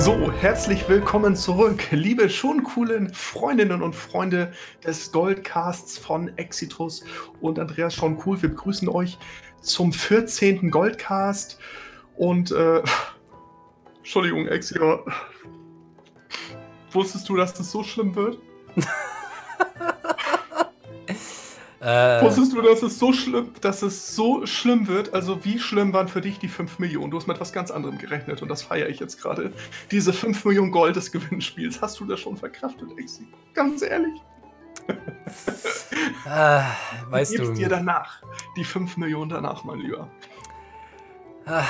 So, herzlich willkommen zurück, liebe schon coolen Freundinnen und Freunde des Goldcasts von Exitus und Andreas schon cool. Wir begrüßen euch zum 14. Goldcast und äh, Entschuldigung, Exio. Wusstest du, dass das so schlimm wird? Äh, Wusstest du, dass es so schlimm, dass es so schlimm wird? Also wie schlimm waren für dich die 5 Millionen? Du hast mit etwas ganz anderem gerechnet und das feiere ich jetzt gerade. Diese 5 Millionen Gold des Gewinnspiels, hast du das schon verkraftet, Exi? Ganz ehrlich. Ah, weißt du. dir danach. Die 5 Millionen danach, mein Lieber. Ah,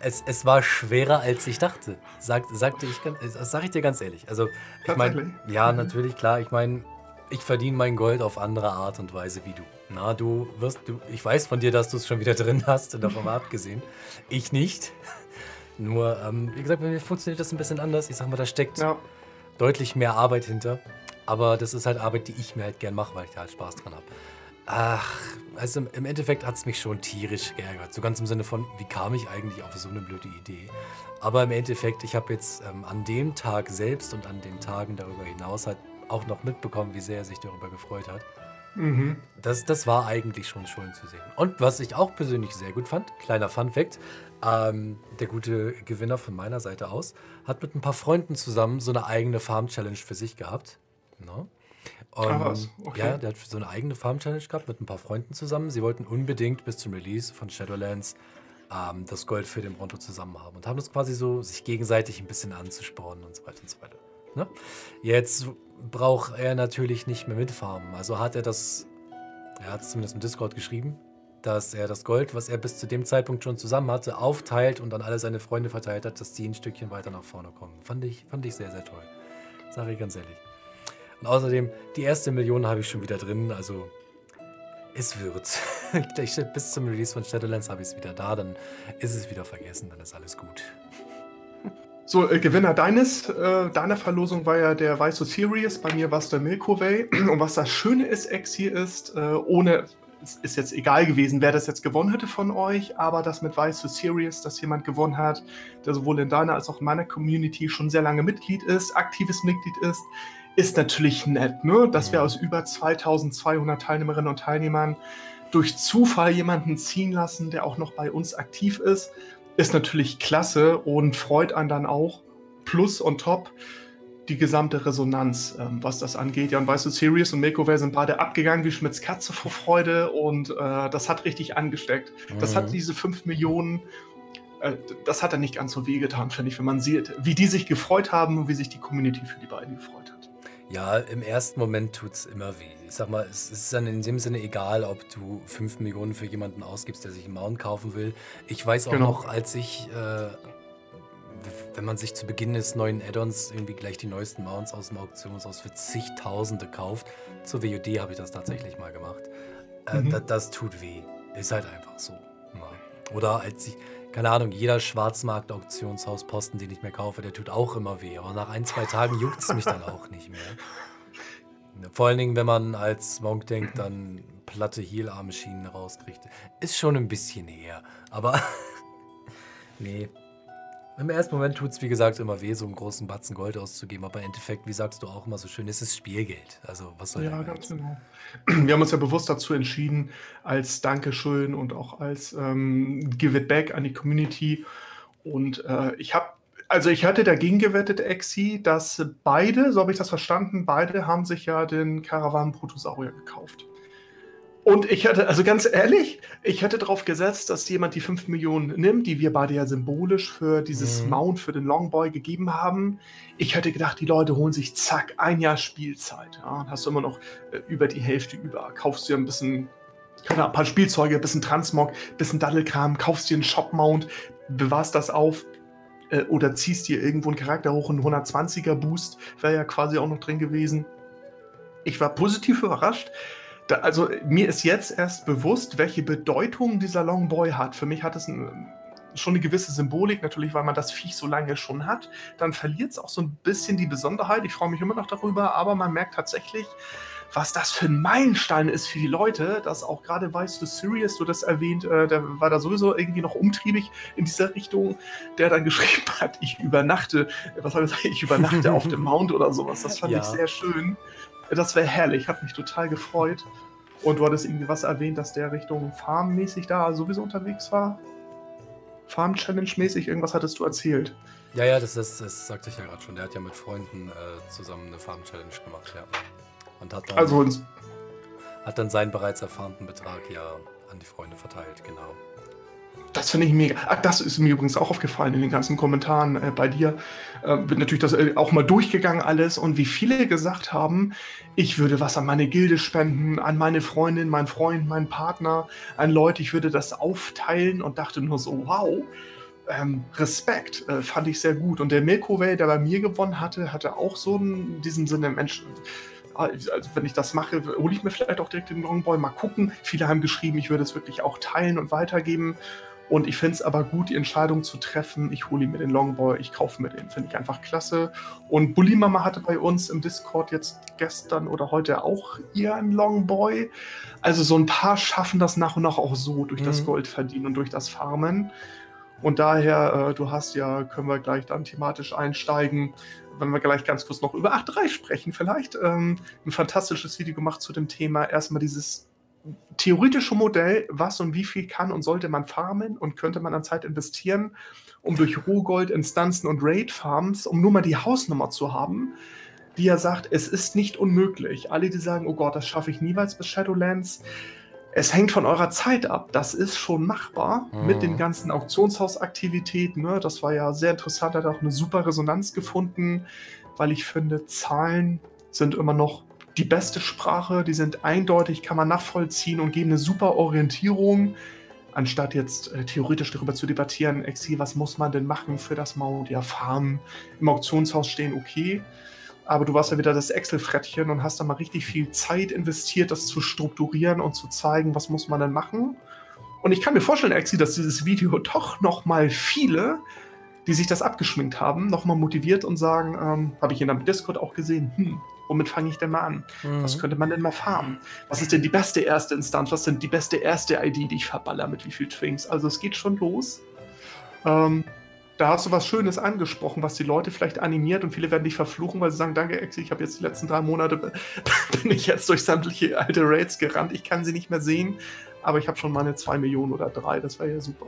es, es war schwerer, als ich dachte. Sag, sagte ich, sage ich dir ganz ehrlich. Also, ich meine, ja, natürlich, klar. Ich meine, ich verdiene mein Gold auf andere Art und Weise wie du. Na, du wirst, du, ich weiß von dir, dass du es schon wieder drin hast, davon mal abgesehen. Ich nicht. Nur, ähm, wie gesagt, bei mir funktioniert das ein bisschen anders. Ich sag mal, da steckt ja. deutlich mehr Arbeit hinter. Aber das ist halt Arbeit, die ich mir halt gern mache, weil ich da halt Spaß dran habe. Ach, also im Endeffekt hat es mich schon tierisch geärgert. So ganz im Sinne von, wie kam ich eigentlich auf so eine blöde Idee? Aber im Endeffekt, ich habe jetzt ähm, an dem Tag selbst und an den Tagen darüber hinaus halt auch noch mitbekommen, wie sehr er sich darüber gefreut hat. Mhm. Das, das war eigentlich schon schön zu sehen. Und was ich auch persönlich sehr gut fand, kleiner Fun Fact, ähm, der gute Gewinner von meiner Seite aus hat mit ein paar Freunden zusammen so eine eigene Farm-Challenge für sich gehabt. No? Und, ah, was? Okay. Ja, der hat so eine eigene Farm-Challenge gehabt mit ein paar Freunden zusammen. Sie wollten unbedingt bis zum Release von Shadowlands ähm, das Gold für den Bronto zusammen haben und haben das quasi so, sich gegenseitig ein bisschen anzuspornen und so weiter und so weiter. Ne? Jetzt braucht er natürlich nicht mehr mitfarmen. Also hat er das, er hat es zumindest im Discord geschrieben, dass er das Gold, was er bis zu dem Zeitpunkt schon zusammen hatte, aufteilt und an alle seine Freunde verteilt hat, dass die ein Stückchen weiter nach vorne kommen. Fand ich, fand ich sehr, sehr toll. Sage ich ganz ehrlich. Und außerdem, die erste Million habe ich schon wieder drin, also es wird. bis zum Release von Shadowlands habe ich es wieder da, dann ist es wieder vergessen, dann ist alles gut. So, äh, Gewinner deines, äh, deiner Verlosung war ja der Weiße Series, bei mir war es der Milky Way. Und was das Schöne ist, Ex hier ist, äh, ohne, es ist jetzt egal gewesen, wer das jetzt gewonnen hätte von euch, aber das mit Weiße Series, dass jemand gewonnen hat, der sowohl in deiner als auch in meiner Community schon sehr lange Mitglied ist, aktives Mitglied ist, ist natürlich nett, ne? dass wir aus über 2200 Teilnehmerinnen und Teilnehmern durch Zufall jemanden ziehen lassen, der auch noch bei uns aktiv ist ist natürlich klasse und freut einen dann auch. Plus on top die gesamte Resonanz, ähm, was das angeht. Ja, und weißt du, Sirius und Makeover sind beide abgegangen wie Schmitz Katze vor Freude und äh, das hat richtig angesteckt. Mhm. Das hat mhm. diese 5 Millionen, äh, das hat er nicht ganz so wehgetan, finde ich, wenn man sieht, wie die sich gefreut haben und wie sich die Community für die beiden gefreut hat. Ja, im ersten Moment tut es immer weh. Ich sag mal, es ist dann in dem Sinne egal, ob du 5 Millionen für jemanden ausgibst, der sich einen Mount kaufen will. Ich weiß auch genau. noch, als ich, äh, wenn man sich zu Beginn des neuen Add-ons irgendwie gleich die neuesten Mounts aus dem Auktionshaus für zigtausende kauft, zur WOD habe ich das tatsächlich mal gemacht. Äh, mhm. das, das tut weh. Ist halt einfach so. Ja. Oder als ich, keine Ahnung, jeder Schwarzmarkt-Auktionshaus-Posten, den ich mir kaufe, der tut auch immer weh. Aber nach ein, zwei Tagen juckt es mich dann auch nicht mehr. Vor allen Dingen, wenn man als Monk denkt, dann platte Heal-Arm-Schienen rauskriegt. Ist schon ein bisschen her. Aber nee. Im ersten Moment tut es, wie gesagt, immer weh, so einen großen Batzen Gold auszugeben. Aber im Endeffekt, wie sagst du auch immer so schön, es ist Spielgeld. Also, was soll Ja, ganz genau. Wir haben uns ja bewusst dazu entschieden, als Dankeschön und auch als ähm, Give It Back an die Community. Und äh, ich habe also ich hatte dagegen gewettet, Exi, dass beide, so habe ich das verstanden, beide haben sich ja den Caravan Protosaurier gekauft. Und ich hätte, also ganz ehrlich, ich hätte darauf gesetzt, dass jemand die 5 Millionen nimmt, die wir beide ja symbolisch für dieses mhm. Mount, für den Longboy gegeben haben. Ich hätte gedacht, die Leute holen sich zack, ein Jahr Spielzeit. Ja, dann hast du immer noch äh, über die Hälfte über. Kaufst dir ein bisschen, keine Ahnung, ein paar Spielzeuge, ein bisschen Transmog, ein bisschen Daddelkram, kaufst dir einen Shop-Mount, bewahrst das auf, äh, oder ziehst dir irgendwo einen Charakter hoch, einen 120er Boost, wäre ja quasi auch noch drin gewesen. Ich war positiv überrascht. Da, also mir ist jetzt erst bewusst, welche Bedeutung dieser Longboy hat. Für mich hat es ein, schon eine gewisse Symbolik, natürlich, weil man das Viech so lange schon hat. Dann verliert es auch so ein bisschen die Besonderheit. Ich freue mich immer noch darüber, aber man merkt tatsächlich, was das für ein Meilenstein ist für die Leute, dass auch gerade weißt du, Sirius, du das erwähnt, äh, der war da sowieso irgendwie noch umtriebig in dieser Richtung, der dann geschrieben hat, ich übernachte, was soll ich sagen, ich übernachte auf dem Mount oder sowas. Das fand ja. ich sehr schön. Das wäre herrlich, hat mich total gefreut. Und du hattest irgendwie was erwähnt, dass der Richtung Farm-mäßig da sowieso unterwegs war. Farm-Challenge-mäßig, irgendwas hattest du erzählt. Ja, ja, das, das, das sagte ich ja gerade schon. Der hat ja mit Freunden äh, zusammen eine Farm-Challenge gemacht, ja. Und hat dann, also, hat dann seinen bereits erfahrenen Betrag ja an die Freunde verteilt, genau. Das finde ich mega. Ach, das ist mir übrigens auch aufgefallen in den ganzen Kommentaren äh, bei dir. Äh, bin natürlich das äh, auch mal durchgegangen alles und wie viele gesagt haben, ich würde was an meine Gilde spenden, an meine Freundin, meinen Freund, meinen Partner, an Leute, ich würde das aufteilen und dachte nur so, wow. Ähm, Respekt, äh, fand ich sehr gut. Und der Milko Way, der bei mir gewonnen hatte, hatte auch so in diesem Sinne, Mensch, also wenn ich das mache, hole ich mir vielleicht auch direkt den Longboy, mal gucken. Viele haben geschrieben, ich würde es wirklich auch teilen und weitergeben. Und ich finde es aber gut, die Entscheidung zu treffen, ich hole mir den Longboy, ich kaufe mir den. Finde ich einfach klasse. Und Bully Mama hatte bei uns im Discord jetzt gestern oder heute auch ihren Longboy. Also so ein paar schaffen das nach und nach auch so durch mhm. das Gold verdienen und durch das Farmen. Und daher, äh, du hast ja, können wir gleich dann thematisch einsteigen, wenn wir gleich ganz kurz noch über 8.3 sprechen, vielleicht ähm, ein fantastisches Video gemacht zu dem Thema. Erstmal dieses theoretische Modell, was und wie viel kann und sollte man farmen und könnte man an Zeit investieren, um durch Rohgold, Instanzen und Raid-Farms, um nur mal die Hausnummer zu haben, die er sagt, es ist nicht unmöglich. Alle, die sagen, oh Gott, das schaffe ich niemals bis Shadowlands, es hängt von eurer Zeit ab. Das ist schon machbar mhm. mit den ganzen Auktionshausaktivitäten. Ne? Das war ja sehr interessant, hat auch eine super Resonanz gefunden, weil ich finde, Zahlen sind immer noch die beste Sprache, die sind eindeutig, kann man nachvollziehen und geben eine super Orientierung, anstatt jetzt äh, theoretisch darüber zu debattieren, Exi, was muss man denn machen für das Mount? Ja, Farmen im Auktionshaus stehen, okay. Aber du warst ja wieder das Excel-Frettchen und hast da mal richtig viel Zeit investiert, das zu strukturieren und zu zeigen, was muss man denn machen. Und ich kann mir vorstellen, Exi, dass dieses Video doch noch mal viele, die sich das abgeschminkt haben, noch mal motiviert und sagen, ähm, habe ich in einem Discord auch gesehen, hm, womit fange ich denn mal an? Mhm. Was könnte man denn mal farmen? Was ist denn die beste erste Instanz? Was sind die beste erste ID, die ich verballer mit wie viel Twinks? Also es geht schon los. Ähm, da hast du was Schönes angesprochen, was die Leute vielleicht animiert und viele werden dich verfluchen, weil sie sagen, danke Exi, ich habe jetzt die letzten drei Monate, bin ich jetzt durch sämtliche alte Raids gerannt, ich kann sie nicht mehr sehen, aber ich habe schon meine zwei Millionen oder drei, das wäre ja super.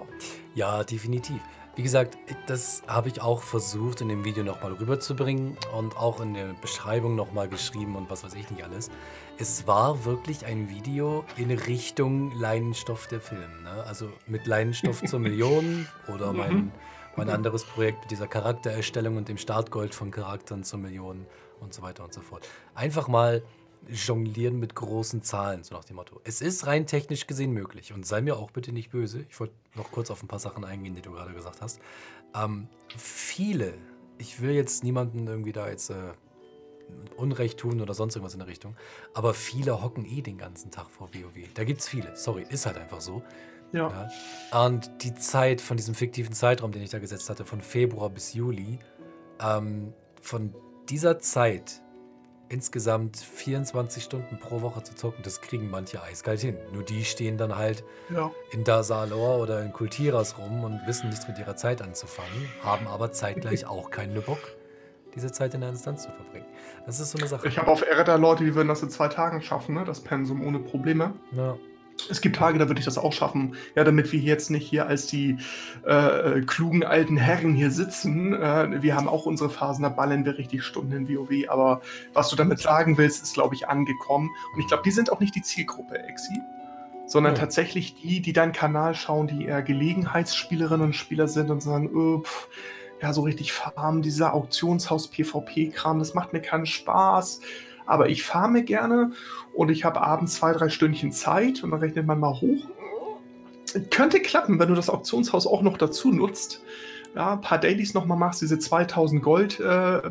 Ja, definitiv. Wie gesagt, das habe ich auch versucht in dem Video nochmal rüberzubringen und auch in der Beschreibung nochmal geschrieben und was weiß ich nicht alles. Es war wirklich ein Video in Richtung Leinenstoff der Film. Ne? Also mit Leinenstoff zur Million oder mein, mhm. Mein anderes Projekt mit dieser Charaktererstellung und dem Startgold von Charakteren zur Million und so weiter und so fort. Einfach mal jonglieren mit großen Zahlen, so nach dem Motto. Es ist rein technisch gesehen möglich und sei mir auch bitte nicht böse. Ich wollte noch kurz auf ein paar Sachen eingehen, die du gerade gesagt hast. Ähm, viele, ich will jetzt niemanden irgendwie da jetzt äh, Unrecht tun oder sonst irgendwas in der Richtung, aber viele hocken eh den ganzen Tag vor WoW. Da gibt es viele, sorry, ist halt einfach so. Ja. ja. Und die Zeit von diesem fiktiven Zeitraum, den ich da gesetzt hatte, von Februar bis Juli, ähm, von dieser Zeit insgesamt 24 Stunden pro Woche zu zocken, das kriegen manche eiskalt hin. Nur die stehen dann halt ja. in Dasalor oder in Kultiras rum und wissen nichts mit ihrer Zeit anzufangen, haben aber zeitgleich auch keinen Bock, diese Zeit in der Instanz zu verbringen. Das ist so eine Sache. Ich habe auf Erda Leute, die würden das in zwei Tagen schaffen, ne? das Pensum ohne Probleme. Ja. Es gibt Tage, da würde ich das auch schaffen. Ja, damit wir jetzt nicht hier als die äh, klugen alten Herren hier sitzen. Äh, wir haben auch unsere Phasen, da ballern wir richtig Stunden in WoW. Aber was du damit sagen willst, ist, glaube ich, angekommen. Und ich glaube, die sind auch nicht die Zielgruppe, Exi. Sondern ja. tatsächlich die, die deinen Kanal schauen, die eher Gelegenheitsspielerinnen und Spieler sind und sagen, oh, pff, ja, so richtig farmen, dieser Auktionshaus-PvP-Kram, das macht mir keinen Spaß aber ich farme gerne und ich habe abends zwei, drei Stündchen Zeit und dann rechnet man mal hoch. Könnte klappen, wenn du das Auktionshaus auch noch dazu nutzt. Ja, ein paar Dailies nochmal machst, diese 2000 Gold äh,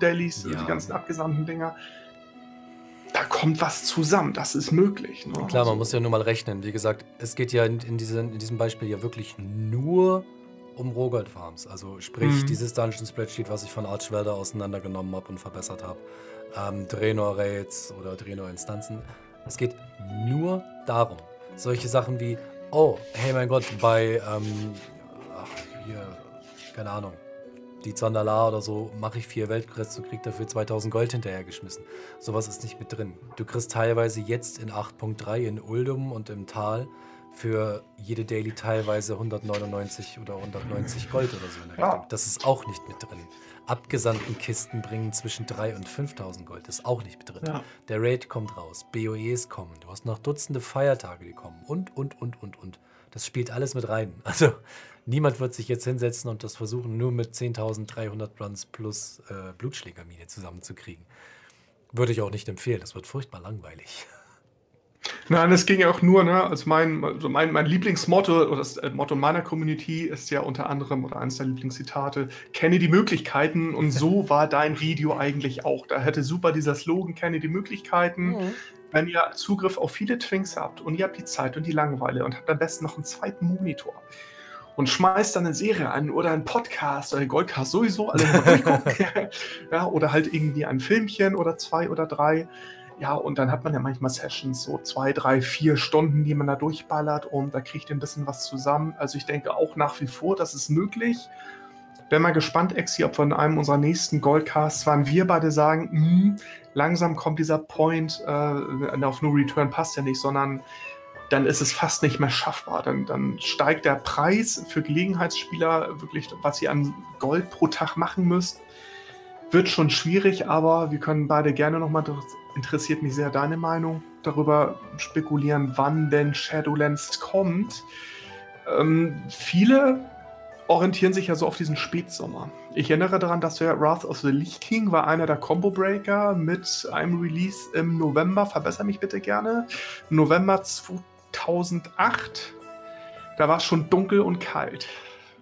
Dailies, ja. die ganzen abgesandten Dinger. Da kommt was zusammen, das ist möglich. Ne? Klar, man also muss ja nur mal rechnen. Wie gesagt, es geht ja in, in, diesen, in diesem Beispiel ja wirklich nur um Rohgold Farms. Also sprich, mhm. dieses Dungeon Spreadsheet, was ich von Archwelder auseinandergenommen habe und verbessert habe. Ähm, Draenor-Raids oder Draenor-Instanzen. Es geht nur darum, solche Sachen wie, oh, hey mein Gott, bei, ähm, ach, hier, keine Ahnung, die Zandalar oder so, mache ich vier Weltkreuze und krieg dafür 2000 Gold hinterhergeschmissen. Sowas ist nicht mit drin. Du kriegst teilweise jetzt in 8.3 in Uldum und im Tal für jede Daily teilweise 199 oder 190 Gold oder so der Richtung. Das ist auch nicht mit drin. Abgesandten Kisten bringen zwischen 3 und 5000 Gold. Das ist auch nicht drin. Ja. Der Raid kommt raus. BOEs kommen. Du hast noch Dutzende Feiertage, die kommen. Und, und, und, und, und. Das spielt alles mit rein. Also niemand wird sich jetzt hinsetzen und das versuchen, nur mit 10.300 Runs plus äh, Blutschlägermine zusammenzukriegen. Würde ich auch nicht empfehlen. Das wird furchtbar langweilig. Nein, es ging ja auch nur, ne, also mein, also mein, mein Lieblingsmotto oder das äh, Motto meiner Community ist ja unter anderem oder eines der Lieblingszitate, kenne die Möglichkeiten und so war dein Video eigentlich auch. Da hätte super dieser Slogan, kenne die Möglichkeiten. Mhm. Wenn ihr Zugriff auf viele Twinks habt und ihr habt die Zeit und die Langeweile und habt am besten noch einen zweiten Monitor und schmeißt dann eine Serie an oder einen Podcast oder einen Goldcast sowieso alle durchgucken. ja, oder halt irgendwie ein Filmchen oder zwei oder drei ja, und dann hat man ja manchmal Sessions, so zwei, drei, vier Stunden, die man da durchballert und da kriegt ihr ein bisschen was zusammen. Also ich denke auch nach wie vor, das ist möglich. Bin mal gespannt, Exi, ob von einem unserer nächsten Goldcasts, wann wir beide sagen, mh, hm, langsam kommt dieser Point äh, auf No Return passt ja nicht, sondern dann ist es fast nicht mehr schaffbar. Dann, dann steigt der Preis für Gelegenheitsspieler wirklich, was ihr an Gold pro Tag machen müsst, wird schon schwierig, aber wir können beide gerne nochmal interessiert mich sehr deine Meinung darüber spekulieren, wann denn Shadowlands kommt. Ähm, viele orientieren sich ja so auf diesen Spätsommer. Ich erinnere daran, dass der Wrath of the Lich King war einer der Combo Breaker mit einem Release im November, verbessere mich bitte gerne, November 2008. Da war es schon dunkel und kalt.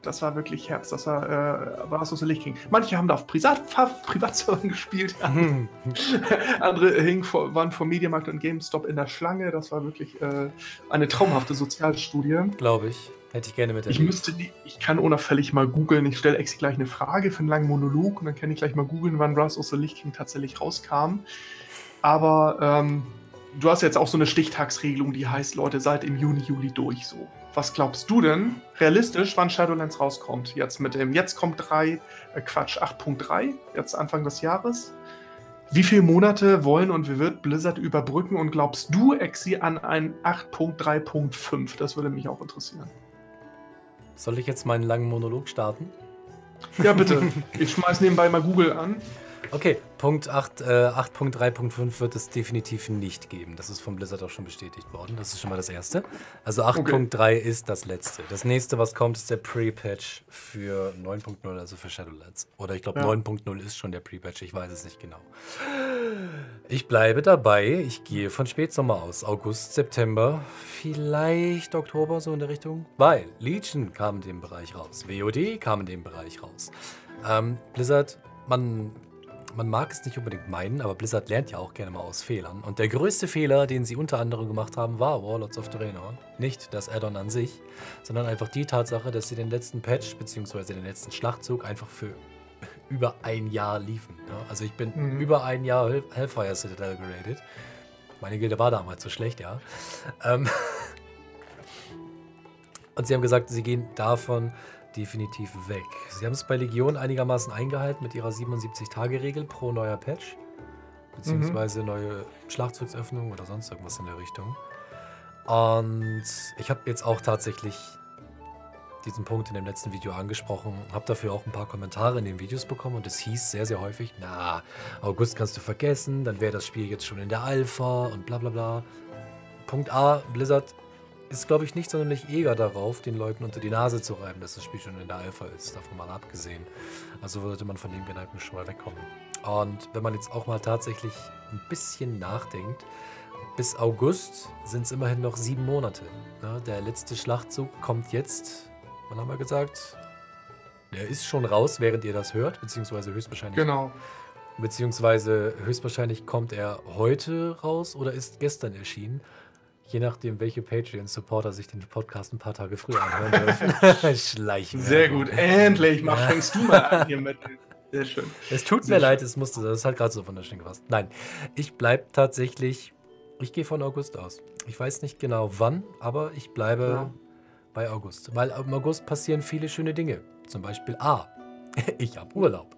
Das war wirklich Herbst. Das war, äh, war so so Licht ging. Manche haben da auf Privat Privatservern gespielt. Mhm. Andere hingen vor, waren vor Mediamarkt und GameStop in der Schlange. Das war wirklich äh, eine traumhafte Sozialstudie. Glaube ich. Hätte ich gerne mit Ich müsste ich kann unauffällig mal googeln. Ich stelle extra gleich eine Frage für einen langen Monolog und dann kann ich gleich mal googeln, wann Rise of the Lich King tatsächlich rauskam. Aber ähm, du hast jetzt auch so eine Stichtagsregelung, die heißt, Leute, seid im Juni, Juli durch so. Was glaubst du denn realistisch, wann Shadowlands rauskommt? Jetzt mit dem Jetzt kommt 3, äh Quatsch, 8.3, jetzt Anfang des Jahres. Wie viele Monate wollen und wie wird Blizzard überbrücken und glaubst du, Exi, an ein 8.3.5? Das würde mich auch interessieren. Soll ich jetzt meinen langen Monolog starten? Ja, bitte. Ich schmeiß nebenbei mal Google an. Okay, Punkt 8, äh, 8.3.5 wird es definitiv nicht geben. Das ist von Blizzard auch schon bestätigt worden. Das ist schon mal das erste. Also 8.3 okay. ist das letzte. Das nächste, was kommt, ist der Pre-Patch für 9.0, also für Shadowlands. Oder ich glaube, ja. 9.0 ist schon der Pre-Patch. Ich weiß es nicht genau. Ich bleibe dabei. Ich gehe von Spätsommer aus. August, September, vielleicht Oktober, so in der Richtung. Weil Legion kam in dem Bereich raus. WOD kam in dem Bereich raus. Ähm, Blizzard, man man mag es nicht unbedingt meinen, aber Blizzard lernt ja auch gerne mal aus Fehlern. Und der größte Fehler, den sie unter anderem gemacht haben, war Warlords of Draenor. Nicht das Addon an sich, sondern einfach die Tatsache, dass sie den letzten Patch bzw. den letzten Schlachtzug einfach für über ein Jahr liefen. Ja? Also ich bin mhm. über ein Jahr Hellfire Citadel geradet. Meine Gilde war damals so schlecht, ja. Ähm Und sie haben gesagt, sie gehen davon definitiv weg. Sie haben es bei Legion einigermaßen eingehalten mit ihrer 77-Tage-Regel pro neuer Patch. Beziehungsweise mhm. neue Schlachzugsöffnung oder sonst irgendwas in der Richtung. Und ich habe jetzt auch tatsächlich diesen Punkt in dem letzten Video angesprochen, habe dafür auch ein paar Kommentare in den Videos bekommen und es hieß sehr, sehr häufig, na, August kannst du vergessen, dann wäre das Spiel jetzt schon in der Alpha und bla bla bla. Punkt A, Blizzard ist, glaube ich, nicht sonderlich eger darauf, den Leuten unter die Nase zu reiben, dass das Spiel schon in der Alpha ist, davon mal abgesehen. Also sollte man von dem Gedanken schon mal wegkommen. Und wenn man jetzt auch mal tatsächlich ein bisschen nachdenkt, bis August sind es immerhin noch sieben Monate. Ja, der letzte Schlachtzug kommt jetzt, wann haben wir gesagt? Der ist schon raus, während ihr das hört, beziehungsweise höchstwahrscheinlich. Genau. Beziehungsweise höchstwahrscheinlich kommt er heute raus oder ist gestern erschienen. Je nachdem, welche Patreon-Supporter sich den Podcast ein paar Tage früher anhören dürfen. Schleichen. Sehr gut. Endlich mal fängst du mal an hier mit. Sehr schön. Es tut Sehr mir schön. leid, es musste, das hat gerade so von der Schnecke gepasst. Nein, ich bleibe tatsächlich, ich gehe von August aus. Ich weiß nicht genau wann, aber ich bleibe ja. bei August. Weil im August passieren viele schöne Dinge. Zum Beispiel A. Ich habe Urlaub.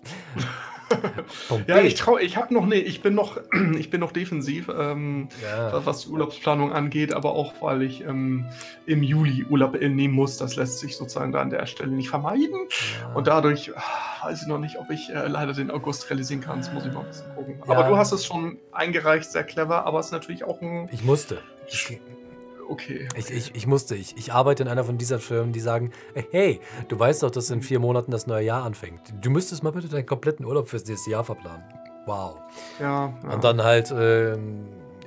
Ja, ich traue, ich habe noch, nee, ich bin noch, ich bin noch defensiv, ähm, ja. was die Urlaubsplanung angeht, aber auch weil ich ähm, im Juli Urlaub nehmen muss, das lässt sich sozusagen da an der Stelle nicht vermeiden. Ja. Und dadurch ach, weiß ich noch nicht, ob ich äh, leider den August realisieren kann. Das muss ich mal ein bisschen gucken. Ja. Aber du hast es schon eingereicht, sehr clever, aber es ist natürlich auch ein. Ich musste. Ich, okay. Ich, ich, ich musste. Ich, ich arbeite in einer von dieser Firmen, die sagen: Hey, du weißt doch, dass in vier Monaten das neue Jahr anfängt. Du müsstest mal bitte deinen kompletten Urlaub fürs nächste Jahr verplanen. Wow. Ja. ja. Und dann halt äh,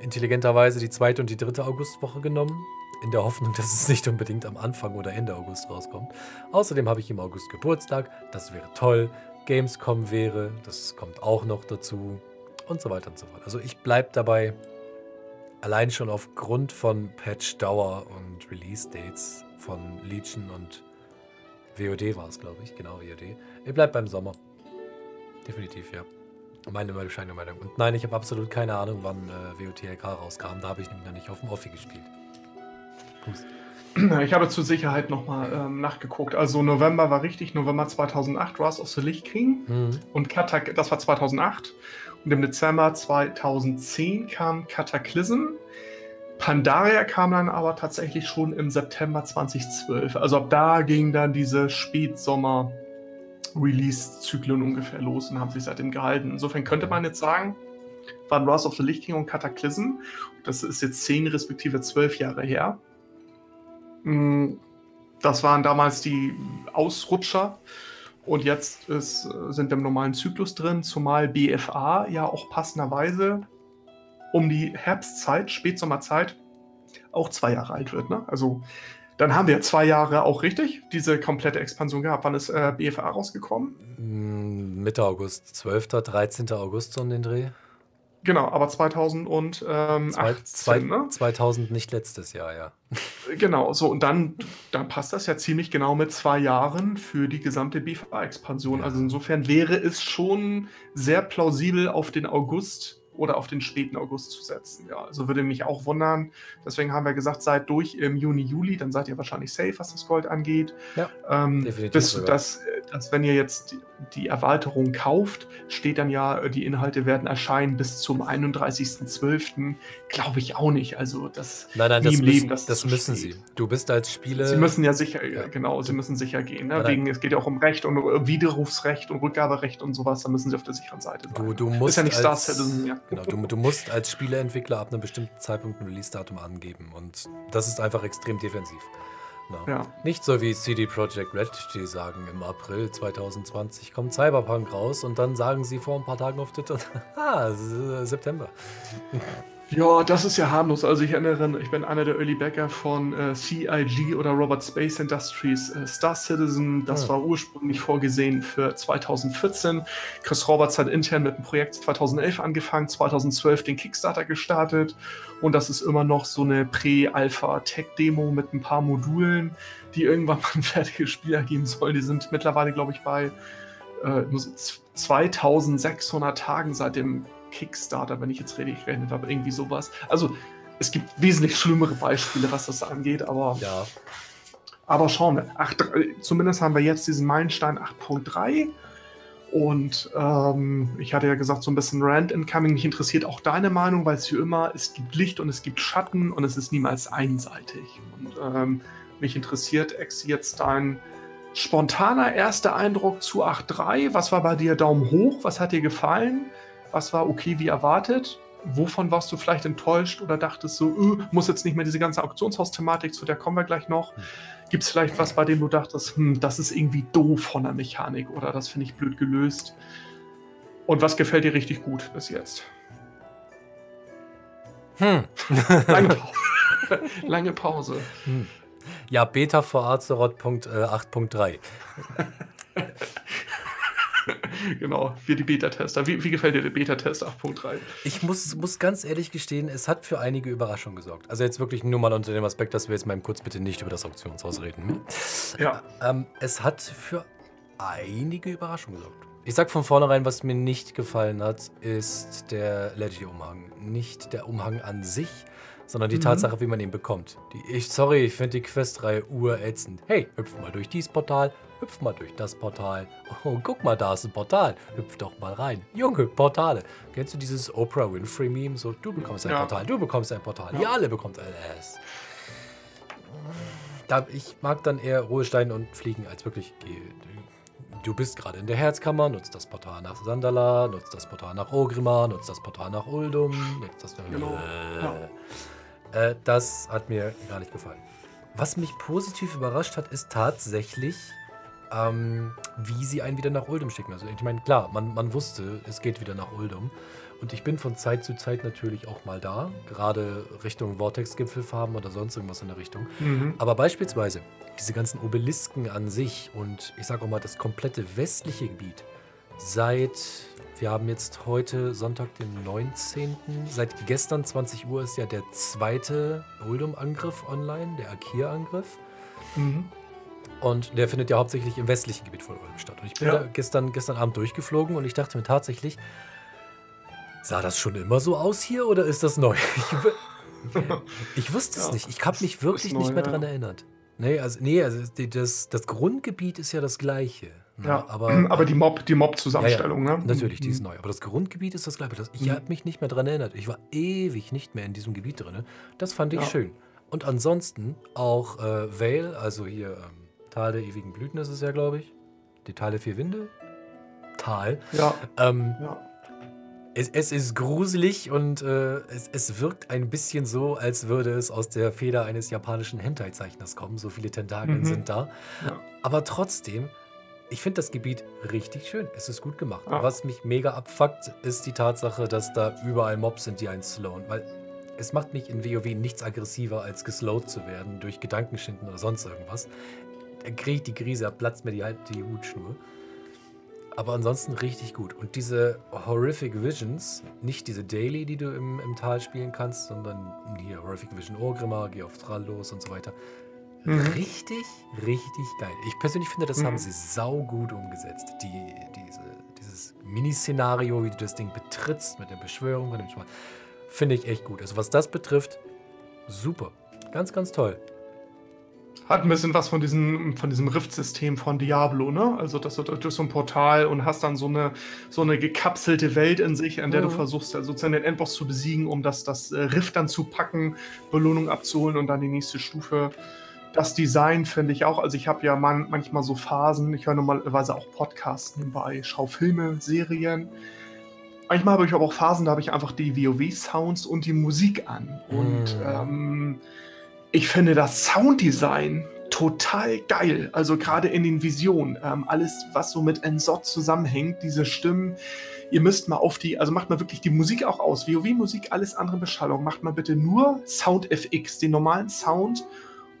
intelligenterweise die zweite und die dritte Augustwoche genommen. In der Hoffnung, dass es nicht unbedingt am Anfang oder Ende August rauskommt. Außerdem habe ich im August Geburtstag. Das wäre toll. Gamescom wäre. Das kommt auch noch dazu. Und so weiter und so fort. Also ich bleibe dabei. Allein schon aufgrund von Patch-Dauer und Release-Dates von Legion und WOD war es, glaube ich. Genau, WOD. Ihr bleibt beim Sommer. Definitiv, ja. Meine bescheidene Meinung. Und nein, ich habe absolut keine Ahnung, wann äh, WOTLK rauskam. Da habe ich nämlich noch nicht auf dem Offi gespielt. Pust. Ich habe zur Sicherheit nochmal ähm, nachgeguckt. Also November war richtig, November 2008, Rise of the Lich King. Mhm. Und Katak, das war 2008. Und im Dezember 2010 kam Cataclysm. Pandaria kam dann aber tatsächlich schon im September 2012. Also ab da ging dann diese Spätsommer-Release-Zyklen ungefähr los und haben sich seitdem gehalten. Insofern könnte man jetzt sagen, waren Wrath of the Lich King und Cataclysm. Das ist jetzt zehn respektive zwölf Jahre her. Mm, das waren damals die Ausrutscher. Und jetzt ist, sind wir im normalen Zyklus drin, zumal BFA ja auch passenderweise um die Herbstzeit, Spätsommerzeit, auch zwei Jahre alt wird. Ne? Also dann haben wir zwei Jahre auch richtig diese komplette Expansion gehabt. Wann ist äh, BFA rausgekommen? Mm, Mitte August, 12., 13. August so in den Dreh. Genau, aber 2018, Zwei, zwei, ne? 2000 nicht letztes Jahr, ja. Genau, so und dann, dann passt das ja ziemlich genau mit zwei Jahren für die gesamte BFA-Expansion. Ja. Also insofern wäre es schon sehr plausibel auf den August oder auf den späten August zu setzen. Ja, also würde mich auch wundern. Deswegen haben wir gesagt, seid durch im Juni, Juli, dann seid ihr wahrscheinlich safe, was das Gold angeht. Ja, ähm, definitiv. Bis, dass, dass, wenn ihr jetzt die, die Erweiterung kauft, steht dann ja, die Inhalte werden erscheinen bis zum 31.12. Glaube ich auch nicht. Also das nein, nein, das, müssen, Leben, das, das müssen steht. sie. Du bist als Spieler. Sie müssen ja sicher, ja. genau, sie müssen sicher gehen. Ne? Wegen, es geht ja auch um Recht und Widerrufsrecht und Rückgaberecht und sowas. Da müssen sie auf der sicheren Seite sein. Du, du musst Ist ja nicht Star Citizen, ja. Genau, du, du musst als Spieleentwickler ab einem bestimmten Zeitpunkt ein Release-Datum angeben. Und das ist einfach extrem defensiv. No. Ja. Nicht so wie CD Projekt Red, die sagen, im April 2020 kommt Cyberpunk raus und dann sagen sie vor ein paar Tagen auf Twitter, ah, September. Ja, das ist ja harmlos. Also ich erinnere, ich bin einer der Early Backer von äh, CIG oder Robert Space Industries äh, Star Citizen. Das ja. war ursprünglich vorgesehen für 2014. Chris Roberts hat intern mit dem Projekt 2011 angefangen, 2012 den Kickstarter gestartet und das ist immer noch so eine Prä-Alpha-Tech-Demo mit ein paar Modulen, die irgendwann mal ein fertiges Spiel ergeben sollen. Die sind mittlerweile, glaube ich, bei äh, 2600 Tagen seit dem Kickstarter, wenn ich jetzt richtig gerechnet habe, irgendwie sowas. Also es gibt wesentlich schlimmere Beispiele, was das angeht, aber. Ja. Aber schauen wir. 8, zumindest haben wir jetzt diesen Meilenstein 8.3. Und ähm, ich hatte ja gesagt, so ein bisschen Rand Incoming. Mich interessiert auch deine Meinung, weil es wie immer, es gibt Licht und es gibt Schatten und es ist niemals einseitig. Und ähm, mich interessiert, Ex, jetzt dein spontaner erster Eindruck zu 8.3. Was war bei dir Daumen hoch? Was hat dir gefallen? Was war okay wie erwartet? Wovon warst du vielleicht enttäuscht oder dachtest so, öh, muss jetzt nicht mehr diese ganze Auktionshaus-Thematik, zu der kommen wir gleich noch. Hm. Gibt es vielleicht was, bei dem du dachtest, hm, das ist irgendwie doof von der Mechanik oder das finde ich blöd gelöst? Und was gefällt dir richtig gut bis jetzt? Hm. Lange, Pause. Lange Pause. Hm. Ja, Beta vor Azeroth 8.3. genau, wir die Beta-Tester. Wie, wie, gefällt dir der Beta-Test 8.3? Ich muss, muss ganz ehrlich gestehen, es hat für einige Überraschungen gesorgt. Also jetzt wirklich nur mal unter dem Aspekt, dass wir jetzt mal kurz bitte nicht über das Auktionshaus reden. Ja. Ähm, es hat für einige Überraschungen gesorgt. Ich sag von vornherein, was mir nicht gefallen hat, ist der Leggy-Umhang. Nicht der Umhang an sich, sondern die mhm. Tatsache, wie man ihn bekommt. Die, ich, sorry, ich finde die Questreihe urätzend. Hey, hüpf mal durch dieses Portal, hüpf mal durch das Portal. Oh, guck mal, da ist ein Portal. Hüpf doch mal rein. Junge, Portale. Kennst du dieses Oprah Winfrey-Meme? So, du bekommst ein ja. Portal, du bekommst ein Portal. Ja. Ihr alle bekommt alles. Da, ich mag dann eher Ruhestein und Fliegen als wirklich Du bist gerade in der Herzkammer, nutzt das Portal nach Sandala, nutzt das Portal nach Ogrimmar, nutzt das Portal nach Uldum, nutzt das. Genau. Äh. Äh, das hat mir gar nicht gefallen. Was mich positiv überrascht hat, ist tatsächlich, ähm, wie sie einen wieder nach Uldum schicken. Also ich meine, klar, man, man wusste, es geht wieder nach Uldum. Und ich bin von Zeit zu Zeit natürlich auch mal da, gerade Richtung Vortex-Gipfelfarben oder sonst irgendwas in der Richtung. Mhm. Aber beispielsweise diese ganzen Obelisken an sich und ich sage auch mal das komplette westliche Gebiet seit wir haben jetzt heute Sonntag, den 19. Seit gestern 20 Uhr ist ja der zweite Uldum-Angriff online, der Akir-Angriff. Mhm. Und der findet ja hauptsächlich im westlichen Gebiet von Ulm statt. Und ich bin ja. da gestern, gestern Abend durchgeflogen und ich dachte mir tatsächlich, sah das schon immer so aus hier oder ist das neu? Ich, ich wusste es ja, nicht. Ich habe mich wirklich neu, nicht mehr ja. daran erinnert. Nee, also, nee, also das, das Grundgebiet ist ja das gleiche. Ne? Ja, aber, aber die Mob, die Mob-Zusammenstellung, ja, ja. ne? Natürlich, die ist mhm. neu. Aber das Grundgebiet ist das gleiche. Ich mhm. habe mich nicht mehr daran erinnert. Ich war ewig nicht mehr in diesem Gebiet drin. Das fand ich schön. Und ansonsten auch äh, Vale, also hier ähm, Tal der ewigen Blüten ist es ja, glaube ich. Die Tal der vier Winde. Tal. Ja. Ähm, ja. Es, es, ist gruselig und äh, es, es, wirkt ein bisschen so, als würde es aus der Feder eines japanischen Hentai-Zeichners kommen. So viele Tentakeln mhm. sind da. Ja. Aber trotzdem ich finde das Gebiet richtig schön. Es ist gut gemacht. Ah. Was mich mega abfuckt, ist die Tatsache, dass da überall Mobs sind, die einen slowen. Weil es macht mich in WoW nichts aggressiver, als geslowt zu werden durch Gedankenschinden oder sonst irgendwas. Da kriege ich die Krise, platzt mir die, die Hutschnur. Aber ansonsten richtig gut. Und diese Horrific Visions, nicht diese Daily, die du im, im Tal spielen kannst, sondern hier Horrific Vision Orgrimmar, geh auf Trallos und so weiter. Mhm. Richtig, richtig geil. Ich persönlich finde, das mhm. haben sie saugut umgesetzt. Die, diese, dieses Miniszenario, wie du das Ding betrittst mit der Beschwörung, finde ich echt gut. Also was das betrifft, super. Ganz, ganz toll. Hat ein bisschen was von diesem, von diesem Rift-System von Diablo, ne? Also, dass du durch so ein Portal und hast dann so eine, so eine gekapselte Welt in sich, an der mhm. du versuchst, also sozusagen den Endboss zu besiegen, um das, das äh, Rift dann zu packen, Belohnung abzuholen und dann die nächste Stufe das Design finde ich auch. Also ich habe ja man, manchmal so Phasen. Ich höre normalerweise auch Podcasts nebenbei, schaue Filme, Serien. Manchmal habe ich aber auch Phasen, da habe ich einfach die WoW-Sounds und die Musik an. Und mm. ähm, ich finde das Sounddesign total geil. Also gerade in den Visionen. Ähm, alles, was so mit Ensot zusammenhängt, diese Stimmen. Ihr müsst mal auf die, also macht mal wirklich die Musik auch aus. WoW-Musik, alles andere Beschallung. Macht mal bitte nur Sound FX, den normalen Sound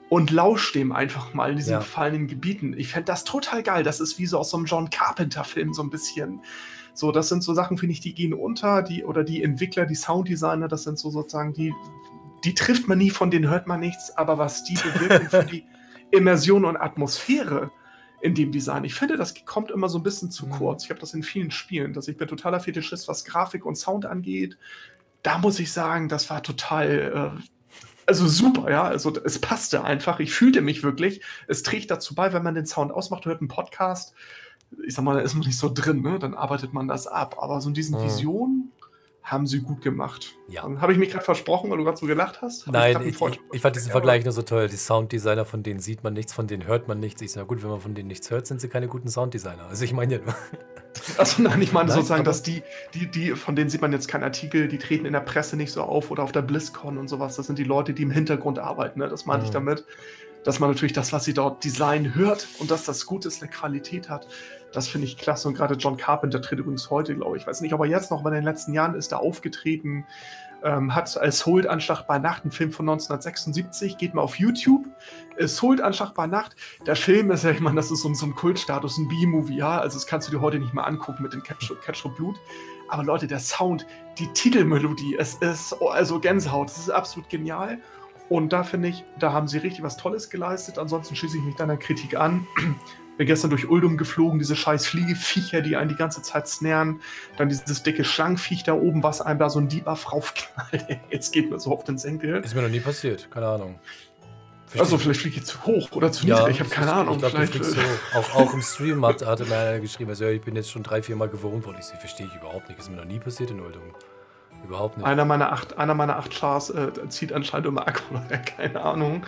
und lauscht dem einfach mal in diesen ja. gefallenen Gebieten. Ich fände das total geil. Das ist wie so aus so einem John Carpenter-Film so ein bisschen. So, das sind so Sachen, finde ich, die gehen unter, die, oder die Entwickler, die Sounddesigner, das sind so sozusagen die, die trifft man nie, von denen hört man nichts, aber was die bewirken für die Immersion und Atmosphäre in dem Design. Ich finde, das kommt immer so ein bisschen zu mhm. kurz. Ich habe das in vielen Spielen, dass ich bin totaler Fetischist, was Grafik und Sound angeht. Da muss ich sagen, das war total, äh, also super, ja. Also es passte einfach. Ich fühlte mich wirklich. Es trägt dazu bei, wenn man den Sound ausmacht, hört einen Podcast. Ich sag mal, da ist man nicht so drin, ne? Dann arbeitet man das ab. Aber so in diesen mhm. Visionen haben sie gut gemacht. Ja. Habe ich mich gerade versprochen, weil du gerade so gelacht hast? Hab Nein, ich, ich, ich, fand diesen Vergleich nur so toll. Die Sounddesigner, von denen sieht man nichts, von denen hört man nichts. Ich sage, gut, wenn man von denen nichts hört, sind sie keine guten Sounddesigner. Also ich meine ja nur. Achso, nein, ich meine nein, sozusagen, dass die, die, die, von denen sieht man jetzt keinen Artikel, die treten in der Presse nicht so auf oder auf der BlizzCon und sowas. Das sind die Leute, die im Hintergrund arbeiten. Ne? Das meine mhm. ich damit. Dass man natürlich das, was sie dort designen, hört und dass das gut ist, eine Qualität hat. Das finde ich klasse. Und gerade John Carpenter tritt übrigens heute, glaube ich, ich weiß nicht, ob er jetzt noch, aber in den letzten Jahren ist er aufgetreten, ähm, hat als Hold Anschlag bei Nacht, ein Film von 1976, geht mal auf YouTube, ist Hold Anschlag bei Nacht. Der Film ist ja, ich meine, das ist so, so ein Kultstatus, ein B-Movie, ja, also das kannst du dir heute nicht mal angucken mit dem Ketchup Blut. Aber Leute, der Sound, die Titelmelodie, es ist also Gänsehaut, das ist absolut genial. Und da finde ich, da haben sie richtig was Tolles geleistet. Ansonsten schließe ich mich deiner Kritik an Bin gestern durch Uldum geflogen, diese scheiß Fliegeviecher, die einen die ganze Zeit snären. Dann dieses dicke Schlangenviech da oben, was einem da so ein Debuff raufknallt. Jetzt geht mir so auf den Senkel. Ist mir noch nie passiert, keine Ahnung. Verstehe. Also vielleicht fliege ich zu hoch oder zu ja, niedrig, ich habe keine Ahnung. Ich glaub, vielleicht so auch, auch im Stream hat, hatte mir einer geschrieben, also, ich bin jetzt schon drei, vier Mal gewohnt worden. Ich verstehe ich überhaupt nicht. Ist mir noch nie passiert in Uldum. Überhaupt nicht. Einer meiner acht, einer meiner acht Chars äh, zieht anscheinend immer Akku, keine Ahnung.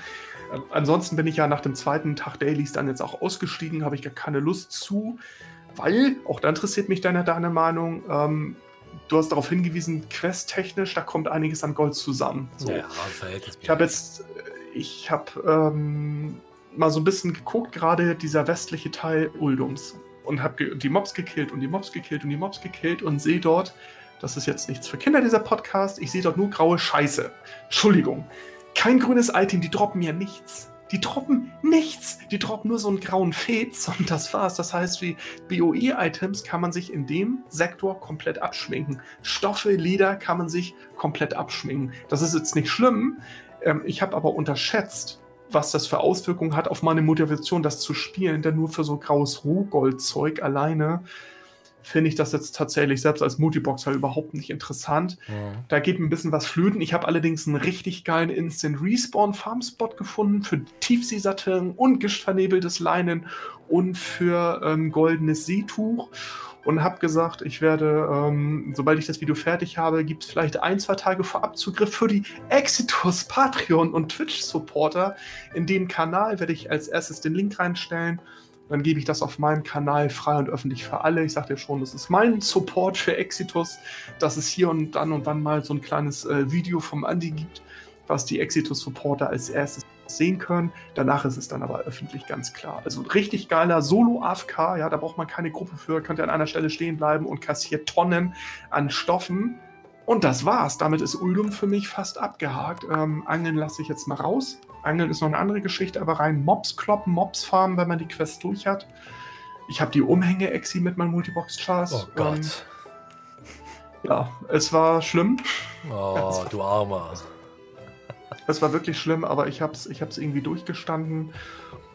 Äh, ansonsten bin ich ja nach dem zweiten Tag Dailies dann jetzt auch ausgestiegen, habe ich gar keine Lust zu, weil, auch da interessiert mich deine, deine Meinung, ähm, du hast darauf hingewiesen, questtechnisch, da kommt einiges an Gold zusammen. So. Ja, ich habe jetzt, ich habe ähm, mal so ein bisschen geguckt, gerade dieser westliche Teil Uldums und habe die Mobs gekillt und die Mobs gekillt und die Mobs gekillt und sehe dort, das ist jetzt nichts für Kinder, dieser Podcast. Ich sehe dort nur graue Scheiße. Entschuldigung. Kein grünes Item, die droppen ja nichts. Die droppen nichts. Die droppen nur so einen grauen Fez und das war's. Das heißt, wie BOE-Items kann man sich in dem Sektor komplett abschminken. Stoffe, Leder kann man sich komplett abschminken. Das ist jetzt nicht schlimm. Ähm, ich habe aber unterschätzt, was das für Auswirkungen hat auf meine Motivation, das zu spielen. Denn nur für so graues Rohgoldzeug alleine finde ich das jetzt tatsächlich selbst als Multiboxer überhaupt nicht interessant. Ja. Da geht ein bisschen was flöten. Ich habe allerdings einen richtig geilen Instant Respawn Farm Spot gefunden für Tiefseesatten und gistvernebeltes Leinen und für ähm, goldenes Seetuch und habe gesagt, ich werde, ähm, sobald ich das Video fertig habe, gibt es vielleicht ein, zwei Tage vor Abzugriff für die Exitus Patreon und Twitch Supporter. In dem Kanal werde ich als erstes den Link reinstellen dann gebe ich das auf meinem Kanal frei und öffentlich für alle. Ich sage dir schon, das ist mein Support für Exitus, dass es hier und dann und wann mal so ein kleines äh, Video vom Andy gibt, was die Exitus-Supporter als erstes sehen können. Danach ist es dann aber öffentlich ganz klar. Also richtig geiler Solo-AFK, ja, da braucht man keine Gruppe für, könnt ihr an einer Stelle stehen bleiben und kassiert Tonnen an Stoffen. Und das war's. Damit ist Uldum für mich fast abgehakt. Ähm, Angeln lasse ich jetzt mal raus. Angeln ist noch eine andere Geschichte, aber rein Mobs kloppen, Mobs farmen, wenn man die Quest durch hat. Ich habe die Umhänge-Exi mit meinem Multibox-Chars. Oh Gott. Ja, es war schlimm. Oh, du Armer. Es war wirklich schlimm, aber ich habe es ich irgendwie durchgestanden.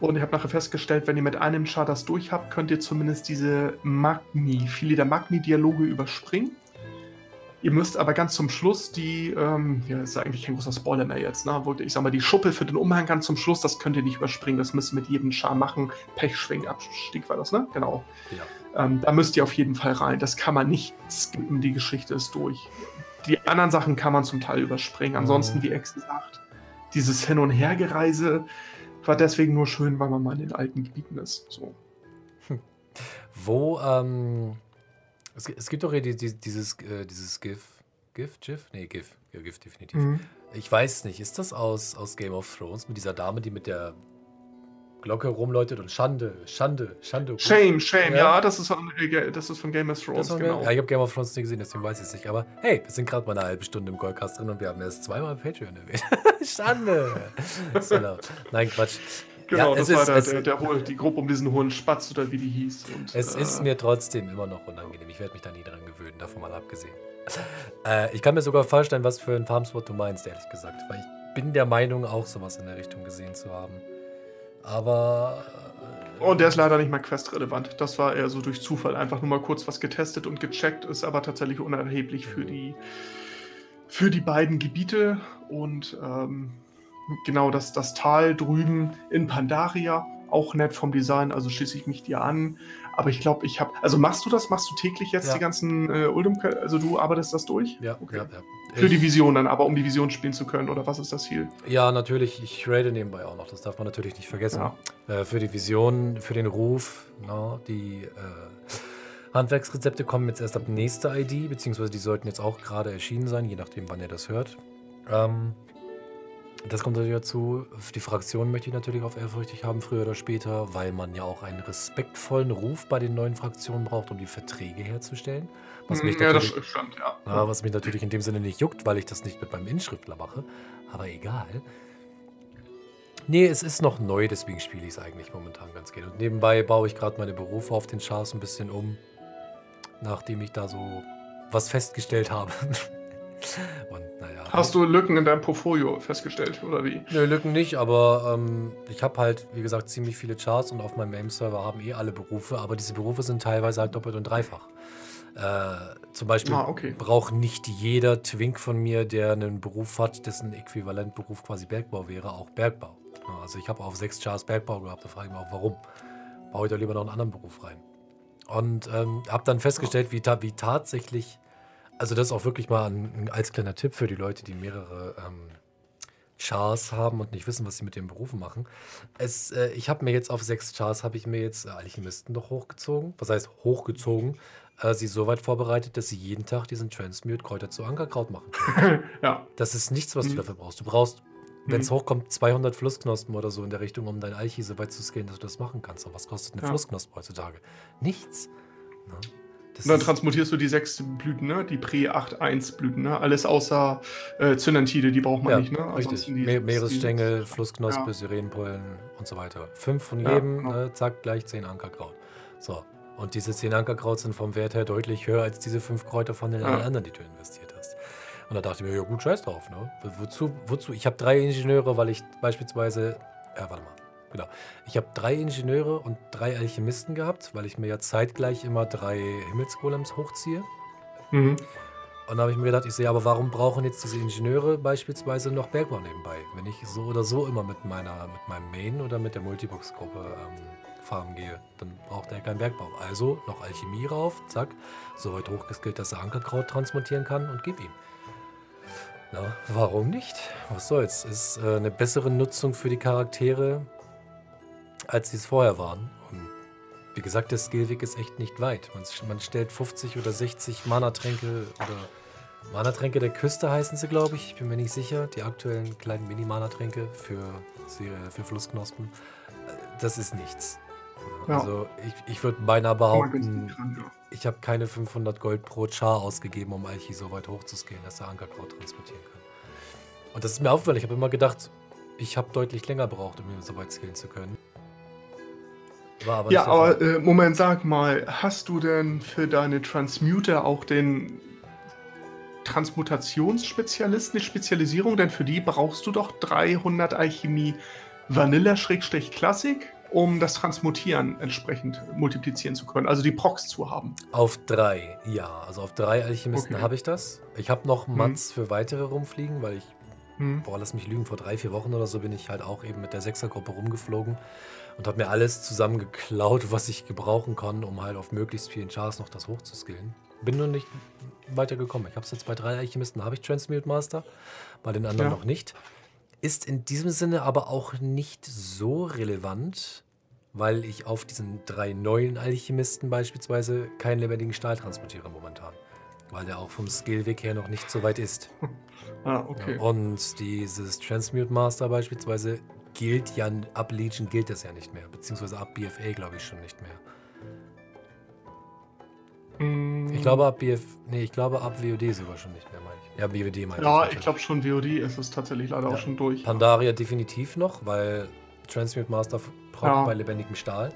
Und ich habe nachher festgestellt, wenn ihr mit einem Char das durch habt, könnt ihr zumindest diese Magni, viele der Magni-Dialoge überspringen. Ihr müsst aber ganz zum Schluss die, ähm, ja, ist eigentlich kein großer Spoiler mehr jetzt, ne? Ich sag mal, die Schuppe für den Umhang ganz zum Schluss, das könnt ihr nicht überspringen, das müsst ihr mit jedem Char machen. Pechschwingabstieg war das, ne? Genau. Ja. Ähm, da müsst ihr auf jeden Fall rein. Das kann man nicht skippen, die Geschichte ist durch. Die anderen Sachen kann man zum Teil überspringen. Ansonsten, wie Ex gesagt, dieses Hin- und Hergereise war deswegen nur schön, weil man mal in den alten Gebieten ist. So. Wo, ähm, es, es gibt doch hier die, die, dieses, äh, dieses GIF. GIF? GIF? Nee, GIF. Ja, GIF definitiv. Mhm. Ich weiß nicht, ist das aus, aus Game of Thrones mit dieser Dame, die mit der Glocke rumläutet und Schande, Schande, Schande. Shame, Shame, ja, ja das, ist von, äh, das ist von Game of Thrones, genau. Ja, ich habe Game of Thrones nicht gesehen, deswegen weiß ich es nicht. Aber hey, wir sind gerade mal eine halbe Stunde im Goldcast drin und wir haben erst zweimal Patreon erwähnt. Schande! Nein, Quatsch. Genau, ja, das war der, der, der, die Gruppe um diesen hohen Spatz oder wie die hieß. Und, es äh, ist mir trotzdem immer noch unangenehm. Ich werde mich da nie dran gewöhnen, davon mal abgesehen. Äh, ich kann mir sogar vorstellen, was für ein Farmspot du meinst, ehrlich gesagt. Weil ich bin der Meinung, auch sowas in der Richtung gesehen zu haben. Aber. Äh, und der ist leider nicht mal questrelevant. Das war eher so durch Zufall einfach nur mal kurz was getestet und gecheckt, ist aber tatsächlich unerheblich für die, für die beiden Gebiete. Und ähm, genau das, das Tal drüben in Pandaria. Auch nett vom Design, also schließe ich mich dir an. Aber ich glaube, ich habe. Also machst du das? Machst du täglich jetzt ja. die ganzen äh, Uldum? Also du arbeitest das durch? Ja, okay. Ja, ja. Für ich, die Vision dann, aber um die Vision spielen zu können, oder was ist das Ziel? Ja, natürlich. Ich rate nebenbei auch noch. Das darf man natürlich nicht vergessen. Äh, für die Vision, für den Ruf, no, die. Äh, Handwerksrezepte kommen jetzt erst ab nächster ID, beziehungsweise die sollten jetzt auch gerade erschienen sein, je nachdem, wann ihr das hört. Ähm, das kommt natürlich dazu. Die Fraktion möchte ich natürlich auf ehrfürchtig haben, früher oder später, weil man ja auch einen respektvollen Ruf bei den neuen Fraktionen braucht, um die Verträge herzustellen. Was mich, ja, das stimmt, ja. ja. was mich natürlich in dem Sinne nicht juckt, weil ich das nicht mit meinem Inschriftler mache. Aber egal. Nee, es ist noch neu, deswegen spiele ich es eigentlich momentan ganz gerne. Und nebenbei baue ich gerade meine Berufe auf den Chars ein bisschen um, nachdem ich da so was festgestellt habe. Und naja. Hast du Lücken in deinem Portfolio festgestellt, oder wie? Nö, Lücken nicht, aber ähm, ich habe halt, wie gesagt, ziemlich viele Charts und auf meinem MAME-Server haben eh alle Berufe, aber diese Berufe sind teilweise halt doppelt und dreifach. Äh, zum Beispiel ah, okay. braucht nicht jeder Twink von mir, der einen Beruf hat, dessen Äquivalentberuf quasi Bergbau wäre, auch Bergbau. Also ich habe auf sechs Charts Bergbau gehabt, da frage ich mich auch, warum? Baue ich da lieber noch einen anderen Beruf rein? Und ähm, habe dann festgestellt, wie, ta wie tatsächlich, also das ist auch wirklich mal ein, als kleiner Tipp für die Leute, die mehrere ähm, Chars haben und nicht wissen, was sie mit den Berufen machen. Es, äh, ich habe mir jetzt auf sechs Chars, habe ich mir jetzt äh, Alchemisten doch hochgezogen. Was heißt hochgezogen? äh, sie so weit vorbereitet, dass sie jeden Tag diesen Transmute Kräuter zu Ankerkraut machen können. ja. Das ist nichts, was mhm. du dafür brauchst. Du brauchst, wenn es mhm. hochkommt, 200 Flussknospen oder so in der Richtung, um dein Alchi so weit zu skillen, dass du das machen kannst. Und was kostet eine ja. Flussknospe heutzutage? Nichts. Ne? Und dann transmutierst du die sechs Blüten, ne? die Pre-8-1 Blüten, ne? alles außer äh, Zynantide, die braucht man ja, nicht. Ne? Richtig. Me Meeresstängel, Flussknospe, ja. Sirenenpollen und so weiter. Fünf von jedem, ja, genau. ne? zack, gleich zehn Ankerkraut. So, und diese 10 Ankerkraut sind vom Wert her deutlich höher als diese 5 Kräuter von den ja. anderen, die du investiert hast. Und da dachte ich mir, ja gut, scheiß drauf. Ne? Wozu, wozu? Ich habe drei Ingenieure, weil ich beispielsweise, äh, warte mal, genau. Ich habe drei Ingenieure und drei Alchemisten gehabt, weil ich mir ja zeitgleich immer drei Himmelsgolems hochziehe. Mhm. Und da habe ich mir gedacht, ich sehe, aber warum brauchen jetzt diese Ingenieure beispielsweise noch Bergbau nebenbei, wenn ich so oder so immer mit meiner, mit meinem Main oder mit der Multibox-Gruppe ähm, farmen gehe, dann braucht er keinen Bergbau. Also noch Alchemie rauf, zack, so weit hochgeskillt, dass er Ankerkraut transmutieren kann und gib ihm. Na, warum nicht? Was soll's? Ist äh, eine bessere Nutzung für die Charaktere, als sie es vorher waren. Und wie gesagt, der Skillweg ist echt nicht weit. Man, man stellt 50 oder 60 Mana-Tränke oder Mana-Tränke der Küste heißen sie, glaube ich. Ich bin mir nicht sicher. Die aktuellen kleinen Mini-Mana-Tränke für, für Flussknospen. Äh, das ist nichts. Ja. Also ich, ich würde beinahe behaupten, ich habe keine 500 Gold pro Char ausgegeben, um Alchi so weit hochzuskillen, dass er Ankerkraut transportieren kann. Und das ist mir aufgefallen. Ich habe immer gedacht, ich habe deutlich länger gebraucht, um ihn so weit skillen zu können. Aber ja, aber äh, Moment, sag mal, hast du denn für deine Transmuter auch den Transmutationsspezialisten, die Spezialisierung? Denn für die brauchst du doch 300 Alchemie Vanilla-Klassik um das Transmutieren entsprechend multiplizieren zu können, also die Procs zu haben. Auf drei, ja. Also auf drei Alchemisten okay. habe ich das. Ich habe noch hm. Mats hm. für weitere rumfliegen, weil ich, hm. boah, lass mich lügen, vor drei, vier Wochen oder so bin ich halt auch eben mit der Sechsergruppe rumgeflogen und habe mir alles zusammengeklaut, was ich gebrauchen kann, um halt auf möglichst vielen Chars noch das hochzuskillen. Bin nur nicht weitergekommen. Ich habe es jetzt bei drei Alchemisten, habe ich Transmute Master, bei den anderen ja. noch nicht. Ist in diesem Sinne aber auch nicht so relevant, weil ich auf diesen drei neuen Alchemisten beispielsweise keinen lebendigen Stahl transportiere momentan. Weil der auch vom Skillweg her noch nicht so weit ist. ah, okay. und dieses Transmute Master beispielsweise gilt ja, ab Legion gilt das ja nicht mehr. Beziehungsweise ab BFA glaube ich schon nicht mehr. Mm. Ich glaube ab BF, nee, ich glaube ab WOD sogar schon nicht mehr, meine ich. Ja, BOD meine ja, ich. Ja, ich glaube schon WOD ist es tatsächlich leider ja. auch schon durch. Pandaria definitiv noch, weil Transmute Master braucht ja. bei lebendigem Stahl.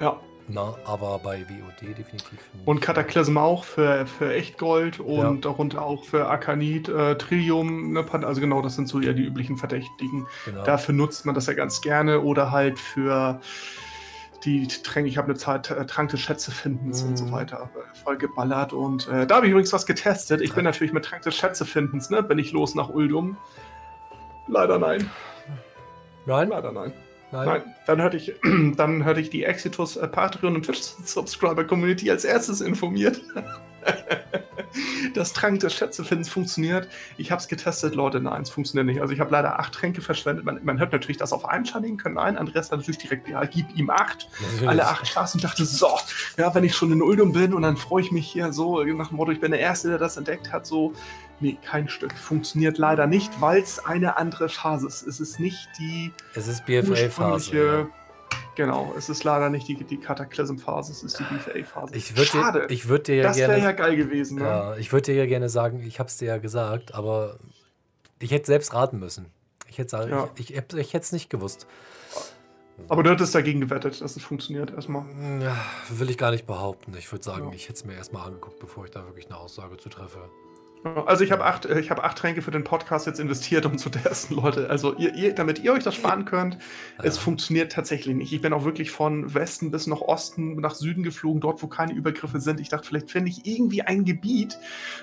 Ja. Na, aber bei WOD definitiv nicht. Und Cataclysm auch für, für Echtgold und ja. darunter auch für Arkanit, äh, Trillium, ne, also genau, das sind so ja die üblichen Verdächtigen. Genau. Dafür nutzt man das ja ganz gerne oder halt für die Tränke, ich habe eine Zeit äh, Trank des Schätzefindens mm. und so mhm. weiter äh, voll geballert. Und äh, da habe ich übrigens was getestet. Ich bin natürlich mit Trank des Schätzefindens, ne? Bin ich los nach Uldum? Leider nein. Nein? Leider nein. Nein. Nein. Dann hörte ich, dann hörte ich die Exitus äh, Patreon und Twitch Subscriber Community als erstes informiert. das Trank des Schätzefindens funktioniert. Ich habe es getestet, Leute, nein, es funktioniert nicht. Also ich habe leider acht Tränke verschwendet. Man, man, hört natürlich das auf einen Char können. Nein, Andreas hat natürlich direkt, ja, gib ihm acht. Natürlich. Alle acht Chars und dachte, so, ja, wenn ich schon in Uldum bin und dann freue ich mich hier so nach dem Motto, ich bin der Erste, der das entdeckt hat, so, Nee, kein Stück. Funktioniert leider nicht, weil es eine andere Phase ist. Es ist nicht die. Es ist BFA-Phase. Genau, es ist leider nicht die, die Cataclysm-Phase, es ist die BFA-Phase. Ich Schade. Dir, ich würde dir ja das wäre ja geil gewesen. Ne? Ja, ich würde dir ja gerne sagen, ich habe es dir ja gesagt, aber ich hätte selbst raten müssen. Ich hätte ja. ich, ich, ich hätte es nicht gewusst. Aber du hättest dagegen gewettet, dass es funktioniert erstmal. Ja, will ich gar nicht behaupten. Ich würde sagen, ja. ich hätte es mir erstmal angeguckt, bevor ich da wirklich eine Aussage zu treffe. Also ich habe acht, äh, ich acht Tränke für den Podcast jetzt investiert, um zu testen, Leute. Also ihr, ihr, damit ihr euch das sparen könnt, ja. es funktioniert tatsächlich nicht. Ich bin auch wirklich von Westen bis nach Osten, nach Süden geflogen, dort wo keine Übergriffe sind. Ich dachte, vielleicht finde ich irgendwie ein Gebiet,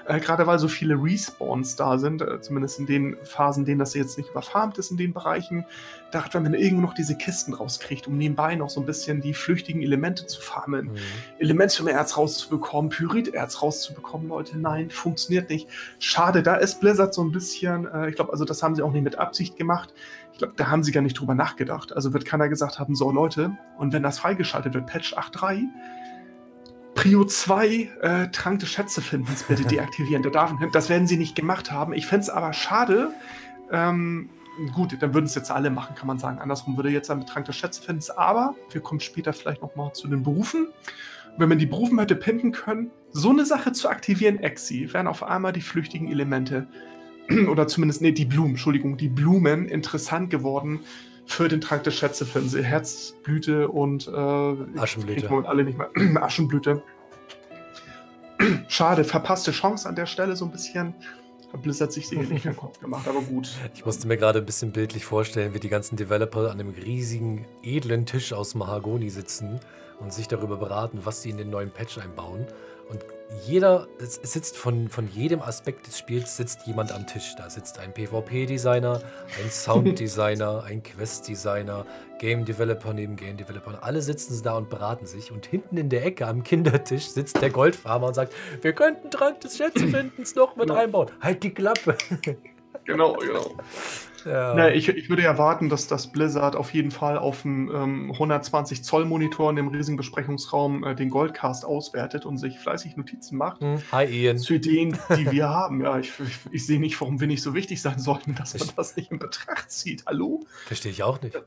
äh, gerade weil so viele Respawns da sind, äh, zumindest in den Phasen, denen das jetzt nicht überfarmt ist, in den Bereichen. Dachte, wenn man irgendwo noch diese Kisten rauskriegt, um nebenbei noch so ein bisschen die flüchtigen Elemente zu farmen, mhm. Elementum-Erz rauszubekommen, Pyrit-Erz rauszubekommen, Leute, nein, funktioniert nicht. Schade, da ist Blizzard so ein bisschen, äh, ich glaube, also das haben sie auch nicht mit Absicht gemacht. Ich glaube, da haben sie gar nicht drüber nachgedacht. Also wird keiner gesagt haben, so Leute, und wenn das freigeschaltet wird, Patch 8.3, Prio 2, äh, Trank des Schätzefindens bitte deaktivieren. das werden sie nicht gemacht haben. Ich fände es aber schade, ähm, gut, dann würden es jetzt alle machen, kann man sagen. Andersrum würde jetzt ein Trank des Schätzefindens, aber wir kommen später vielleicht nochmal zu den Berufen wenn man die Berufen hätte pinden können, so eine Sache zu aktivieren, Exi, wären auf einmal die flüchtigen Elemente oder zumindest, nee, die Blumen, Entschuldigung, die Blumen interessant geworden für den Trank des Schätzefins. Herzblüte und äh, Aschenblüte. Und alle nicht mehr. Aschenblüte. Schade, verpasste Chance an der Stelle so ein bisschen. Blizzard sich sicherlich keinen Kopf gemacht, aber gut. Ich musste mir gerade ein bisschen bildlich vorstellen, wie die ganzen Developer an einem riesigen, edlen Tisch aus Mahagoni sitzen und sich darüber beraten, was sie in den neuen Patch einbauen. Und jeder, es sitzt von, von jedem Aspekt des Spiels sitzt jemand am Tisch. Da sitzt ein PvP-Designer, ein Sound-Designer, ein Quest-Designer, Game Developer neben Game Developer. Alle sitzen da und beraten sich. Und hinten in der Ecke am Kindertisch sitzt der Goldfarmer und sagt, wir könnten Trank des Schätzefindens noch mit einbauen. Halt die Klappe. Genau, genau. Ja. Na, ich, ich würde erwarten, dass das Blizzard auf jeden Fall auf dem ähm, 120 Zoll Monitor in dem riesigen Besprechungsraum äh, den Goldcast auswertet und sich fleißig Notizen macht. Hm. Hi Ian. Zu Ideen, die wir haben. Ja, ich, ich, ich sehe nicht, warum wir nicht so wichtig sein sollten, dass man das nicht in Betracht zieht. Hallo? Verstehe ich auch nicht.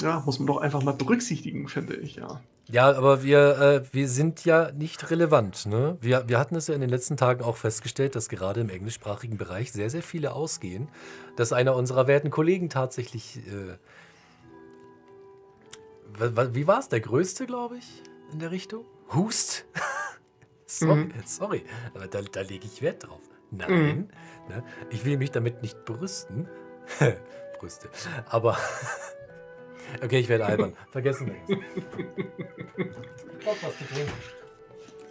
Ja, muss man doch einfach mal berücksichtigen, finde ich, ja. Ja, aber wir, äh, wir sind ja nicht relevant. Ne? Wir, wir hatten es ja in den letzten Tagen auch festgestellt, dass gerade im englischsprachigen Bereich sehr, sehr viele ausgehen, dass einer unserer werten Kollegen tatsächlich. Äh, wie war es? Der größte, glaube ich, in der Richtung? Hust? sorry, mhm. sorry, aber da, da lege ich Wert drauf. Nein, mhm. ne? ich will mich damit nicht brüsten. Brüste. Aber Okay, ich werde albern. Vergessen wir was zu trinken.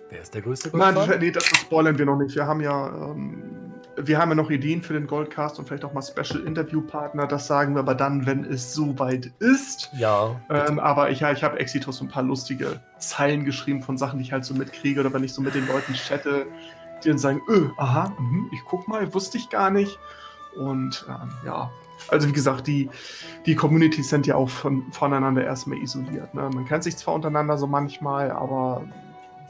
Wer ist der größte Goldfarm? Nein, nee, das spoilern wir noch nicht. Wir haben ja, ähm, wir haben ja noch Ideen für den Goldcast und vielleicht auch mal Special Interview Partner. Das sagen wir aber dann, wenn es soweit ist. Ja. Ähm, aber ich, ja, ich habe Exitus ein paar lustige Zeilen geschrieben von Sachen, die ich halt so mitkriege oder wenn ich so mit den Leuten chatte, die dann sagen, öh, aha, mh, ich guck mal, wusste ich gar nicht. Und ähm, ja, also wie gesagt, die, die Communities sind ja auch von, voneinander erstmal isoliert. Ne? Man kennt sich zwar untereinander so manchmal, aber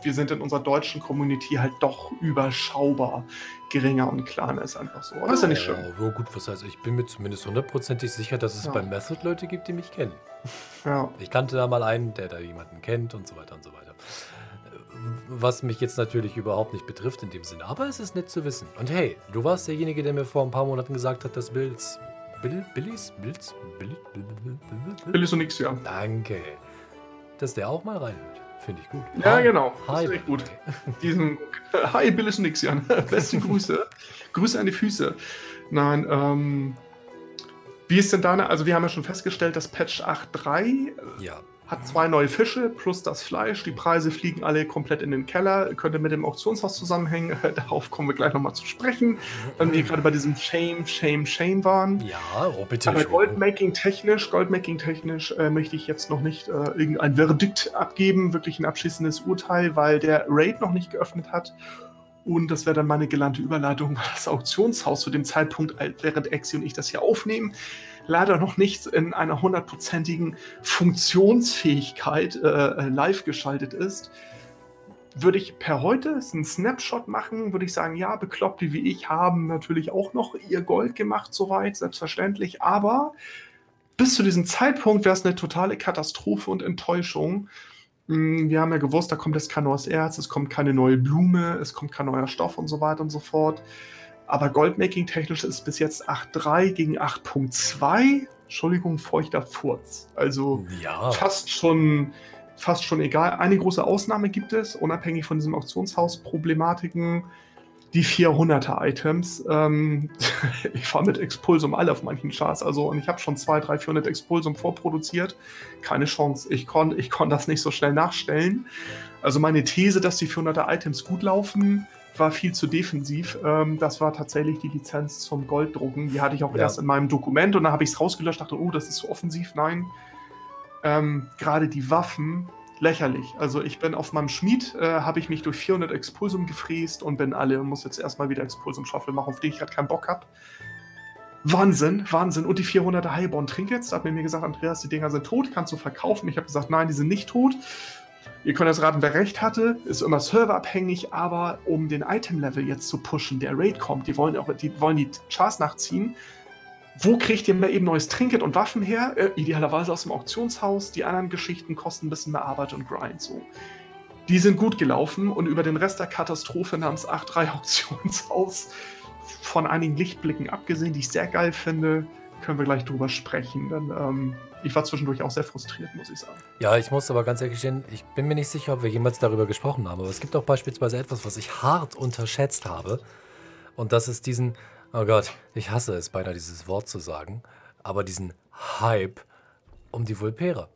wir sind in unserer deutschen Community halt doch überschaubar geringer und kleiner ist einfach so. das ist ja nicht schlimm. Ja, gut, was heißt, ich bin mir zumindest hundertprozentig sicher, dass es ja. bei Method Leute gibt, die mich kennen. Ja. Ich kannte da mal einen, der da jemanden kennt und so weiter und so weiter. Was mich jetzt natürlich überhaupt nicht betrifft in dem Sinne, aber es ist nett zu wissen. Und hey, du warst derjenige, der mir vor ein paar Monaten gesagt hat, dass Bills Bill, Billys? Bills? Billy, Billys und nix, ja. Danke. Dass der auch mal reinhört. Finde ich gut. Ja, Hi. genau. Hi. Das ist gut. Diesen Hi, Billys und nix, ja. Beste Grüße. Grüße an die Füße. Nein, ähm. Wie ist denn deine? Also, wir haben ja schon festgestellt, dass Patch 8.3 ja hat zwei neue Fische plus das Fleisch. Die Preise fliegen alle komplett in den Keller. Könnte mit dem Auktionshaus zusammenhängen. Darauf kommen wir gleich nochmal zu sprechen. Wenn wir gerade bei diesem Shame, Shame, Shame waren. Ja, oh bitte. Aber Goldmaking technisch, Goldmaking technisch äh, möchte ich jetzt noch nicht äh, irgendein Verdikt abgeben, wirklich ein abschließendes Urteil, weil der Raid noch nicht geöffnet hat. Und das wäre dann meine gelernte Überleitung, das Auktionshaus zu dem Zeitpunkt, während Exi und ich das hier aufnehmen, leider noch nicht in einer hundertprozentigen Funktionsfähigkeit äh, äh, live geschaltet ist. Würde ich per heute einen Snapshot machen, würde ich sagen, ja, Bekloppte wie ich haben natürlich auch noch ihr Gold gemacht, soweit, selbstverständlich. Aber bis zu diesem Zeitpunkt wäre es eine totale Katastrophe und Enttäuschung. Hm, wir haben ja gewusst, da kommt jetzt kein neues Erz, es kommt keine neue Blume, es kommt kein neuer Stoff und so weiter und so fort. Aber Goldmaking technisch ist bis jetzt 8.3 gegen 8.2. Entschuldigung, feuchter Furz. Also ja. fast schon fast schon egal. Eine große Ausnahme gibt es, unabhängig von diesem Auktionshaus-Problematiken. die 400er Items. Ähm, ich fahre mit Expulsum alle auf manchen Charts. Also, und ich habe schon 200, 300, 400 Expulsum vorproduziert. Keine Chance. Ich konnte ich kon das nicht so schnell nachstellen. Also, meine These, dass die 400er Items gut laufen, war viel zu defensiv. Ähm, das war tatsächlich die Lizenz zum Golddrucken. Die hatte ich auch ja. erst in meinem Dokument und dann habe ich es rausgelöscht, dachte, oh, das ist zu offensiv. Nein. Ähm, Gerade die Waffen, lächerlich. Also ich bin auf meinem Schmied, äh, habe ich mich durch 400 Expulsum gefräst und bin alle und muss jetzt erstmal wieder Expulsum Shuffle machen, auf die ich gerade keinen Bock habe. Wahnsinn, Wahnsinn. Und die 400er Highborn Trinkets, da hat mir gesagt, Andreas, die Dinger sind tot, kannst du verkaufen. Ich habe gesagt, nein, die sind nicht tot. Ihr könnt jetzt raten, wer recht hatte. Ist immer serverabhängig, aber um den Item-Level jetzt zu pushen, der Raid kommt, die wollen, auch, die, wollen die Chars nachziehen. Wo kriegt ihr mal eben neues Trinket und Waffen her? Äh, idealerweise aus dem Auktionshaus. Die anderen Geschichten kosten ein bisschen mehr Arbeit und Grind. So. Die sind gut gelaufen und über den Rest der Katastrophe namens 8-3 Auktionshaus, von einigen Lichtblicken abgesehen, die ich sehr geil finde, können wir gleich drüber sprechen. Denn ähm, ich war zwischendurch auch sehr frustriert, muss ich sagen. Ja, ich muss aber ganz ehrlich gestehen, ich bin mir nicht sicher, ob wir jemals darüber gesprochen haben. Aber es gibt auch beispielsweise etwas, was ich hart unterschätzt habe. Und das ist diesen, oh Gott, ich hasse es beinahe, dieses Wort zu sagen, aber diesen Hype um die Vulpera.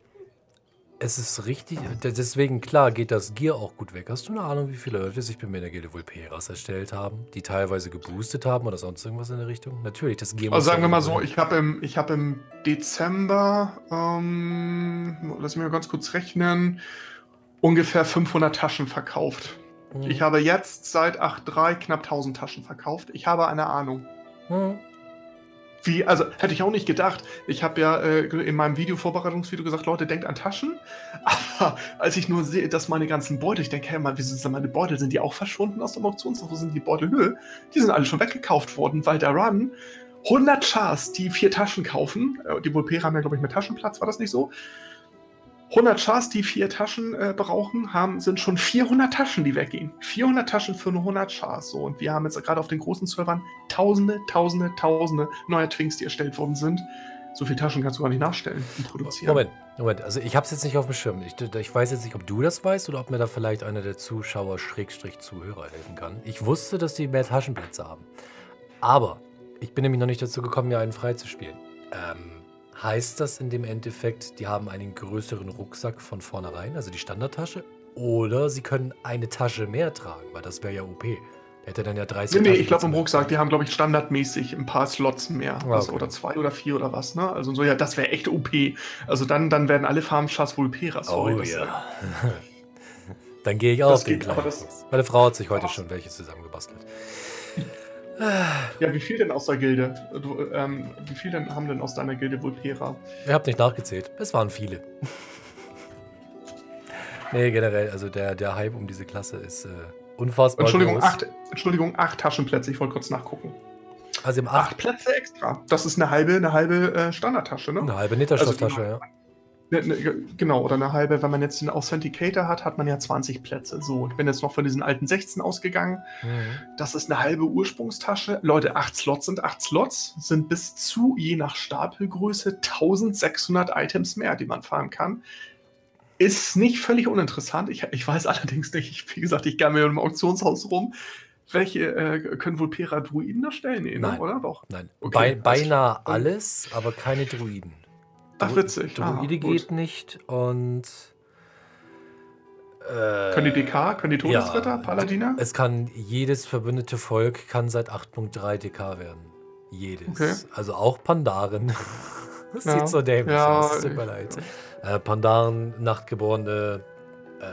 Es ist richtig, deswegen klar geht das Gear auch gut weg. Hast du eine Ahnung, wie viele Leute sich bei mir in der Gilde Vulperas erstellt haben, die teilweise geboostet haben oder sonst irgendwas in der Richtung? Natürlich, das Gear. Also sagen wir mal so, ich habe im, hab im Dezember, ähm, lass mich mal ganz kurz rechnen, ungefähr 500 Taschen verkauft. Mhm. Ich habe jetzt seit 8.3 knapp 1000 Taschen verkauft. Ich habe eine Ahnung. Mhm. Wie, also hätte ich auch nicht gedacht. Ich habe ja äh, in meinem Video-Vorbereitungsvideo gesagt, Leute, denkt an Taschen. Aber als ich nur sehe, dass meine ganzen Beutel, ich denke, hey, mal, wie sind meine Beutel? Sind die auch verschwunden aus dem Auktionshaus? Wo sind die Beutel? Nö, die sind alle schon weggekauft worden, weil der Run 100 Chars, die vier Taschen kaufen, äh, die Vulpera haben ja, glaube ich, mit Taschenplatz, war das nicht so? 100 Chars, die vier Taschen äh, brauchen, haben, sind schon 400 Taschen, die weggehen. 400 Taschen für nur 100 Chars. So. Und wir haben jetzt gerade auf den großen Servern tausende, tausende, tausende neue Twinks, die erstellt worden sind. So viele Taschen kannst du gar nicht nachstellen und produzieren. Moment, Moment. Also ich habe es jetzt nicht auf dem Schirm. Ich, ich, weiß jetzt nicht, ob du das weißt oder ob mir da vielleicht einer der Zuschauer, Schrägstrich, Zuhörer helfen kann. Ich wusste, dass die mehr Taschenplätze haben. Aber ich bin nämlich noch nicht dazu gekommen, mir einen freizuspielen. Ähm, Heißt das in dem Endeffekt, die haben einen größeren Rucksack von vornherein, also die Standardtasche? Oder sie können eine Tasche mehr tragen, weil das wäre ja OP. Der hätte dann ja 30 Nee, nee ich glaube im Rucksack, die haben, glaube ich, standardmäßig ein paar Slots mehr. Ah, also, oder zwei oder vier oder was, ne? Also so, ja, das wäre echt OP. Also dann, dann werden alle Farmchars Vulpera. Sorry, oh ja. dann gehe ich auch auf den kleinen. Meine Frau hat sich heute schon welche zusammengebastelt. Ja, wie viel denn aus der Gilde? Du, ähm, wie viel denn haben denn aus deiner Gilde Vulpera? Ich habe nicht nachgezählt. Es waren viele. nee, generell, also der, der Hype um diese Klasse ist äh, unfassbar. Entschuldigung, acht, Entschuldigung, acht Taschenplätze. Ich wollte kurz nachgucken. Also im acht, acht Plätze extra. Das ist eine halbe, eine halbe äh, Standardtasche, ne? Eine halbe Nitterstofftasche, also, ja. Ne, ne, genau, oder eine halbe, wenn man jetzt den Authenticator hat, hat man ja 20 Plätze. So, ich bin jetzt noch von diesen alten 16 ausgegangen. Mhm. Das ist eine halbe Ursprungstasche. Leute, 8 Slots sind 8 Slots, sind bis zu, je nach Stapelgröße, 1600 Items mehr, die man fahren kann. Ist nicht völlig uninteressant. Ich, ich weiß allerdings nicht, ich, wie gesagt, ich gehe mir im Auktionshaus rum. Welche äh, können wohl Pera-Druiden erstellen? Nee, Nein. oder? Doch. Nein. Okay, Be beinahe alles, aber keine Druiden. Ach, witzig. Druide ah, geht nicht und. Äh, können die DK? Können die Todesritter? Ja, Paladiner? Es kann jedes verbündete Volk kann seit 8.3 DK werden. Jedes. Okay. Also auch Pandaren. das ja. sieht so dämlich ja, aus. Tut mir leid. Äh, Pandaren, Nachtgeborene, äh,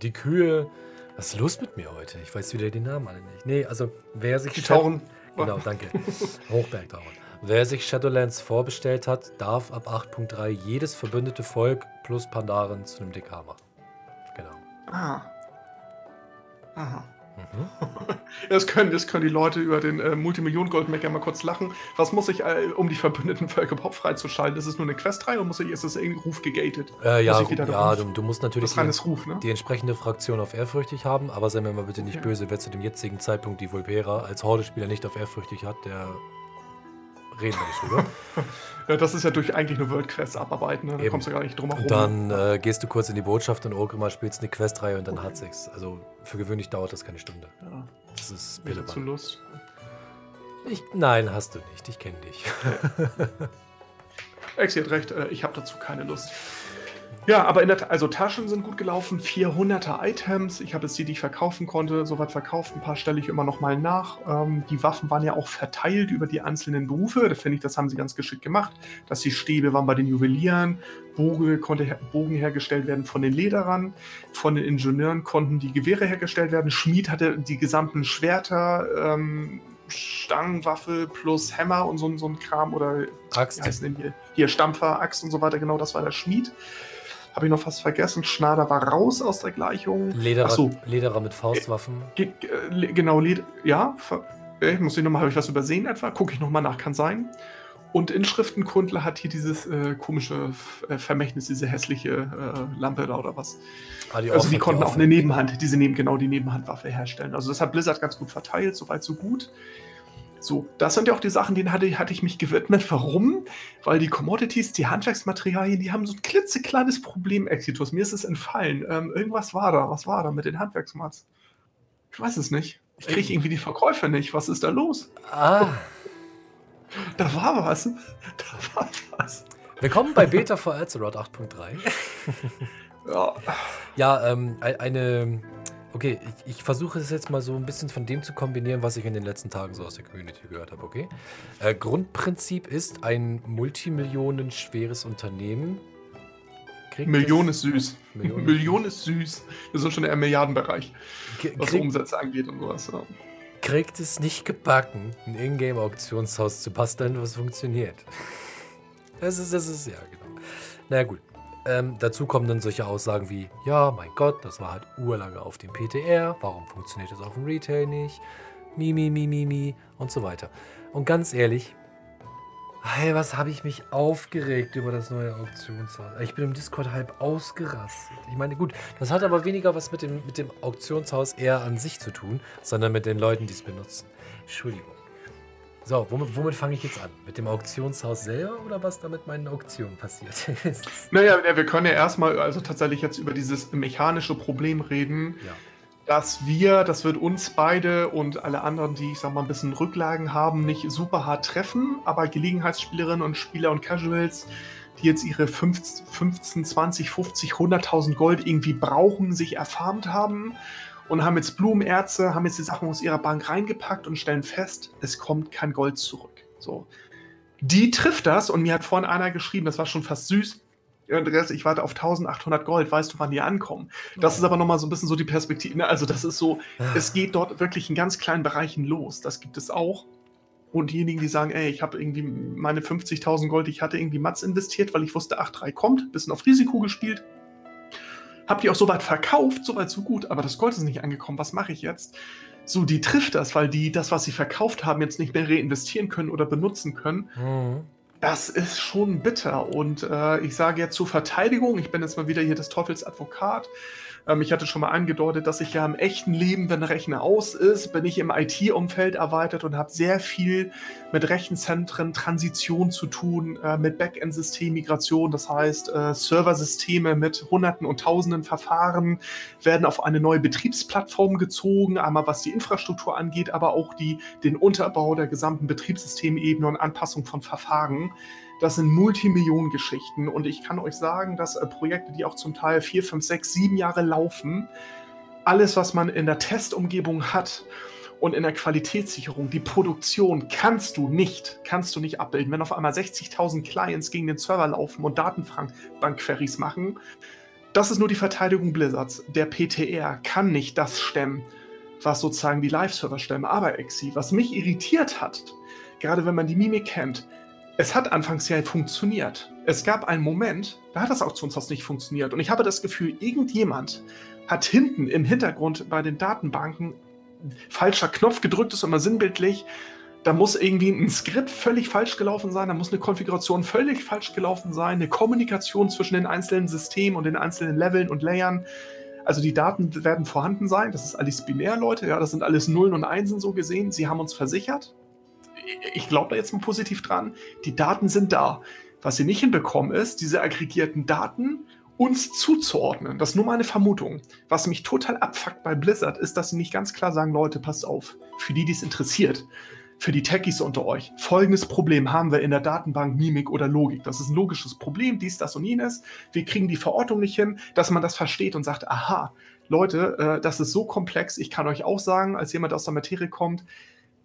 die Kühe. Was ist los mit mir heute? Ich weiß wieder die Namen alle nicht. Nee, also wer sich. Die Tauren. Genau, danke. Hochbergtauren. Wer sich Shadowlands vorbestellt hat, darf ab 8.3 jedes verbündete Volk plus Pandaren zu einem DK machen. Genau. Ah. Aha. Mhm. Das, können, das können die Leute über den äh, Multimillionen-Goldmecker mal kurz lachen. Was muss ich, äh, um die verbündeten Völker überhaupt freizuschalten? Ist es nur eine Questreihe oder muss ich, ist das irgendwie Ruf gegatet? Äh, ja, ja du, du, musst natürlich die, Ruf, ne? die, entsprechende Fraktion auf ehrfürchtig haben, aber seien wir mal bitte nicht ja. böse, wer zu dem jetzigen Zeitpunkt die Vulpera als Horde-Spieler nicht auf ehrfürchtig hat, der reden wir nicht drüber. ja, das ist ja durch eigentlich nur WordQuest abarbeiten, ne? da kommst du gar nicht drum herum. Und dann äh, gehst du kurz in die Botschaft und Ogrimmar spielst eine Questreihe und dann hat sich's. Also für gewöhnlich dauert das keine Stunde. Ja. Das ist Billeband. zu Lust. Ich, nein, hast du nicht. Ich kenne dich. Exi hat recht, äh, ich habe dazu keine Lust. Ja, aber in der, also Taschen sind gut gelaufen, 400er Items. Ich habe jetzt die, die ich verkaufen konnte, soweit verkauft. Ein paar stelle ich immer noch mal nach. Ähm, die Waffen waren ja auch verteilt über die einzelnen Berufe. Da finde ich, das haben sie ganz geschickt gemacht. Dass die Stäbe waren bei den Juwelieren, Bogen konnte Bogen hergestellt werden von den Lederern, von den Ingenieuren konnten die Gewehre hergestellt werden. Schmied hatte die gesamten Schwerter. Ähm, Stangenwaffe plus Hammer und so, so ein Kram oder Axt. Wie heißt denn hier? Hier Stampfer, Axt und so weiter. Genau, das war der Schmied. Habe ich noch fast vergessen. Schnader war raus aus der Gleichung. Lederer, so. Lederer mit Faustwaffen. Ge ge genau, Leder, ja. Ich muss ich nochmal, habe ich was übersehen etwa? Gucke ich nochmal nach, kann sein. Und Inschriftenkundler hat hier dieses äh, komische äh, Vermächtnis, diese hässliche äh, Lampe da oder was. Ah, die also die konnten die auch eine Nebenhand, diese neben, genau die Nebenhandwaffe herstellen. Also das hat Blizzard ganz gut verteilt, soweit so gut. So, das sind ja auch die Sachen, denen hatte, hatte ich mich gewidmet. Warum? Weil die Commodities, die Handwerksmaterialien, die haben so ein klitzekleines Problem, Exitus. Mir ist es entfallen. Ähm, irgendwas war da. Was war da mit den Handwerksmats? Ich weiß es nicht. Ich kriege irgendwie die Verkäufe nicht. Was ist da los? Ah. Da war was. Da war was. Willkommen bei Beta for Azeroth 8.3. ja. Ja, ähm, eine Okay, ich, ich versuche es jetzt mal so ein bisschen von dem zu kombinieren, was ich in den letzten Tagen so aus der Community gehört habe, okay? Äh, Grundprinzip ist, ein multimillionenschweres Unternehmen Million ist süß. Million, Million ist süß. Wir sind schon eher im Milliardenbereich, was krieg, Umsätze angeht und sowas. Ja. Kriegt es nicht gebacken, ein Ingame-Auktionshaus zu basteln, was funktioniert. Das ist, das ist, ja, genau. Na naja, gut. Ähm, dazu kommen dann solche Aussagen wie, ja, mein Gott, das war halt urlange auf dem PTR, warum funktioniert das auf dem Retail nicht? Mimi, mi, mi, mi und so weiter. Und ganz ehrlich, hey, was habe ich mich aufgeregt über das neue Auktionshaus. Ich bin im Discord halb ausgerastet. Ich meine, gut, das hat aber weniger was mit dem, mit dem Auktionshaus eher an sich zu tun, sondern mit den Leuten, die es benutzen. Entschuldigung. So, womit, womit fange ich jetzt an? Mit dem Auktionshaus selber oder was da mit meinen Auktionen passiert ist? Naja, wir können ja erstmal also tatsächlich jetzt über dieses mechanische Problem reden, ja. dass wir, das wird uns beide und alle anderen, die ich sag mal ein bisschen Rücklagen haben, nicht super hart treffen, aber Gelegenheitsspielerinnen und Spieler und Casuals, die jetzt ihre 15, 20, 50, 100.000 Gold irgendwie brauchen, sich erfarmt haben und haben jetzt Blumenärzte, haben jetzt die Sachen aus ihrer Bank reingepackt und stellen fest, es kommt kein Gold zurück. So. Die trifft das und mir hat vorhin einer geschrieben, das war schon fast süß. Ich warte auf 1800 Gold, weißt du, wann die ankommen? Das ist aber nochmal so ein bisschen so die Perspektive. Ne? Also, das ist so, ah. es geht dort wirklich in ganz kleinen Bereichen los. Das gibt es auch. Und diejenigen, die sagen, ey, ich habe irgendwie meine 50.000 Gold, ich hatte irgendwie Mats investiert, weil ich wusste, 8-3 kommt, bisschen auf Risiko gespielt, hab die auch so weit verkauft, so weit so gut, aber das Gold ist nicht angekommen. Was mache ich jetzt? So, die trifft das, weil die das, was sie verkauft haben, jetzt nicht mehr reinvestieren können oder benutzen können. Mhm. Das ist schon bitter. Und äh, ich sage jetzt zur Verteidigung, ich bin jetzt mal wieder hier des Teufels Advokat. Ähm, ich hatte schon mal angedeutet, dass ich ja im echten Leben, wenn Rechner aus ist, bin ich im IT-Umfeld erweitert und habe sehr viel mit Rechenzentren, Transition zu tun, äh, mit Backend-System-Migration. Das heißt, äh, Serversysteme mit Hunderten und Tausenden Verfahren werden auf eine neue Betriebsplattform gezogen, einmal was die Infrastruktur angeht, aber auch die, den Unterbau der gesamten Betriebssystemebene und Anpassung von Verfahren. Das sind Multimillionengeschichten und ich kann euch sagen, dass äh, Projekte, die auch zum Teil vier, fünf, sechs, sieben Jahre laufen, alles, was man in der Testumgebung hat und in der Qualitätssicherung, die Produktion kannst du nicht, kannst du nicht abbilden. Wenn auf einmal 60.000 Clients gegen den Server laufen und Datenbankqueries machen, das ist nur die Verteidigung Blizzards. Der PTR kann nicht das stemmen, was sozusagen die Live-Server stemmen. Aber Exi, was mich irritiert hat, gerade wenn man die Mimik kennt, es hat anfangs ja funktioniert. Es gab einen Moment, da hat das Auktionshaus nicht funktioniert. Und ich habe das Gefühl, irgendjemand hat hinten im Hintergrund bei den Datenbanken falscher Knopf gedrückt, ist immer sinnbildlich. Da muss irgendwie ein Skript völlig falsch gelaufen sein, da muss eine Konfiguration völlig falsch gelaufen sein, eine Kommunikation zwischen den einzelnen Systemen und den einzelnen Leveln und Layern. Also die Daten werden vorhanden sein, das ist alles binär, Leute, ja, das sind alles Nullen und Einsen so gesehen. Sie haben uns versichert, ich glaube da jetzt mal positiv dran, die Daten sind da. Was sie nicht hinbekommen ist, diese aggregierten Daten uns zuzuordnen. Das ist nur meine Vermutung. Was mich total abfuckt bei Blizzard ist, dass sie nicht ganz klar sagen, Leute, passt auf, für die, die es interessiert, für die Techies unter euch. Folgendes Problem haben wir in der Datenbank Mimik oder Logik. Das ist ein logisches Problem, dies, das und jenes. Wir kriegen die Verortung nicht hin, dass man das versteht und sagt, aha, Leute, äh, das ist so komplex. Ich kann euch auch sagen, als jemand aus der Materie kommt,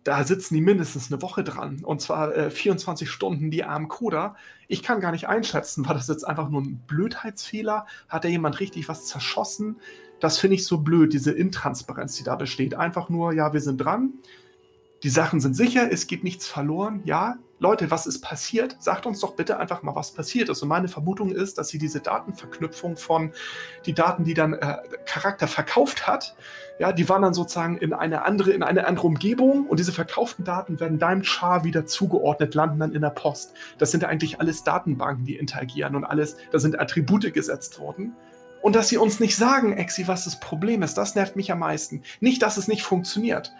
da sitzen die mindestens eine Woche dran. Und zwar äh, 24 Stunden die armen Coder. Ich kann gar nicht einschätzen, war das jetzt einfach nur ein Blödheitsfehler? Hat da jemand richtig was zerschossen? Das finde ich so blöd, diese Intransparenz, die da besteht. Einfach nur, ja, wir sind dran. Die Sachen sind sicher, es geht nichts verloren. Ja, Leute, was ist passiert? Sagt uns doch bitte einfach mal, was passiert ist. Und meine Vermutung ist, dass sie diese Datenverknüpfung von die Daten, die dann äh, Charakter verkauft hat, ja, die waren dann sozusagen in eine andere, in eine andere Umgebung und diese verkauften Daten werden deinem Char wieder zugeordnet, landen dann in der Post. Das sind eigentlich alles Datenbanken, die interagieren und alles, da sind Attribute gesetzt worden. Und dass sie uns nicht sagen, Exi, was das Problem ist, das nervt mich am meisten. Nicht, dass es nicht funktioniert,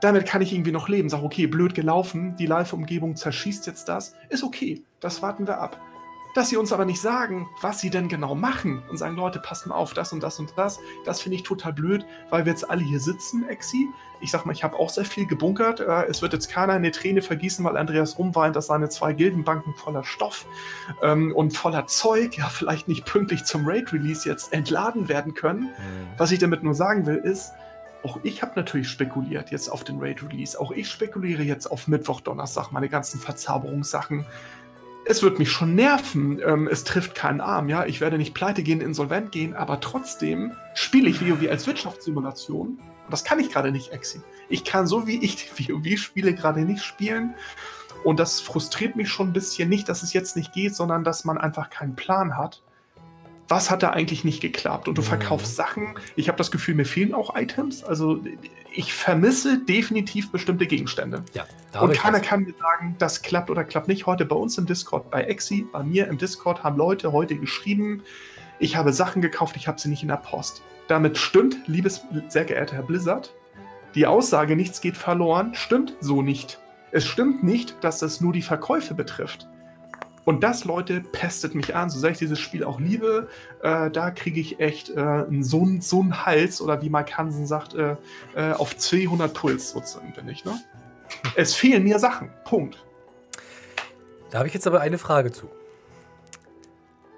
damit kann ich irgendwie noch leben. Sag, okay, blöd gelaufen, die Live-Umgebung zerschießt jetzt das. Ist okay, das warten wir ab. Dass sie uns aber nicht sagen, was sie denn genau machen und sagen, Leute, passt mal auf, das und das und das, das finde ich total blöd, weil wir jetzt alle hier sitzen, Exi. Ich sag mal, ich habe auch sehr viel gebunkert. Äh, es wird jetzt keiner eine Träne vergießen, weil Andreas rumweint, dass seine zwei Gildenbanken voller Stoff ähm, und voller Zeug ja vielleicht nicht pünktlich zum Raid-Release jetzt entladen werden können. Mhm. Was ich damit nur sagen will, ist, auch ich habe natürlich spekuliert jetzt auf den Raid-Release. Auch ich spekuliere jetzt auf Mittwoch, Donnerstag, meine ganzen Verzauberungssachen. Es wird mich schon nerven. Ähm, es trifft keinen Arm, ja. Ich werde nicht pleite gehen, insolvent gehen, aber trotzdem spiele ich WoW als Wirtschaftssimulation. Und das kann ich gerade nicht, Exi. Ich kann so wie ich die WoW-Spiele gerade nicht spielen. Und das frustriert mich schon ein bisschen. Nicht, dass es jetzt nicht geht, sondern dass man einfach keinen Plan hat was hat da eigentlich nicht geklappt? Und du verkaufst Sachen. Ich habe das Gefühl, mir fehlen auch Items. Also ich vermisse definitiv bestimmte Gegenstände. Ja, und keiner kann mir sagen, das klappt oder klappt nicht. Heute bei uns im Discord, bei Exi, bei mir im Discord haben Leute heute geschrieben, ich habe Sachen gekauft, ich habe sie nicht in der Post. Damit stimmt, liebes, sehr geehrter Herr Blizzard, die Aussage, nichts geht verloren, stimmt so nicht. Es stimmt nicht, dass das nur die Verkäufe betrifft. Und das, Leute, pestet mich an. So sehr ich dieses Spiel auch liebe, äh, da kriege ich echt äh, so, so einen Hals oder wie Mike Hansen sagt, äh, äh auf 200 Puls sozusagen bin ich. Ne? Es fehlen mir Sachen. Punkt. Da habe ich jetzt aber eine Frage zu.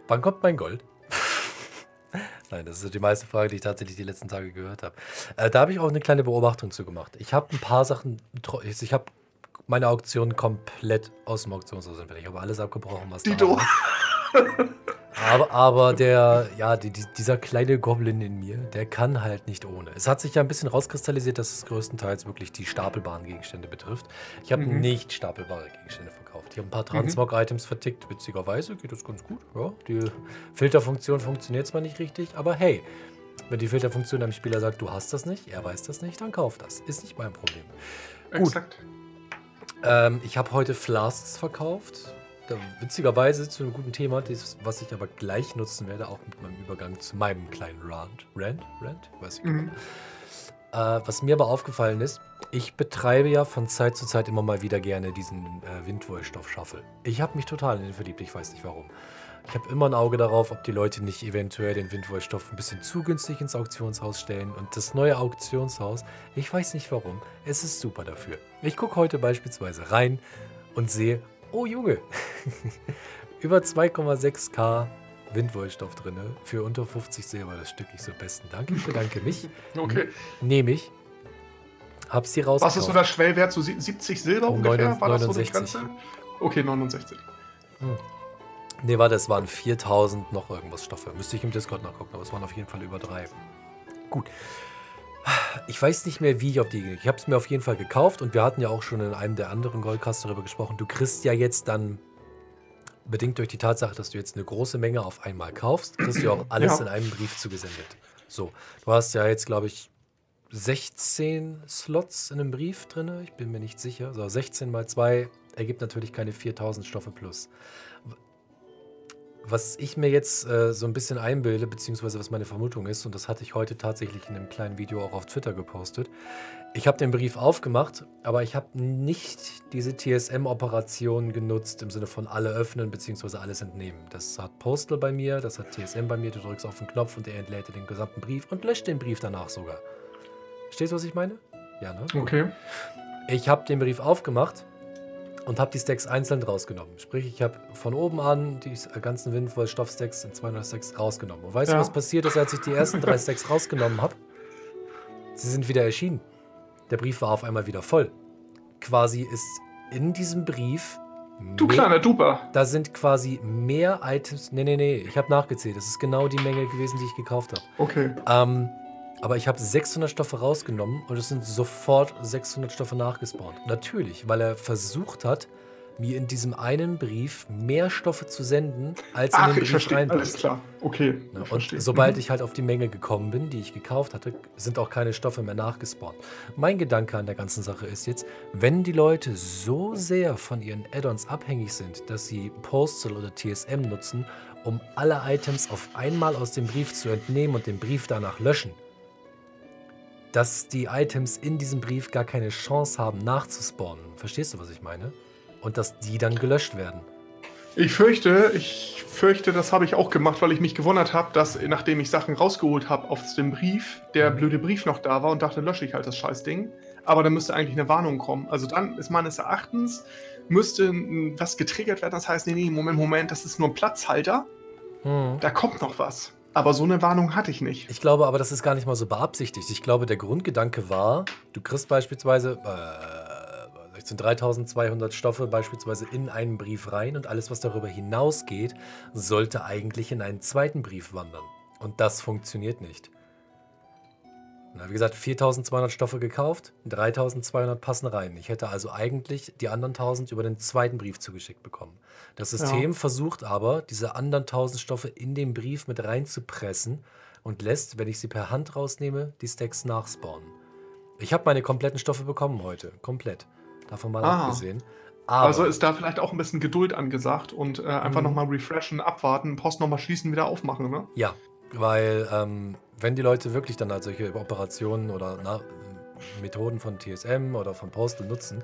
Wann kommt mein Gold? Nein, das ist die meiste Frage, die ich tatsächlich die letzten Tage gehört habe. Äh, da habe ich auch eine kleine Beobachtung zu gemacht. Ich habe ein paar Sachen, ich habe meine Auktion komplett aus dem Auktionshaus entfernt. Ich habe alles abgebrochen, was Dito. da war. Aber, aber der, ja, die, dieser kleine Goblin in mir, der kann halt nicht ohne. Es hat sich ja ein bisschen rauskristallisiert, dass es größtenteils wirklich die stapelbaren Gegenstände betrifft. Ich habe mhm. nicht stapelbare Gegenstände verkauft. Ich habe ein paar mhm. Transmog-Items vertickt. Witzigerweise geht das ganz gut. Ja, die Filterfunktion funktioniert zwar nicht richtig, aber hey, wenn die Filterfunktion einem Spieler sagt, du hast das nicht, er weiß das nicht, dann kauf das. Ist nicht mein Problem. Exakt. Gut. Ähm, ich habe heute Flasks verkauft. Da, witzigerweise zu einem guten Thema, das, was ich aber gleich nutzen werde, auch mit meinem Übergang zu meinem kleinen Rant. Rant? Rant? Weiß ich mhm. Äh, was mir aber aufgefallen ist, ich betreibe ja von Zeit zu Zeit immer mal wieder gerne diesen äh, Windwollstoff-Shuffle. Ich habe mich total in den verliebt, ich weiß nicht warum. Ich habe immer ein Auge darauf, ob die Leute nicht eventuell den Windwollstoff ein bisschen zu günstig ins Auktionshaus stellen. Und das neue Auktionshaus, ich weiß nicht warum, es ist super dafür. Ich gucke heute beispielsweise rein und sehe, oh Junge, über 2,6k Windwollstoff drin für unter 50 Silber das Stück. Ich so, besten Dank, ich bedanke mich. Okay. Nehme ich. Hab's hier raus. Was ist so der Schwellwert? So 70 Silber ungefähr? War 69. das so die Grenze? Okay, 69. Hm. Ne, warte, es waren 4000 noch irgendwas Stoffe. Müsste ich im Discord nachgucken, aber es waren auf jeden Fall über drei. Gut. Ich weiß nicht mehr, wie ich auf die. Ich habe es mir auf jeden Fall gekauft und wir hatten ja auch schon in einem der anderen Goldcasts darüber gesprochen. Du kriegst ja jetzt dann, bedingt durch die Tatsache, dass du jetzt eine große Menge auf einmal kaufst, kriegst du auch alles ja. in einem Brief zugesendet. So, du hast ja jetzt, glaube ich, 16 Slots in einem Brief drin. Ich bin mir nicht sicher. So, 16 mal 2 ergibt natürlich keine 4000 Stoffe plus was ich mir jetzt äh, so ein bisschen einbilde, beziehungsweise was meine Vermutung ist, und das hatte ich heute tatsächlich in einem kleinen Video auch auf Twitter gepostet. Ich habe den Brief aufgemacht, aber ich habe nicht diese TSM-Operation genutzt im Sinne von alle öffnen beziehungsweise alles entnehmen. Das hat Postal bei mir, das hat TSM bei mir. Du drückst auf den Knopf und er entlädt den gesamten Brief und löscht den Brief danach sogar. Verstehst du, was ich meine? Ja, ne? Okay. Ich habe den Brief aufgemacht und habe die Stacks einzeln rausgenommen. Sprich, ich habe von oben an die ganzen Windvoll Stoffstacks in 200 Stacks rausgenommen. Und weißt ja. du, was passiert ist, als ich die ersten drei Stacks rausgenommen habe? Sie sind wieder erschienen. Der Brief war auf einmal wieder voll. Quasi ist in diesem Brief. Du mehr, kleiner Duper. Da sind quasi mehr Items. Nee, nee, nee, ich habe nachgezählt. Das ist genau die Menge gewesen, die ich gekauft habe. Okay. Ähm, aber ich habe 600 Stoffe rausgenommen und es sind sofort 600 Stoffe nachgespawnt. Natürlich, weil er versucht hat, mir in diesem einen Brief mehr Stoffe zu senden, als Ach, in den Brief verstehe, reinpasst. Alles klar, okay. Ja, und verstehe. sobald mhm. ich halt auf die Menge gekommen bin, die ich gekauft hatte, sind auch keine Stoffe mehr nachgespawnt. Mein Gedanke an der ganzen Sache ist jetzt, wenn die Leute so sehr von ihren Add-ons abhängig sind, dass sie Postal oder TSM nutzen, um alle Items auf einmal aus dem Brief zu entnehmen und den Brief danach löschen, dass die Items in diesem Brief gar keine Chance haben nachzuspawnen. Verstehst du, was ich meine? Und dass die dann gelöscht werden. Ich fürchte, ich fürchte, das habe ich auch gemacht, weil ich mich gewundert habe, dass nachdem ich Sachen rausgeholt habe aus dem Brief, der mhm. blöde Brief noch da war und dachte, lösche ich halt das Scheißding. Aber dann müsste eigentlich eine Warnung kommen. Also dann ist meines Erachtens, müsste was getriggert werden. Das heißt, nee, nee, Moment, Moment, das ist nur ein Platzhalter. Mhm. Da kommt noch was. Aber so eine Warnung hatte ich nicht. Ich glaube aber, das ist gar nicht mal so beabsichtigt. Ich glaube, der Grundgedanke war, du kriegst beispielsweise, äh, sind 3200 Stoffe beispielsweise in einen Brief rein und alles, was darüber hinausgeht, sollte eigentlich in einen zweiten Brief wandern. Und das funktioniert nicht. Na, wie gesagt, 4200 Stoffe gekauft, 3200 passen rein. Ich hätte also eigentlich die anderen 1000 über den zweiten Brief zugeschickt bekommen. Das System ja. versucht aber, diese anderen 1000 Stoffe in den Brief mit reinzupressen und lässt, wenn ich sie per Hand rausnehme, die Stacks nachspawnen. Ich habe meine kompletten Stoffe bekommen heute. Komplett. Davon mal ah. abgesehen. Aber also ist da vielleicht auch ein bisschen Geduld angesagt und äh, einfach mhm. nochmal refreshen, abwarten, Post nochmal schließen, wieder aufmachen, ne? Ja, weil ähm, wenn die Leute wirklich dann halt solche Operationen oder na, Methoden von TSM oder von Postal nutzen,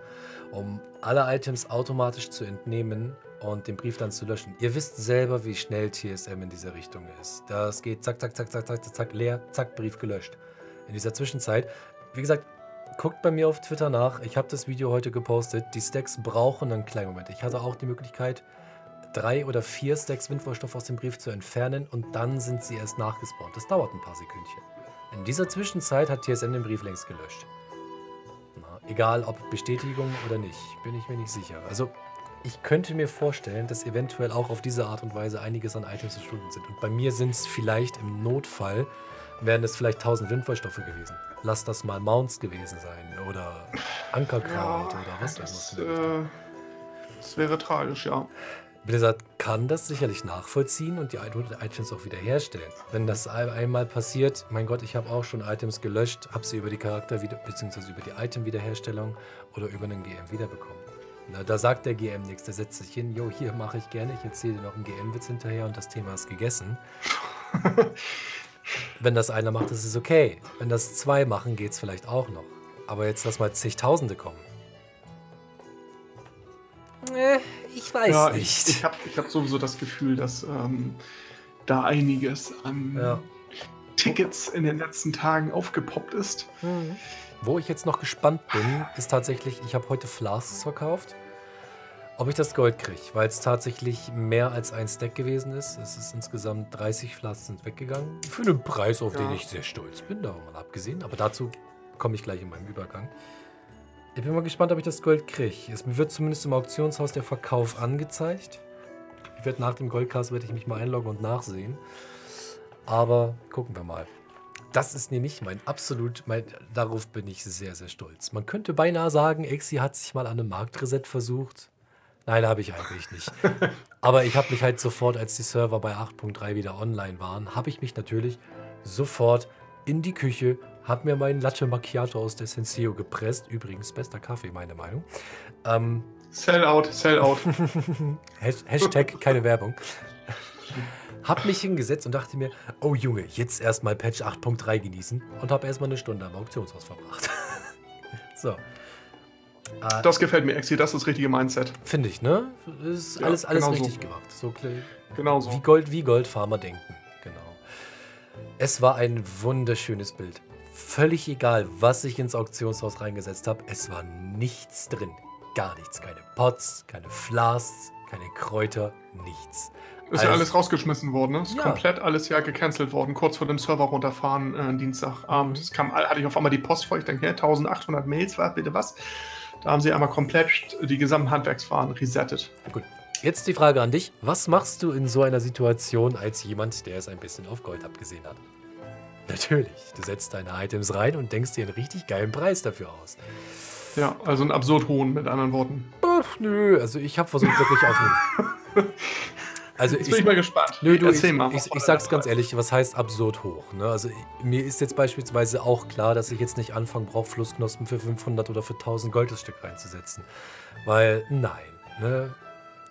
um alle Items automatisch zu entnehmen und den Brief dann zu löschen. Ihr wisst selber, wie schnell TSM in dieser Richtung ist. Das geht zack, zack, zack, zack, zack, zack, leer, zack, Brief gelöscht. In dieser Zwischenzeit, wie gesagt, guckt bei mir auf Twitter nach. Ich habe das Video heute gepostet. Die Stacks brauchen einen kleinen Moment. Ich hatte auch die Möglichkeit, drei oder vier Stacks Windvollstoff aus dem Brief zu entfernen und dann sind sie erst nachgespawnt. Das dauert ein paar Sekündchen. In dieser Zwischenzeit hat TSM den Brief längst gelöscht. Na, egal ob Bestätigung oder nicht, bin ich mir nicht sicher. Also ich könnte mir vorstellen, dass eventuell auch auf diese Art und Weise einiges an Items verschwunden sind. Und bei mir sind es vielleicht im Notfall, wären es vielleicht 1000 Windvollstoffe gewesen. Lass das mal Mounts gewesen sein oder Ankerkraut ja, oder was das, das, äh, das wäre tragisch, ja. Blizzard kann das sicherlich nachvollziehen und die Items auch wiederherstellen. Wenn das einmal passiert, mein Gott, ich habe auch schon Items gelöscht, habe sie über die Charakter beziehungsweise über die Item-Wiederherstellung oder über einen GM wiederbekommen. Na, da sagt der GM nichts, der setzt sich hin, jo, hier mache ich gerne, ich erzähle dir noch einen GM-Witz hinterher und das Thema ist gegessen. Wenn das einer macht, ist es okay. Wenn das zwei machen, geht es vielleicht auch noch. Aber jetzt lass mal zigtausende kommen. Äh, ich weiß ja, nicht. Ich, ich habe ich hab sowieso das Gefühl, dass ähm, da einiges an ja. Tickets in den letzten Tagen aufgepoppt ist. Mhm. Wo ich jetzt noch gespannt bin, ist tatsächlich, ich habe heute Flasks verkauft. Ob ich das Gold kriege, weil es tatsächlich mehr als ein Stack gewesen ist. Es ist insgesamt 30 Flasks sind weggegangen. Für einen Preis, auf ja. den ich sehr stolz bin, davon mal abgesehen. Aber dazu komme ich gleich in meinem Übergang. Ich bin mal gespannt, ob ich das Gold kriege. Es wird zumindest im Auktionshaus der Verkauf angezeigt. Ich werde nach dem Goldcast werde ich mich mal einloggen und nachsehen. Aber gucken wir mal. Das ist nämlich mein absolut, mein, darauf bin ich sehr, sehr stolz. Man könnte beinahe sagen, Exi hat sich mal an einem Marktreset versucht. Nein, habe ich eigentlich nicht. Aber ich habe mich halt sofort, als die Server bei 8.3 wieder online waren, habe ich mich natürlich sofort in die Küche habe mir meinen Latte Macchiato aus der Senseo gepresst. Übrigens, bester Kaffee, meine Meinung. Ähm, sell out, sell out. Hashtag keine Werbung. Hab mich hingesetzt und dachte mir, oh Junge, jetzt erstmal Patch 8.3 genießen und habe erstmal eine Stunde am Auktionshaus verbracht. so. Äh, das gefällt mir, Exi, das ist das richtige Mindset. Finde ich, ne? Ist ja, alles, alles genau richtig so. gemacht. So genau so. Wie Gold, wie Goldfarmer denken. Genau. Es war ein wunderschönes Bild. Völlig egal, was ich ins Auktionshaus reingesetzt habe, es war nichts drin. Gar nichts. Keine Pots, keine Flasks, keine Kräuter, nichts. Ist also, ja alles rausgeschmissen worden, ne? Ist ja. komplett alles ja gecancelt worden, kurz vor dem Server runterfahren, äh, Dienstagabend. Es kam, hatte ich auf einmal die Post vor, ich denke, ja, 1800 Mails, war bitte was? Da haben sie einmal komplett die gesamten Handwerksfahren resettet. Gut. Jetzt die Frage an dich. Was machst du in so einer Situation als jemand, der es ein bisschen auf Gold abgesehen hat? Natürlich, du setzt deine Items rein und denkst dir einen richtig geilen Preis dafür aus. Ja, also einen absurd hohen, mit anderen Worten. Ach, nö, also ich habe versucht wirklich auf Also Jetzt ich, bin ich mal gespannt. Nö, du, Erzähl ich, mal. Ich, ich sag's ganz ehrlich, was heißt absurd hoch? Ne? Also mir ist jetzt beispielsweise auch klar, dass ich jetzt nicht anfangen brauche, Flussknospen für 500 oder für 1000 Gold das Stück reinzusetzen. Weil, nein. Ne?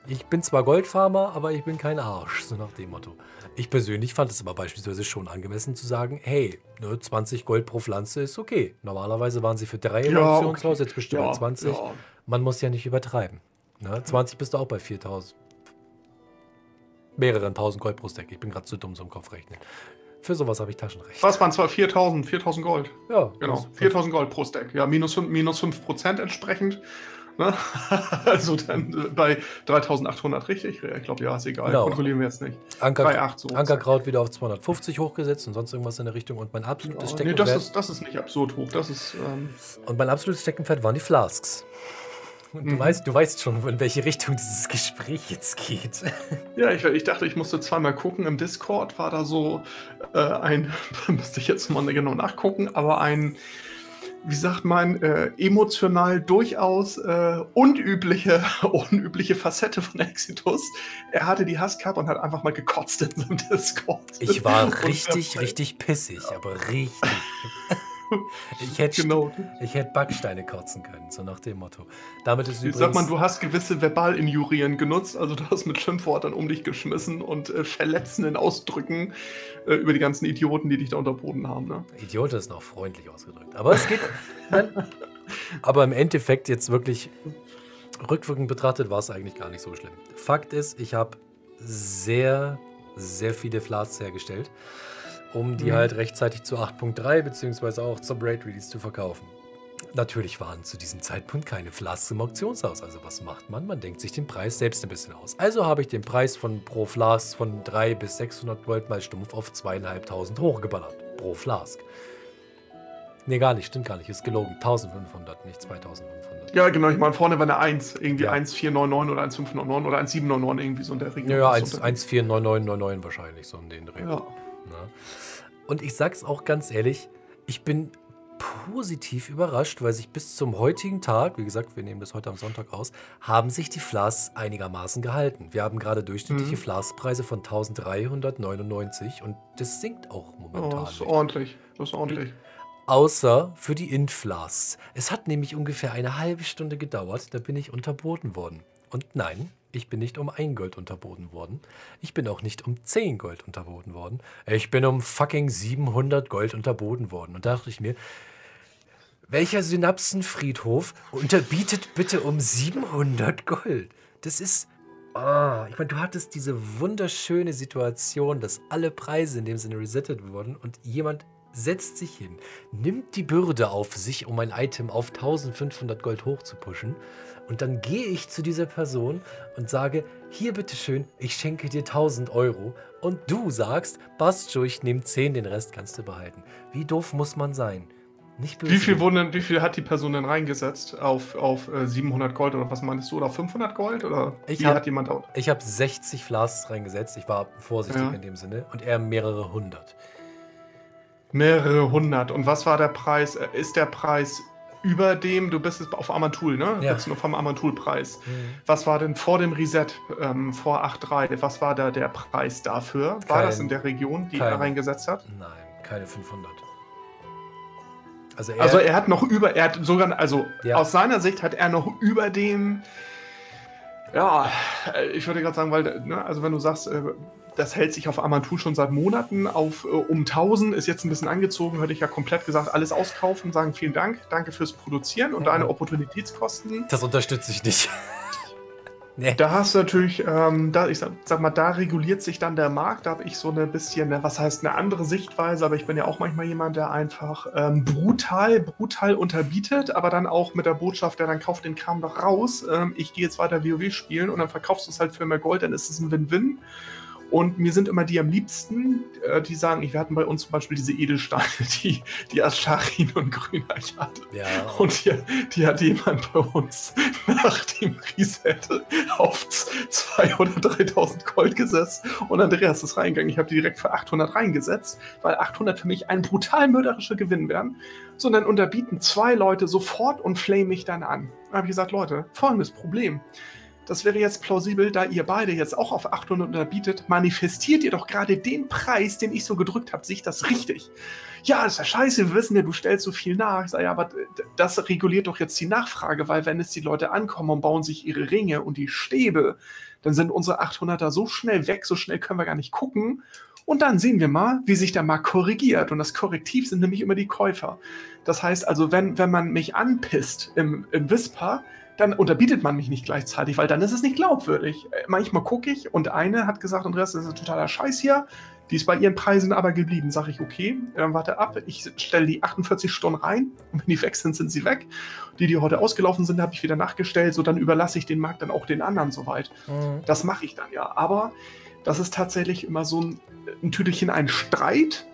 Ich bin zwar Goldfarmer, aber ich bin kein Arsch, so nach dem Motto. Ich persönlich fand es aber beispielsweise schon angemessen zu sagen, hey, ne, 20 Gold pro Pflanze ist okay. Normalerweise waren sie für drei im ja, Auktionshaus, okay. jetzt bestimmt ja, 20. Ja. Man muss ja nicht übertreiben. Ne? 20 bist du auch bei 4000 mehreren tausend Gold pro Stack. Ich bin gerade zu dumm, so im Kopf rechnen. Für sowas habe ich Taschenrecht. Was waren zwar 4000, 4000 Gold? Ja. Genau, 4000 Gold pro Stack. Ja, minus 5, minus 5 Prozent entsprechend. Ne? also dann bei 3800 richtig? Ich glaube, ja, ist egal. Genau. Kontrollieren wir jetzt nicht. Anker, 3, so Ankerkraut wieder auf 250 hochgesetzt und sonst irgendwas in der Richtung. Und mein absolutes ja, Steckenpferd. Nee, das ist, das ist nicht absurd hoch. Das ist, ähm und mein absolutes Steckenpferd waren die Flasks. Und du, mhm. weißt, du weißt schon, in welche Richtung dieses Gespräch jetzt geht. Ja, ich, ich dachte, ich musste zweimal gucken. Im Discord war da so äh, ein, müsste ich jetzt mal genau nachgucken, aber ein, wie sagt man, äh, emotional durchaus äh, unübliche, unübliche Facette von Exitus. Er hatte die Hasscup und hat einfach mal gekotzt in seinem Discord. Ich war richtig, richtig pissig, aber richtig. Ich hätte, genau. ich hätte Backsteine kotzen können, so nach dem Motto. Damit ist übrigens, Sag mal, du hast gewisse Verbalinjurien genutzt, also du hast mit Schimpfworten um dich geschmissen und äh, verletzenden Ausdrücken äh, über die ganzen Idioten, die dich da unterboten haben. Ne? Idiot ist noch freundlich ausgedrückt. Aber es geht. aber im Endeffekt jetzt wirklich rückwirkend betrachtet war es eigentlich gar nicht so schlimm. Fakt ist, ich habe sehr, sehr viele Flasks hergestellt um die mhm. halt rechtzeitig zu 8.3 beziehungsweise auch zum Raid Release zu verkaufen. Natürlich waren zu diesem Zeitpunkt keine Flasks im Auktionshaus. Also was macht man? Man denkt sich den Preis selbst ein bisschen aus. Also habe ich den Preis von pro Flask von 3 bis 600 Gold mal stumpf auf 2.500 hochgeballert. Pro Flask. Nee, gar nicht, stimmt gar nicht. Ist gelogen. 1500, nicht 2500. Ja, genau. Ich meine, vorne war eine 1. Irgendwie ja. 1,499 oder 1,599 oder 1,799 irgendwie so in der Region. Ja, ja 1,49999 wahrscheinlich, so in den Dreh. Ja. Ne? Und ich sag's auch ganz ehrlich, ich bin positiv überrascht, weil sich bis zum heutigen Tag, wie gesagt, wir nehmen das heute am Sonntag aus, haben sich die Flas einigermaßen gehalten. Wir haben gerade durchschnittliche mhm. Flaspreise von 1399 und das sinkt auch momentan. Oh, das ist ordentlich. Das ist ordentlich. Außer für die Int-Flas. Es hat nämlich ungefähr eine halbe Stunde gedauert, da bin ich unterboten worden. Und nein, ich bin nicht um ein Gold unterboten worden. Ich bin auch nicht um 10 Gold unterboten worden. Ich bin um fucking 700 Gold unterboten worden. Und da dachte ich mir, welcher Synapsenfriedhof unterbietet bitte um 700 Gold? Das ist. Oh, ich meine, du hattest diese wunderschöne Situation, dass alle Preise in dem Sinne resettet wurden und jemand setzt sich hin, nimmt die Bürde auf sich, um ein Item auf 1500 Gold hochzupushen und dann gehe ich zu dieser Person und sage, hier bitteschön, ich schenke dir 1000 Euro. Und du sagst, Bastjo, ich nehme 10, den Rest kannst du behalten. Wie doof muss man sein? Nicht böse. Wie viel, wurden, wie viel hat die Person denn reingesetzt? Auf, auf äh, 700 Gold oder was meinst du? Oder 500 Gold? Oder ich hab, hat jemand auch? Ich habe 60 Flasks reingesetzt. Ich war vorsichtig ja. in dem Sinne. Und er mehrere hundert. Mehrere hundert. Und was war der Preis? Äh, ist der Preis über dem, du bist jetzt auf Amantul, ne? Ja. Jetzt nur vom Amantul-Preis. Mhm. Was war denn vor dem Reset, ähm, vor 8.3, was war da der Preis dafür? War kein, das in der Region, die kein, er reingesetzt hat? Nein, keine 500. Also er, also er hat noch über, er hat sogar, also ja. aus seiner Sicht hat er noch über dem, ja, ich würde gerade sagen, weil, ne, also wenn du sagst, äh, das hält sich auf Amantul schon seit Monaten auf äh, um 1000, ist jetzt ein bisschen angezogen, hätte ich ja komplett gesagt, alles auskaufen, sagen vielen Dank, danke fürs Produzieren und mhm. deine Opportunitätskosten. Das unterstütze ich nicht. Nee. Da hast du natürlich, ähm, da, ich sag, sag, mal, da reguliert sich dann der Markt. Da habe ich so eine bisschen, was heißt eine andere Sichtweise, aber ich bin ja auch manchmal jemand, der einfach ähm, brutal, brutal unterbietet, aber dann auch mit der Botschaft, der dann kauft den Kram doch raus. Ähm, ich gehe jetzt weiter WoW spielen und dann verkaufst du es halt für mehr Gold, dann ist es ein Win-Win. Und mir sind immer die am liebsten, äh, die sagen, wir hatten bei uns zum Beispiel diese Edelsteine, die, die Ascharin und Grüneichert. Ja. Und die, die, hat jemand bei uns nach dem Reset auf 2.000 oder 3.000 Gold gesetzt. Und Andreas ist reingegangen. Ich habe die direkt für 800 reingesetzt, weil 800 für mich ein brutal mörderischer Gewinn wären. So, und dann unterbieten zwei Leute sofort und flame mich dann an. Da habe ich gesagt, Leute, folgendes Problem. Das wäre jetzt plausibel, da ihr beide jetzt auch auf 800 unterbietet, manifestiert ihr doch gerade den Preis, den ich so gedrückt habe. Sich das richtig? Ja, das ist ja scheiße, wir wissen ja, du stellst so viel nach. Ich sage, ja, aber das reguliert doch jetzt die Nachfrage, weil wenn es die Leute ankommen und bauen sich ihre Ringe und die Stäbe, dann sind unsere 800er so schnell weg, so schnell können wir gar nicht gucken. Und dann sehen wir mal, wie sich der Markt korrigiert. Und das Korrektiv sind nämlich immer die Käufer. Das heißt also, wenn, wenn man mich anpisst im, im Whisper, dann unterbietet man mich nicht gleichzeitig, weil dann ist es nicht glaubwürdig. Äh, manchmal gucke ich und eine hat gesagt, Andreas, das ist ein totaler Scheiß hier. Die ist bei ihren Preisen aber geblieben. Sag ich, okay, dann warte ab. Ich stelle die 48 Stunden rein und wenn die weg sind, sind sie weg. Die, die heute ausgelaufen sind, habe ich wieder nachgestellt. So, dann überlasse ich den Markt dann auch den anderen soweit. Mhm. Das mache ich dann ja. Aber das ist tatsächlich immer so ein, ein Tüdelchen, ein Streit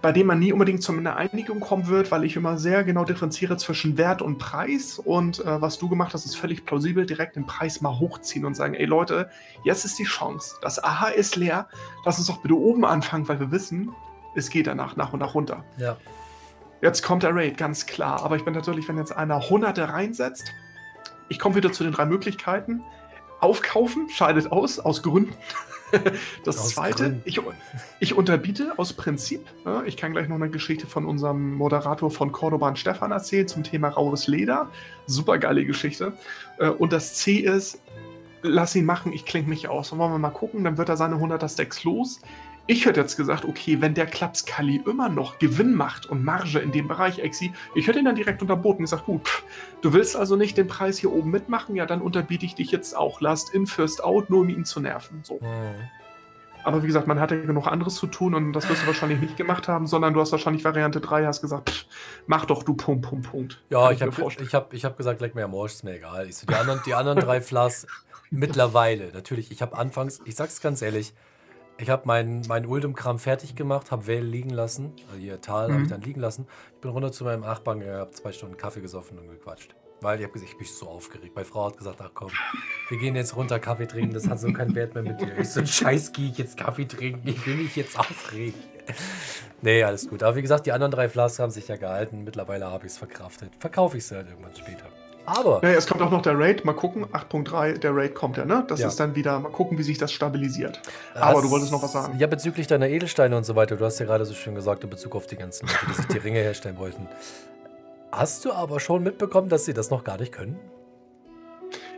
bei dem man nie unbedingt zu einer Einigung kommen wird, weil ich immer sehr genau differenziere zwischen Wert und Preis. Und äh, was du gemacht hast, ist völlig plausibel, direkt den Preis mal hochziehen und sagen, ey Leute, jetzt ist die Chance. Das AHA ist leer, lass uns doch bitte oben anfangen, weil wir wissen, es geht danach nach und nach runter. Ja. Jetzt kommt der Raid, ganz klar. Aber ich bin natürlich, wenn jetzt einer Hunderte reinsetzt, ich komme wieder zu den drei Möglichkeiten. Aufkaufen scheidet aus, aus Gründen. das aus zweite, ich, ich, unterbiete aus Prinzip. Ich kann gleich noch eine Geschichte von unserem Moderator von Cordoban Stefan erzählen zum Thema raues Leder. Super geile Geschichte. Äh, und das C ist, lass ihn machen, ich klinge mich aus. Und wollen wir mal gucken, dann wird er seine 100er Stacks los. Ich hätte jetzt gesagt, okay, wenn der Klapskali immer noch Gewinn macht und Marge in dem Bereich, Exi, ich hätte ihn dann direkt unterboten und gesagt, gut, pff, du willst also nicht den Preis hier oben mitmachen, ja, dann unterbiete ich dich jetzt auch. Last in, first out, nur um ihn zu nerven. So. Mhm. Aber wie gesagt, man hatte genug anderes zu tun und das wirst du wahrscheinlich nicht gemacht haben, sondern du hast wahrscheinlich Variante 3, hast gesagt, pff, mach doch du Punkt, Punkt, Punkt. Ja, ich habe ich hab, ich hab gesagt, leck mir am Arsch, ist mir egal. Ich so, die, anderen, die anderen drei Flas mittlerweile, natürlich, ich habe anfangs, ich sag's ganz ehrlich, ich habe meinen mein Uldum-Kram fertig gemacht, habe Vale liegen lassen. Also hier Tal mhm. habe ich dann liegen lassen. Ich bin runter zu meinem Nachbarn habe zwei Stunden Kaffee gesoffen und gequatscht. Weil ich habe gesagt, ich bin so aufgeregt. Meine Frau hat gesagt, ach komm, wir gehen jetzt runter Kaffee trinken, das hat so keinen Wert mehr mit dir. Ich so, scheiß gehe ich jetzt Kaffee trinken, ich will mich jetzt aufregen. nee, alles gut. Aber wie gesagt, die anderen drei Flasken haben sich ja gehalten. Mittlerweile habe ich es verkraftet. Verkaufe ich es halt irgendwann später. Aber. Ja, es kommt auch noch der Raid. Mal gucken. 8.3, der Raid kommt ja, ne? Das ja. ist dann wieder. Mal gucken, wie sich das stabilisiert. Hast, Aber du wolltest noch was sagen. Ja, bezüglich deiner Edelsteine und so weiter. Du hast ja gerade so schön gesagt, in Bezug auf die ganzen Leute, die sich die Ringe herstellen wollten. Hast du aber schon mitbekommen, dass sie das noch gar nicht können?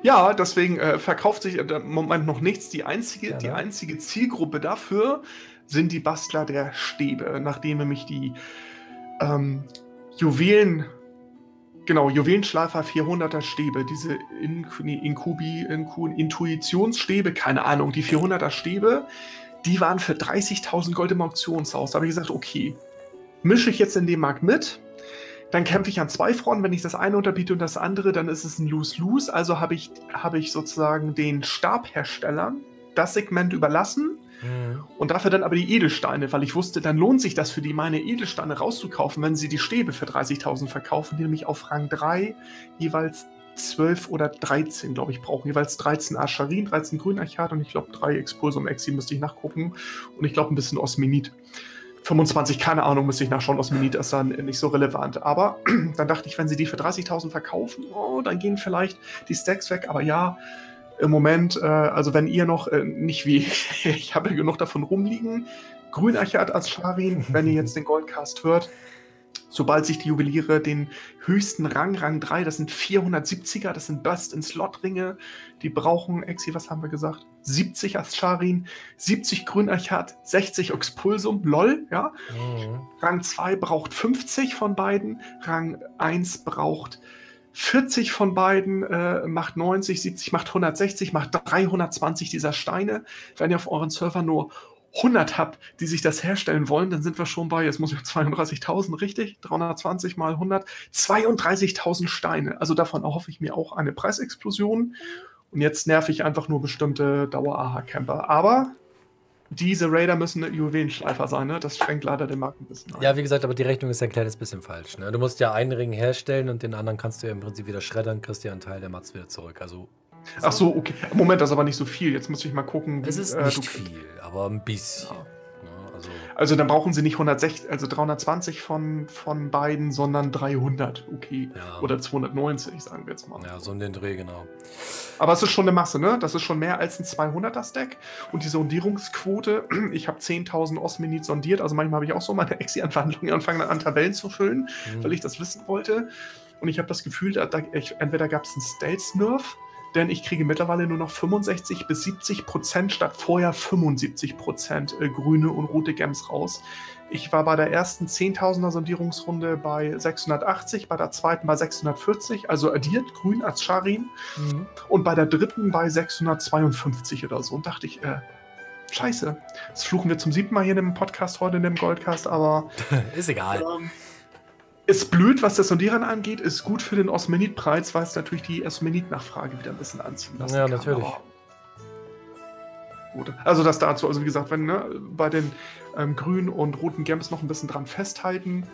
Ja, deswegen äh, verkauft sich im Moment noch nichts. Die einzige, ja, ne? die einzige Zielgruppe dafür sind die Bastler der Stäbe, nachdem nämlich die ähm, Juwelen Genau, Juwelenschleifer 400er Stäbe, diese In Inkubi, Inku Intuitionsstäbe, keine Ahnung, die 400er Stäbe, die waren für 30.000 Gold im Auktionshaus. Da habe ich gesagt, okay, mische ich jetzt in dem Markt mit, dann kämpfe ich an zwei Fronten. Wenn ich das eine unterbiete und das andere, dann ist es ein Lose-Lose. Also habe ich, hab ich sozusagen den Stabherstellern das Segment überlassen Mhm. Und dafür dann aber die Edelsteine, weil ich wusste, dann lohnt sich das für die, meine Edelsteine rauszukaufen, wenn sie die Stäbe für 30.000 verkaufen, die nämlich auf Rang 3 jeweils 12 oder 13, glaube ich, brauchen. Jeweils 13 Ascharin, 13 Grünachat und ich glaube 3 Expulsum Exi müsste ich nachgucken. Und ich glaube ein bisschen Osminit. 25, keine Ahnung, müsste ich nachschauen. Osminit ist dann nicht so relevant. Aber dann dachte ich, wenn sie die für 30.000 verkaufen, oh, dann gehen vielleicht die Stacks weg. Aber ja, im Moment, äh, also wenn ihr noch äh, nicht wie ich habe genug davon rumliegen, Grünachat als Scharin, wenn ihr jetzt den Goldcast hört, sobald sich die Juweliere den höchsten Rang, Rang 3, das sind 470er, das sind Bust in Slot-Ringe, die brauchen, Exi, was haben wir gesagt? 70 Ascharin, 70 Grünachat, 60 Expulsum, lol, ja. Mhm. Rang 2 braucht 50 von beiden, Rang 1 braucht 40 von beiden, äh, macht 90, 70, macht 160, macht 320 dieser Steine. Wenn ihr auf euren Server nur 100 habt, die sich das herstellen wollen, dann sind wir schon bei, jetzt muss ich 32.000, richtig? 320 mal 100, 32.000 Steine. Also davon erhoffe ich mir auch eine Preisexplosion. Und jetzt nerv ich einfach nur bestimmte Dauer-AHA-Camper. Aber diese Raider müssen Juwelenschleifer sein, ne? Das schränkt leider den Markt ein bisschen ein. Ja, wie gesagt, aber die Rechnung ist ja ein kleines bisschen falsch. Ne? Du musst ja einen Ring herstellen und den anderen kannst du ja im Prinzip wieder schreddern, kriegst ja einen Teil der Mats wieder zurück. Also Ach so, okay. Moment, das ist aber nicht so viel. Jetzt muss ich mal gucken. Es ist äh, nicht viel, aber ein bisschen. Ja. Also, also dann brauchen sie nicht 160, also 320 von, von beiden, sondern 300, okay. Ja. Oder 290, sagen wir jetzt mal. Ja, so in den Dreh, genau. Aber es ist schon eine Masse, ne? Das ist schon mehr als ein 200er-Stack. Und die Sondierungsquote, ich habe 10.000 Osminit sondiert, also manchmal habe ich auch so meine Exi-Anwandlungen anfangen an Tabellen zu füllen, mhm. weil ich das wissen wollte. Und ich habe das Gefühl, da, da, ich, entweder gab es einen Stealth-Nerf, denn ich kriege mittlerweile nur noch 65 bis 70 Prozent statt vorher 75 Prozent äh, grüne und rote Gems raus. Ich war bei der ersten 10.000er Sondierungsrunde bei 680, bei der zweiten bei 640, also addiert grün als Charin mhm. und bei der dritten bei 652 oder so. Und dachte ich, äh, scheiße, das fluchen wir zum siebten Mal hier in dem Podcast heute in dem Goldcast, aber ist egal. Ähm, ist blöd, was das Sondieren angeht, ist gut für den Osmanit-Preis, weil es natürlich die Osmanit-Nachfrage wieder ein bisschen anziehen lassen Ja, kann. natürlich. gut. Also das dazu, also wie gesagt, wenn ne, bei den ähm, grünen und roten Gems noch ein bisschen dran festhalten.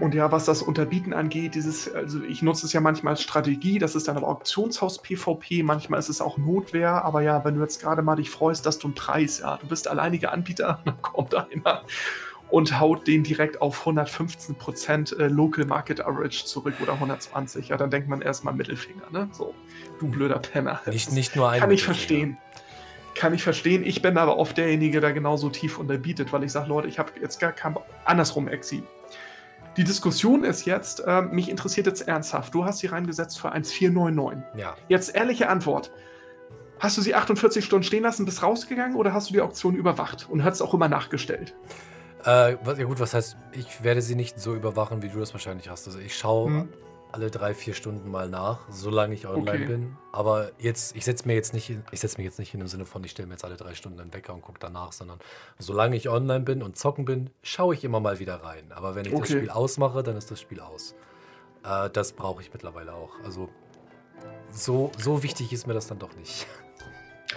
Und ja, was das Unterbieten angeht, dieses, also ich nutze es ja manchmal als Strategie, das ist dann aber Auktionshaus PvP, manchmal ist es auch Notwehr, aber ja, wenn du jetzt gerade mal dich freust, dass du einen Preis, ja, du bist alleiniger Anbieter, dann kommt einer und haut den direkt auf 115% äh, Local Market Average zurück oder 120. Ja, dann denkt man erstmal Mittelfinger, ne? So, du blöder Penner. Nicht, nicht nur ein Kann ich verstehen. Kann ich verstehen. Ich bin aber oft derjenige, der genauso tief unterbietet, weil ich sage, Leute, ich habe jetzt gar kein. Andersrum, Exi. Die Diskussion ist jetzt, äh, mich interessiert jetzt ernsthaft. Du hast sie reingesetzt für 1,499. Ja. Jetzt ehrliche Antwort. Hast du sie 48 Stunden stehen lassen, bist rausgegangen oder hast du die Auktion überwacht und hast auch immer nachgestellt? Äh, ja gut, was heißt, ich werde sie nicht so überwachen, wie du das wahrscheinlich hast. Also ich schaue hm. alle drei, vier Stunden mal nach, solange ich online okay. bin. Aber jetzt, ich setze mir jetzt nicht ich setze mich jetzt nicht hin im Sinne von, ich stelle mir jetzt alle drei Stunden einen Wecker und gucke danach, sondern solange ich online bin und zocken bin, schaue ich immer mal wieder rein. Aber wenn ich okay. das Spiel ausmache, dann ist das Spiel aus. Äh, das brauche ich mittlerweile auch. Also so, so wichtig ist mir das dann doch nicht.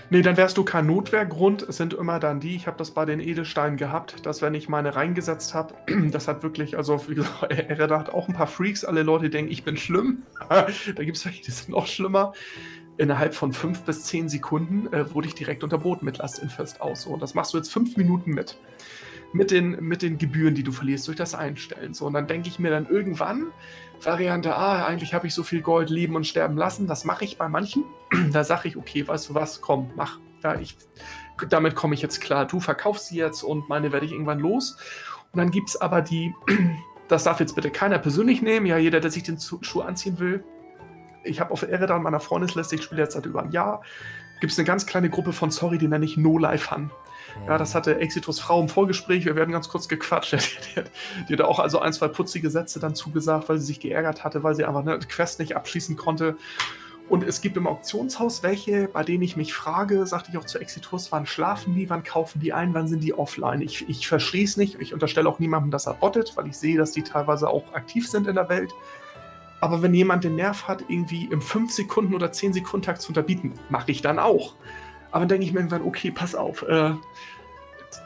Nee, dann wärst du kein Notwehrgrund. Es sind immer dann die, ich habe das bei den Edelsteinen gehabt, dass wenn ich meine reingesetzt habe, das hat wirklich, also wie gesagt, er hat auch ein paar Freaks, alle Leute denken, ich bin schlimm. da gibt es welche, die sind noch schlimmer. Innerhalb von fünf bis zehn Sekunden äh, wurde ich direkt unterboten mit Last aus. So, und das machst du jetzt fünf Minuten mit. Mit den, mit den Gebühren, die du verlierst durch das Einstellen. So, und dann denke ich mir dann irgendwann, Variante A, eigentlich habe ich so viel Gold lieben und sterben lassen. Das mache ich bei manchen. da sage ich, okay, weißt du was, komm, mach. Ja, ich, damit komme ich jetzt klar. Du verkaufst sie jetzt und meine werde ich irgendwann los. Und dann gibt es aber die, das darf jetzt bitte keiner persönlich nehmen. Ja, jeder, der sich den Schuh anziehen will. Ich habe auf Eredan meiner Freundesliste, ich spiele jetzt seit über einem Jahr, gibt es eine ganz kleine Gruppe von Sorry, die nenne ich No Life Han. Ja, das hatte Exitus Frau im Vorgespräch. Wir werden ganz kurz gequatscht. Die, hat, auch also ein, zwei putzige Sätze dann zugesagt, weil sie sich geärgert hatte, weil sie einfach eine Quest nicht abschließen konnte. Und es gibt im Auktionshaus welche, bei denen ich mich frage, sagte ich auch zu Exitus, wann schlafen die, wann kaufen die ein, wann sind die offline? Ich, ich verstehe es nicht. Ich unterstelle auch niemandem, dass er bottet, weil ich sehe, dass die teilweise auch aktiv sind in der Welt. Aber wenn jemand den Nerv hat, irgendwie im 5 Sekunden oder 10 Sekunden Takt zu unterbieten, mache ich dann auch. Aber dann denke ich mir irgendwann, okay, pass auf. Äh,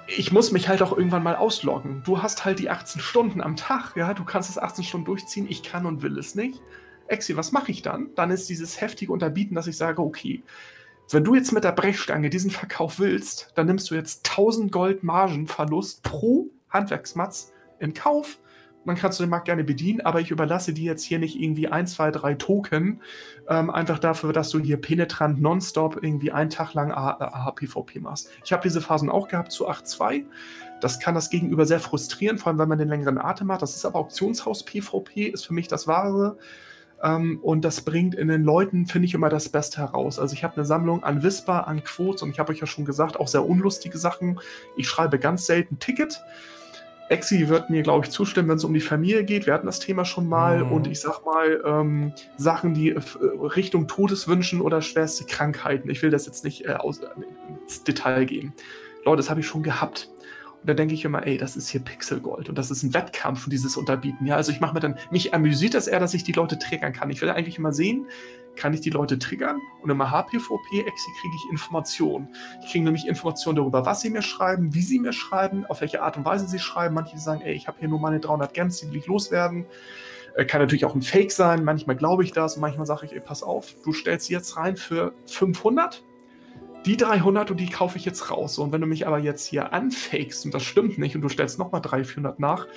ich muss mich halt auch irgendwann mal ausloggen. Du hast halt die 18 Stunden am Tag, ja, du kannst es 18 Stunden durchziehen, ich kann und will es nicht. Exi, was mache ich dann? Dann ist dieses heftige Unterbieten, dass ich sage, okay, wenn du jetzt mit der Brechstange diesen Verkauf willst, dann nimmst du jetzt 1000 Gold Margenverlust pro Handwerksmatz in Kauf man kann den Markt gerne bedienen, aber ich überlasse dir jetzt hier nicht irgendwie ein, zwei, drei Token, ähm, einfach dafür, dass du hier penetrant nonstop irgendwie einen Tag lang AHPVP machst. Ich habe diese Phasen auch gehabt zu 8.2. Das kann das Gegenüber sehr frustrieren, vor allem wenn man den längeren Atem hat. Das ist aber Auktionshaus PvP, ist für mich das Wahre. Ähm, und das bringt in den Leuten, finde ich, immer das Beste heraus. Also ich habe eine Sammlung an Whisper, an Quotes und ich habe euch ja schon gesagt, auch sehr unlustige Sachen. Ich schreibe ganz selten Ticket. Exi wird mir, glaube ich, zustimmen, wenn es um die Familie geht. Wir hatten das Thema schon mal. Mhm. Und ich sag mal, ähm, Sachen, die äh, Richtung Todeswünschen oder schwerste Krankheiten. Ich will das jetzt nicht äh, aus, äh, ins Detail gehen. Leute, das habe ich schon gehabt. Und da denke ich immer, ey, das ist hier Pixelgold und das ist ein Wettkampf, dieses Unterbieten. Ja, also ich mache mir dann, mich amüsiert das eher, dass ich die Leute triggern kann. Ich will eigentlich immer sehen, kann ich die Leute triggern und im HPVP-Exi kriege ich Informationen. Ich kriege nämlich Informationen darüber, was sie mir schreiben, wie sie mir schreiben, auf welche Art und Weise sie schreiben. Manche sagen, ey, ich habe hier nur meine 300 Gems, die will ich loswerden. Äh, kann natürlich auch ein Fake sein. Manchmal glaube ich das und manchmal sage ich, ey, pass auf, du stellst jetzt rein für 500 die 300 und die kaufe ich jetzt raus. Und wenn du mich aber jetzt hier anfakest und das stimmt nicht und du stellst nochmal 300, 400 nach,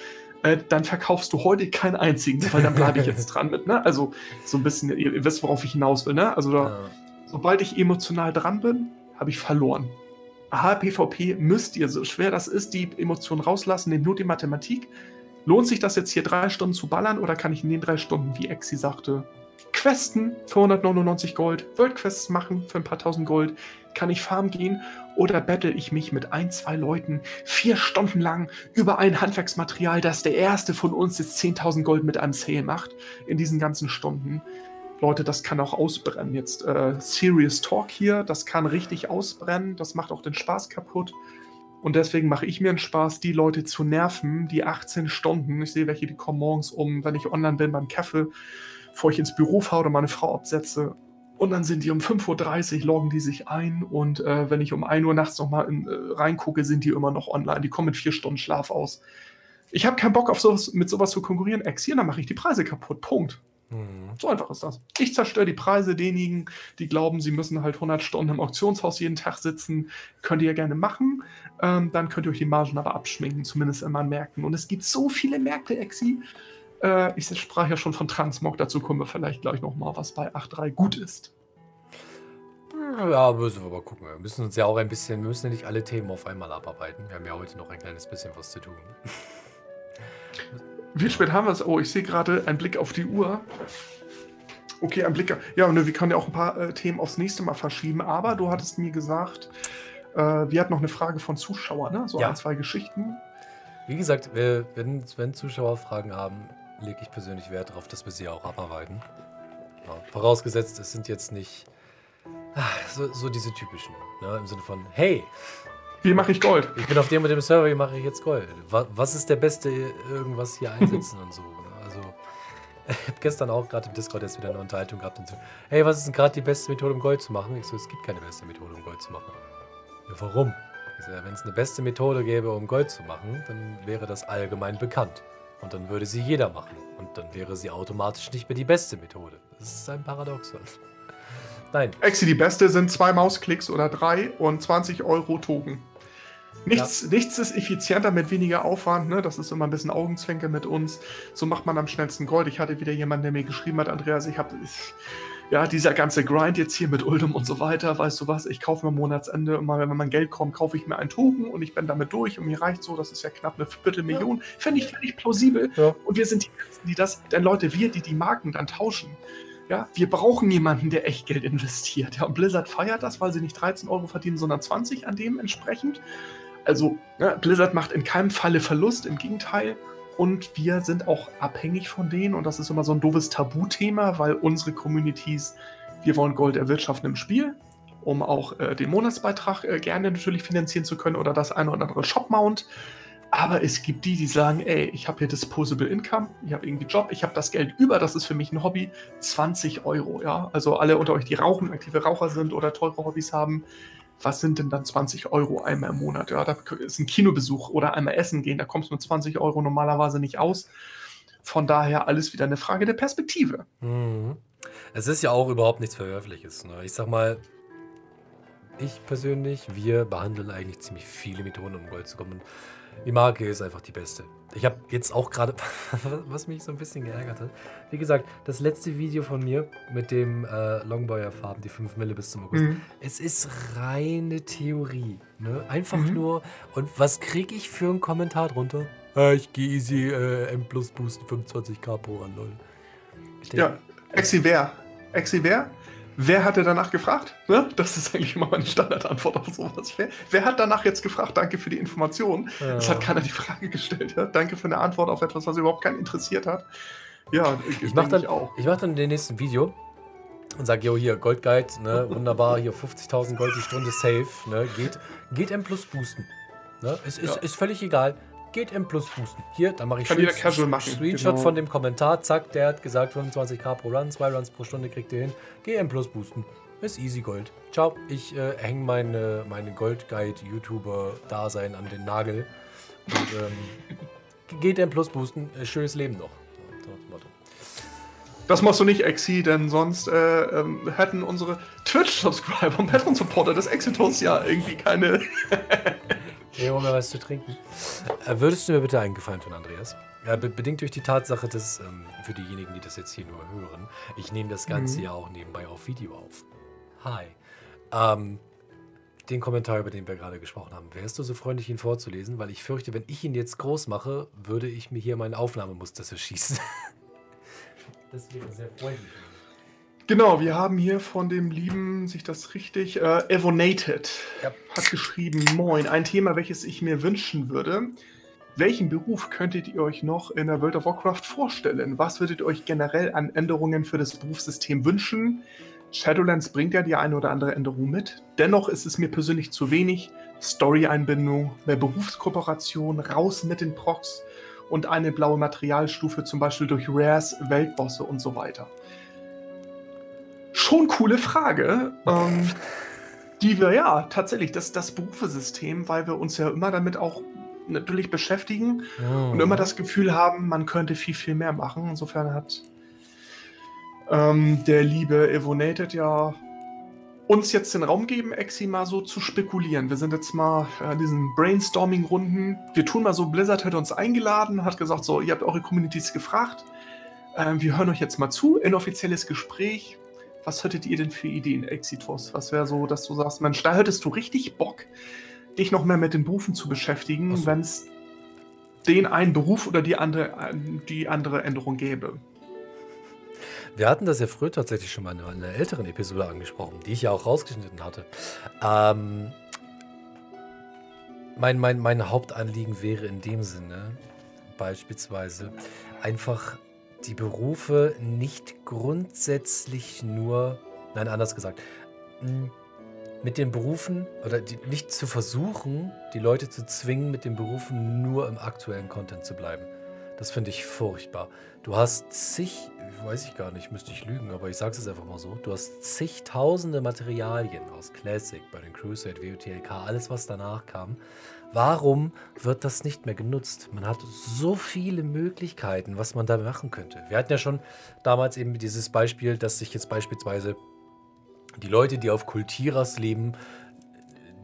äh, dann verkaufst du heute keinen einzigen, weil dann bleibe ich jetzt dran mit. Ne? Also so ein bisschen, ihr, ihr, wisst, worauf ich hinaus will. Ne? Also da, ja. sobald ich emotional dran bin, habe ich verloren. Aha, PvP müsst ihr, so schwer das ist, die Emotionen rauslassen, nehmt nur die Mathematik. Lohnt sich das jetzt hier drei Stunden zu ballern oder kann ich in den drei Stunden, wie Exi sagte, Questen für 199 Gold, World Quests machen für ein paar tausend Gold, kann ich farmen gehen oder battle ich mich mit ein, zwei Leuten vier Stunden lang über ein Handwerksmaterial, das der erste von uns jetzt 10.000 Gold mit einem Sale macht in diesen ganzen Stunden. Leute, das kann auch ausbrennen. Jetzt äh, Serious Talk hier, das kann richtig ausbrennen, das macht auch den Spaß kaputt. Und deswegen mache ich mir einen Spaß, die Leute zu nerven, die 18 Stunden. Ich sehe welche, die kommen morgens um, wenn ich online bin beim Kaffee, bevor ich ins Büro fahre oder meine Frau absetze. Und dann sind die um 5.30 Uhr, loggen die sich ein. Und äh, wenn ich um 1 Uhr nachts nochmal äh, reingucke, sind die immer noch online. Die kommen mit vier Stunden Schlaf aus. Ich habe keinen Bock, auf sowas, mit sowas zu konkurrieren. Exieren, dann mache ich die Preise kaputt. Punkt. Mhm. So einfach ist das. Ich zerstöre die Preise denjenigen, die glauben, sie müssen halt 100 Stunden im Auktionshaus jeden Tag sitzen. Könnt ihr ja gerne machen. Ähm, dann könnt ihr euch die Margen aber abschminken, zumindest immer an Märkten. Und es gibt so viele Märkte, Exi. Äh, ich sprach ja schon von Transmog, dazu kommen wir vielleicht gleich nochmal, was bei 8.3 gut ist. Ja, müssen wir mal gucken. Wir müssen uns ja auch ein bisschen, wir müssen ja nicht alle Themen auf einmal abarbeiten. Wir haben ja heute noch ein kleines bisschen was zu tun. Wie spät haben wir es? Oh, ich sehe gerade einen Blick auf die Uhr. Okay, ein Blick. Ja, und wir können ja auch ein paar äh, Themen aufs nächste Mal verschieben. Aber du hattest mir gesagt, äh, wir hatten noch eine Frage von Zuschauern, ne? So ja. ein, zwei Geschichten. Wie gesagt, wenn, wenn Zuschauer Fragen haben, lege ich persönlich Wert darauf, dass wir sie auch abarbeiten. Ja, vorausgesetzt, es sind jetzt nicht ach, so, so, diese typischen, ne? im Sinne von, hey, wie mache ich Gold? Ich bin auf dem und dem Server, wie mache ich jetzt Gold? Was ist der beste irgendwas hier einsetzen und so. Ne? Also, ich habe gestern auch gerade im Discord jetzt wieder eine Unterhaltung gehabt und so, hey, was ist denn gerade die beste Methode, um Gold zu machen? Ich so, es gibt keine beste Methode, um Gold zu machen. Ja, warum? So, wenn es eine beste Methode gäbe, um Gold zu machen, dann wäre das allgemein bekannt. Und dann würde sie jeder machen. Und dann wäre sie automatisch nicht mehr die beste Methode. Das ist ein Paradoxon. Nein. Exi, die beste sind zwei Mausklicks oder drei und 20 Euro Token. Nichts, ja. nichts ist effizienter mit weniger Aufwand, ne? Das ist immer ein bisschen Augenzwinke mit uns. So macht man am schnellsten Gold. Ich hatte wieder jemanden, der mir geschrieben hat, Andreas, ich habe ja, dieser ganze Grind jetzt hier mit Uldum und so weiter, weißt du was, ich kaufe mir Monatsende und mal, wenn mein Geld kommt, kaufe ich mir einen Token und ich bin damit durch und mir reicht so, das ist ja knapp eine Viertelmillion. Ja. Fände ich völlig plausibel. Ja. Und wir sind die Letzten, die das, denn Leute, wir, die die Marken dann tauschen. Ja, wir brauchen jemanden, der echt Geld investiert. Ja, und Blizzard feiert das, weil sie nicht 13 Euro verdienen, sondern 20 an dem entsprechend. Also, ja, Blizzard macht in keinem Falle Verlust, im Gegenteil und wir sind auch abhängig von denen und das ist immer so ein doofes Tabuthema, weil unsere Communities, wir wollen Gold erwirtschaften im Spiel, um auch äh, den Monatsbeitrag äh, gerne natürlich finanzieren zu können oder das eine oder andere Shop-Mount. Aber es gibt die, die sagen, ey, ich habe hier Disposable Income, ich habe irgendwie Job, ich habe das Geld über, das ist für mich ein Hobby, 20 Euro, ja. Also alle unter euch, die rauchen, aktive Raucher sind oder teure Hobbys haben, was sind denn dann 20 Euro einmal im Monat? Ja, da ist ein Kinobesuch oder einmal essen gehen, da kommst du mit 20 Euro normalerweise nicht aus. Von daher alles wieder eine Frage der Perspektive. Mhm. Es ist ja auch überhaupt nichts Verwerfliches. Ne? Ich sag mal, ich persönlich, wir behandeln eigentlich ziemlich viele Methoden, um Gold zu kommen. Die Marke ist einfach die beste. Ich habe jetzt auch gerade, was mich so ein bisschen geärgert hat. Wie gesagt, das letzte Video von mir mit dem äh, Longboyer-Farben, die 5 Mille bis zum August. Mhm. Es ist reine Theorie. Ne? Einfach mhm. nur. Und was kriege ich für einen Kommentar drunter? Äh, ich gehe easy äh, M Plus boosten 25k pro an, lol. Ja, Exi wer? Wer? Hatte danach gefragt? Ne? Das ist eigentlich immer meine Standardantwort auf sowas. Wer, wer, hat danach jetzt gefragt? Danke für die Information. Ja. Es hat keiner die Frage gestellt. Ja? Danke für eine Antwort auf etwas, was überhaupt keinen interessiert hat. Ja, ich, ich mache dann, auch. ich mach dann dem nächsten Video und sage, jo, hier, Goldguide, ne, wunderbar, hier 50.000 Gold die Stunde safe, ne, geht, geht M plus boosten. Ne? Es ist, ja. ist völlig egal geht M Plus boosten. Hier, dann mache ich Kann Casual machen. Screenshot genau. von dem Kommentar. Zack, der hat gesagt 25k pro Run, zwei Runs pro Stunde kriegt ihr hin. Geh M Plus boosten. Ist easy Gold. Ciao, ich äh, hänge meine, meine Gold-Guide-YouTuber-Dasein an den Nagel. Und, ähm, geht M Plus boosten. Äh, schönes Leben noch. Das machst du nicht, Exi, denn sonst äh, ähm, hätten unsere Twitch-Subscriber und Patreon-Supporter des Exitos ja irgendwie keine Ich hole mir was zu trinken. Äh, würdest du mir bitte einen Gefallen tun, Andreas? Ja, be bedingt durch die Tatsache, dass ähm, für diejenigen, die das jetzt hier nur hören, ich nehme das Ganze mhm. ja auch nebenbei auf Video auf. Hi. Ähm, den Kommentar, über den wir gerade gesprochen haben, wärst du so freundlich, ihn vorzulesen? Weil ich fürchte, wenn ich ihn jetzt groß mache, würde ich mir hier mein Aufnahmemuster zerschießen. das wäre sehr freundlich. Genau, wir haben hier von dem lieben, sich das richtig, äh, Evonated ja. hat geschrieben, moin, ein Thema, welches ich mir wünschen würde. Welchen Beruf könntet ihr euch noch in der World of Warcraft vorstellen? Was würdet ihr euch generell an Änderungen für das Berufssystem wünschen? Shadowlands bringt ja die eine oder andere Änderung mit. Dennoch ist es mir persönlich zu wenig. Story-Einbindung, mehr Berufskooperation, raus mit den Procs und eine blaue Materialstufe, zum Beispiel durch Rares, Weltbosse und so weiter schon coole Frage. Ähm, die wir ja tatsächlich, das, das Berufesystem, weil wir uns ja immer damit auch natürlich beschäftigen oh. und immer das Gefühl haben, man könnte viel, viel mehr machen. Insofern hat ähm, der liebe Evonated ja uns jetzt den Raum geben, Exi mal so zu spekulieren. Wir sind jetzt mal in diesen Brainstorming-Runden. Wir tun mal so, Blizzard hat uns eingeladen, hat gesagt, so, ihr habt eure Communities gefragt. Ähm, wir hören euch jetzt mal zu, inoffizielles Gespräch was hättet ihr denn für Ideen, Exitos? Was wäre so, dass du sagst, Mensch, da hättest du richtig Bock, dich noch mehr mit den Berufen zu beschäftigen, so. wenn es den einen Beruf oder die andere, die andere Änderung gäbe? Wir hatten das ja früher tatsächlich schon mal in einer älteren Episode angesprochen, die ich ja auch rausgeschnitten hatte. Ähm, mein, mein, mein Hauptanliegen wäre in dem Sinne beispielsweise einfach die Berufe nicht grundsätzlich nur, nein, anders gesagt, mit den Berufen oder die, nicht zu versuchen, die Leute zu zwingen, mit den Berufen nur im aktuellen Content zu bleiben. Das finde ich furchtbar. Du hast zig, weiß ich gar nicht, müsste ich lügen, aber ich sage es einfach mal so. Du hast zigtausende Materialien aus Classic, bei den Crusade, WOTLK, alles was danach kam. Warum wird das nicht mehr genutzt? Man hat so viele Möglichkeiten, was man da machen könnte. Wir hatten ja schon damals eben dieses Beispiel, dass sich jetzt beispielsweise die Leute, die auf Kultiras leben,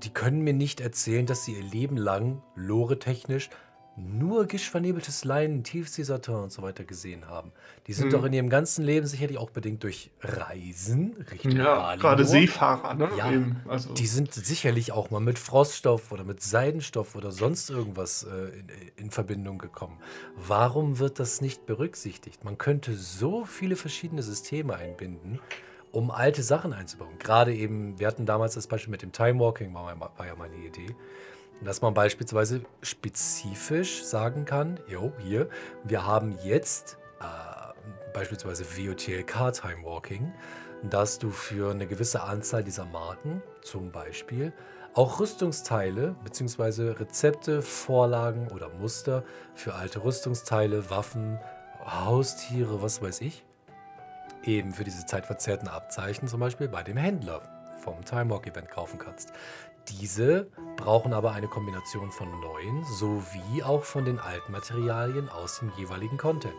die können mir nicht erzählen, dass sie ihr Leben lang lore-technisch nur gischvernebeltes Leinen, Tiefseesaturn und so weiter gesehen haben. Die sind hm. doch in ihrem ganzen Leben sicherlich auch bedingt durch Reisen Richtung Ja, gerade Seefahrer, ne? Ja, Eben, also. die sind sicherlich auch mal mit Froststoff oder mit Seidenstoff oder sonst irgendwas äh, in, in Verbindung gekommen. Warum wird das nicht berücksichtigt? Man könnte so viele verschiedene Systeme einbinden, um alte Sachen einzubauen. Gerade eben, wir hatten damals das Beispiel mit dem Time Walking, war, war ja meine Idee dass man beispielsweise spezifisch sagen kann, jo, hier, wir haben jetzt äh, beispielsweise VOTLK Time Walking, dass du für eine gewisse Anzahl dieser Marken, zum Beispiel, auch Rüstungsteile bzw. Rezepte, Vorlagen oder Muster für alte Rüstungsteile, Waffen, Haustiere, was weiß ich, eben für diese zeitverzerrten Abzeichen zum Beispiel bei dem Händler vom Time Walk Event kaufen kannst. Diese brauchen aber eine Kombination von neuen sowie auch von den alten Materialien aus dem jeweiligen Content.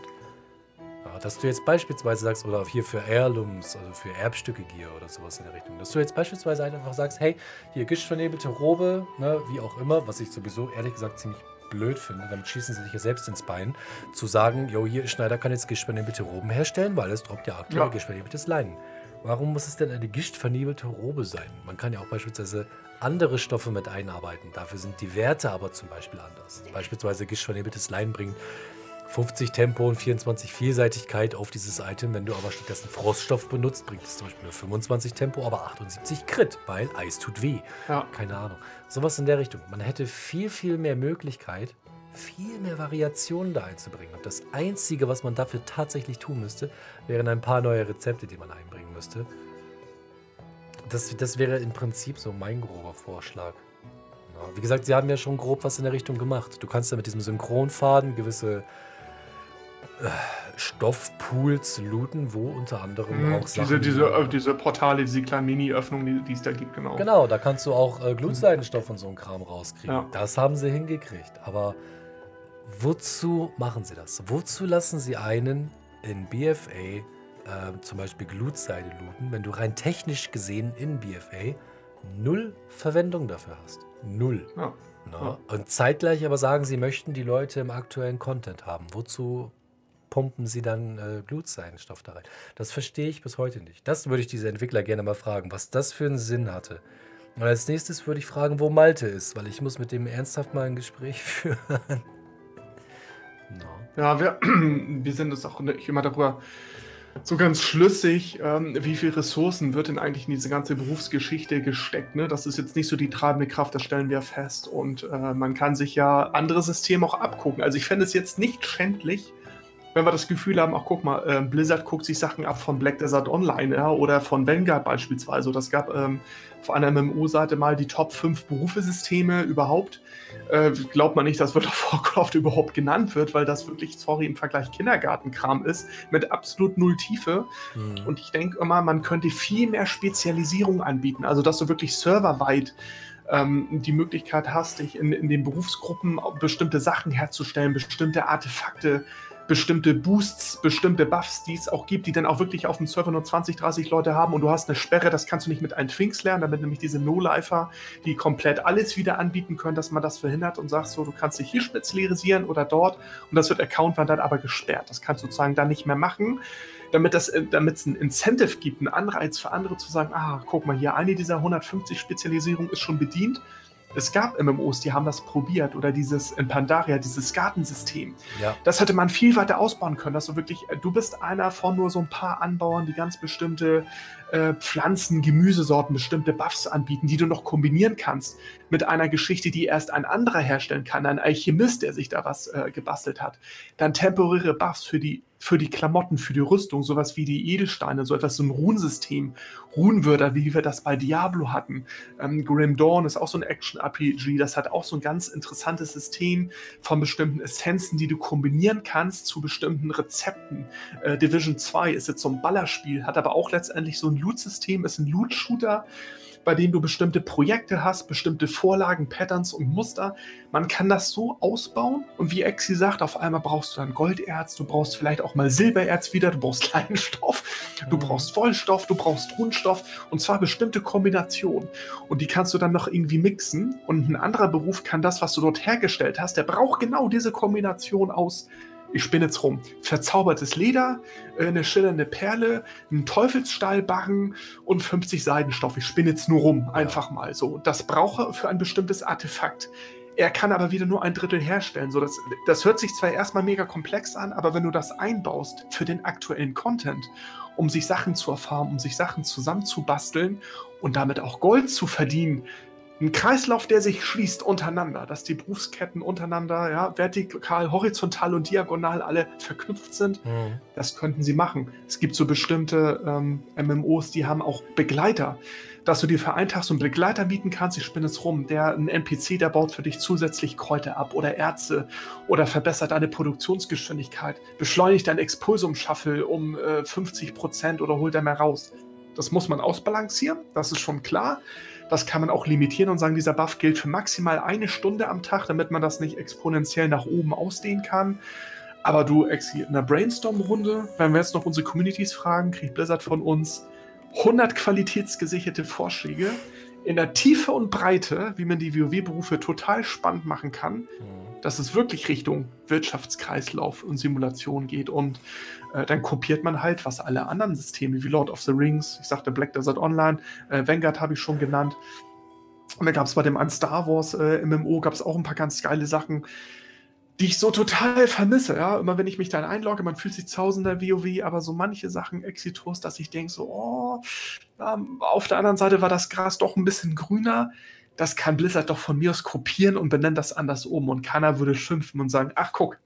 Ja, dass du jetzt beispielsweise sagst, oder hier für Heirlooms, also für Erbstücke Gear oder sowas in der Richtung, dass du jetzt beispielsweise einfach sagst, hey, hier gischvernebelte Robe, ne, wie auch immer, was ich sowieso ehrlich gesagt ziemlich blöd finde, damit schießen sie sich ja selbst ins Bein, zu sagen, jo, hier, Schneider kann jetzt gischtverniebelte Roben herstellen, weil es droppt ja aktuell ja. gischtverniebeltes Leinen. Warum muss es denn eine gischtverniebelte Robe sein? Man kann ja auch beispielsweise andere Stoffe mit einarbeiten. Dafür sind die Werte aber zum Beispiel anders. Beispielsweise gischtvernebeltes Leinen bringt 50 Tempo und 24 Vielseitigkeit auf dieses Item. Wenn du aber stattdessen Froststoff benutzt, bringt es zum Beispiel nur 25 Tempo, aber 78 Crit, weil Eis tut weh. Ja. Keine Ahnung. Sowas in der Richtung. Man hätte viel, viel mehr Möglichkeit, viel mehr Variationen da einzubringen. Und das Einzige, was man dafür tatsächlich tun müsste, wären ein paar neue Rezepte, die man einbringen müsste. Das, das wäre im Prinzip so mein grober Vorschlag. Ja, wie gesagt, sie haben ja schon grob was in der Richtung gemacht. Du kannst ja mit diesem Synchronfaden gewisse äh, Stoffpools looten, wo unter anderem mhm, auch Sachen... Diese, diese, äh, diese Portale, diese kleinen Mini-Öffnungen, die, es da gibt, genau. Genau, da kannst du auch äh, Glutseidenstoff und so ein Kram rauskriegen. Ja. Das haben sie hingekriegt. Aber wozu machen sie das? Wozu lassen sie einen in BFA äh, zum Beispiel Glutseide looten, wenn du rein technisch gesehen in BFA null Verwendung dafür hast? Null. Ja. Ja. Und zeitgleich aber sagen, sie möchten die Leute im aktuellen Content haben. Wozu pumpen sie dann äh, Glutseidenstoff da rein? Das verstehe ich bis heute nicht. Das würde ich diese Entwickler gerne mal fragen, was das für einen Sinn hatte. Und als nächstes würde ich fragen, wo Malte ist, weil ich muss mit dem ernsthaft mal ein Gespräch führen. no. Ja, wir, wir sind uns auch nicht immer darüber so ganz schlüssig, ähm, wie viel Ressourcen wird denn eigentlich in diese ganze Berufsgeschichte gesteckt. Ne? Das ist jetzt nicht so die treibende Kraft, das stellen wir fest. Und äh, man kann sich ja andere Systeme auch abgucken. Also ich fände es jetzt nicht schändlich, wenn wir das Gefühl haben, ach guck mal, äh, Blizzard guckt sich Sachen ab von Black Desert Online ja, oder von Vanguard beispielsweise. Das gab ähm, auf einer MMO-Seite mal die Top 5 Berufesysteme überhaupt. Äh, glaubt man nicht, dass World of Warcraft überhaupt genannt wird, weil das wirklich, sorry, im Vergleich Kindergartenkram ist, mit absolut null Tiefe. Mhm. Und ich denke immer, man könnte viel mehr Spezialisierung anbieten, also dass du wirklich serverweit ähm, die Möglichkeit hast, dich in, in den Berufsgruppen bestimmte Sachen herzustellen, bestimmte Artefakte bestimmte Boosts, bestimmte Buffs, die es auch gibt, die dann auch wirklich auf dem Server nur 20, 30 Leute haben und du hast eine Sperre, das kannst du nicht mit einem Twinks lernen, damit nämlich diese No-Lifer, die komplett alles wieder anbieten können, dass man das verhindert und sagst so, du kannst dich hier spezialisieren oder dort und das wird Account dann aber gesperrt. Das kannst du sozusagen dann nicht mehr machen, damit es damit ein Incentive gibt, einen Anreiz für andere zu sagen, ah, guck mal hier, eine dieser 150 Spezialisierungen ist schon bedient es gab MMOs, die haben das probiert oder dieses in Pandaria, dieses Gartensystem. Ja. Das hätte man viel weiter ausbauen können, dass du wirklich, äh, du bist einer von nur so ein paar Anbauern, die ganz bestimmte äh, Pflanzen, Gemüsesorten, bestimmte Buffs anbieten, die du noch kombinieren kannst mit einer Geschichte, die erst ein anderer herstellen kann, ein Alchemist, der sich da was äh, gebastelt hat. Dann temporäre Buffs für die für die Klamotten, für die Rüstung, sowas wie die Edelsteine, so etwas, so ein Runensystem, Runenwörter, wie wir das bei Diablo hatten. Ähm, Grim Dawn ist auch so ein Action-RPG, das hat auch so ein ganz interessantes System von bestimmten Essenzen, die du kombinieren kannst zu bestimmten Rezepten. Äh, Division 2 ist jetzt so ein Ballerspiel, hat aber auch letztendlich so ein Loot-System, ist ein Loot-Shooter bei denen du bestimmte Projekte hast, bestimmte Vorlagen, Patterns und Muster. Man kann das so ausbauen und wie Exi sagt, auf einmal brauchst du dann Golderz, du brauchst vielleicht auch mal Silbererz wieder, du brauchst Leinstoff, du mhm. brauchst Vollstoff, du brauchst Rundstoff und zwar bestimmte Kombinationen. Und die kannst du dann noch irgendwie mixen und ein anderer Beruf kann das, was du dort hergestellt hast, der braucht genau diese Kombination aus ich spinne jetzt rum, verzaubertes Leder, äh, eine schillernde Perle, ein Teufelsstahlbarren und 50 Seidenstoff. Ich spinne jetzt nur rum, einfach mal so. Das brauche er für ein bestimmtes Artefakt. Er kann aber wieder nur ein Drittel herstellen. So, das, das hört sich zwar erstmal mega komplex an, aber wenn du das einbaust für den aktuellen Content, um sich Sachen zu erfahren, um sich Sachen zusammenzubasteln und damit auch Gold zu verdienen, ein Kreislauf, der sich schließt untereinander, dass die Berufsketten untereinander, ja, vertikal, horizontal und diagonal alle verknüpft sind. Mhm. Das könnten sie machen. Es gibt so bestimmte ähm, MMOs, die haben auch Begleiter, dass du dir für einen Tag so einen Begleiter bieten kannst. Ich spinne es rum. Der ein NPC, der baut für dich zusätzlich Kräuter ab oder Ärzte oder verbessert deine Produktionsgeschwindigkeit, beschleunigt dein Expulsum-Shuffle um äh, 50 Prozent oder holt er mehr raus. Das muss man ausbalancieren, das ist schon klar. Das kann man auch limitieren und sagen, dieser Buff gilt für maximal eine Stunde am Tag, damit man das nicht exponentiell nach oben ausdehnen kann. Aber du, in einer Brainstorm-Runde, wenn wir jetzt noch unsere Communities fragen, kriegt Blizzard von uns 100 qualitätsgesicherte Vorschläge in der Tiefe und Breite, wie man die WoW-Berufe total spannend machen kann. Mhm dass es wirklich Richtung Wirtschaftskreislauf und Simulation geht. Und äh, dann kopiert man halt, was alle anderen Systeme wie Lord of the Rings, ich sagte Black Desert Online, äh, Vanguard habe ich schon genannt. Und dann gab es bei dem an Star Wars äh, MMO gab es auch ein paar ganz geile Sachen, die ich so total vermisse. Ja, immer wenn ich mich dann einlogge, man fühlt sich zu Hause in der WoW, aber so manche Sachen Exitus, dass ich denke so, oh, ähm, auf der anderen Seite war das Gras doch ein bisschen grüner das kann Blizzard doch von mir aus kopieren und benennt das anders um. Und keiner würde schimpfen und sagen, ach guck,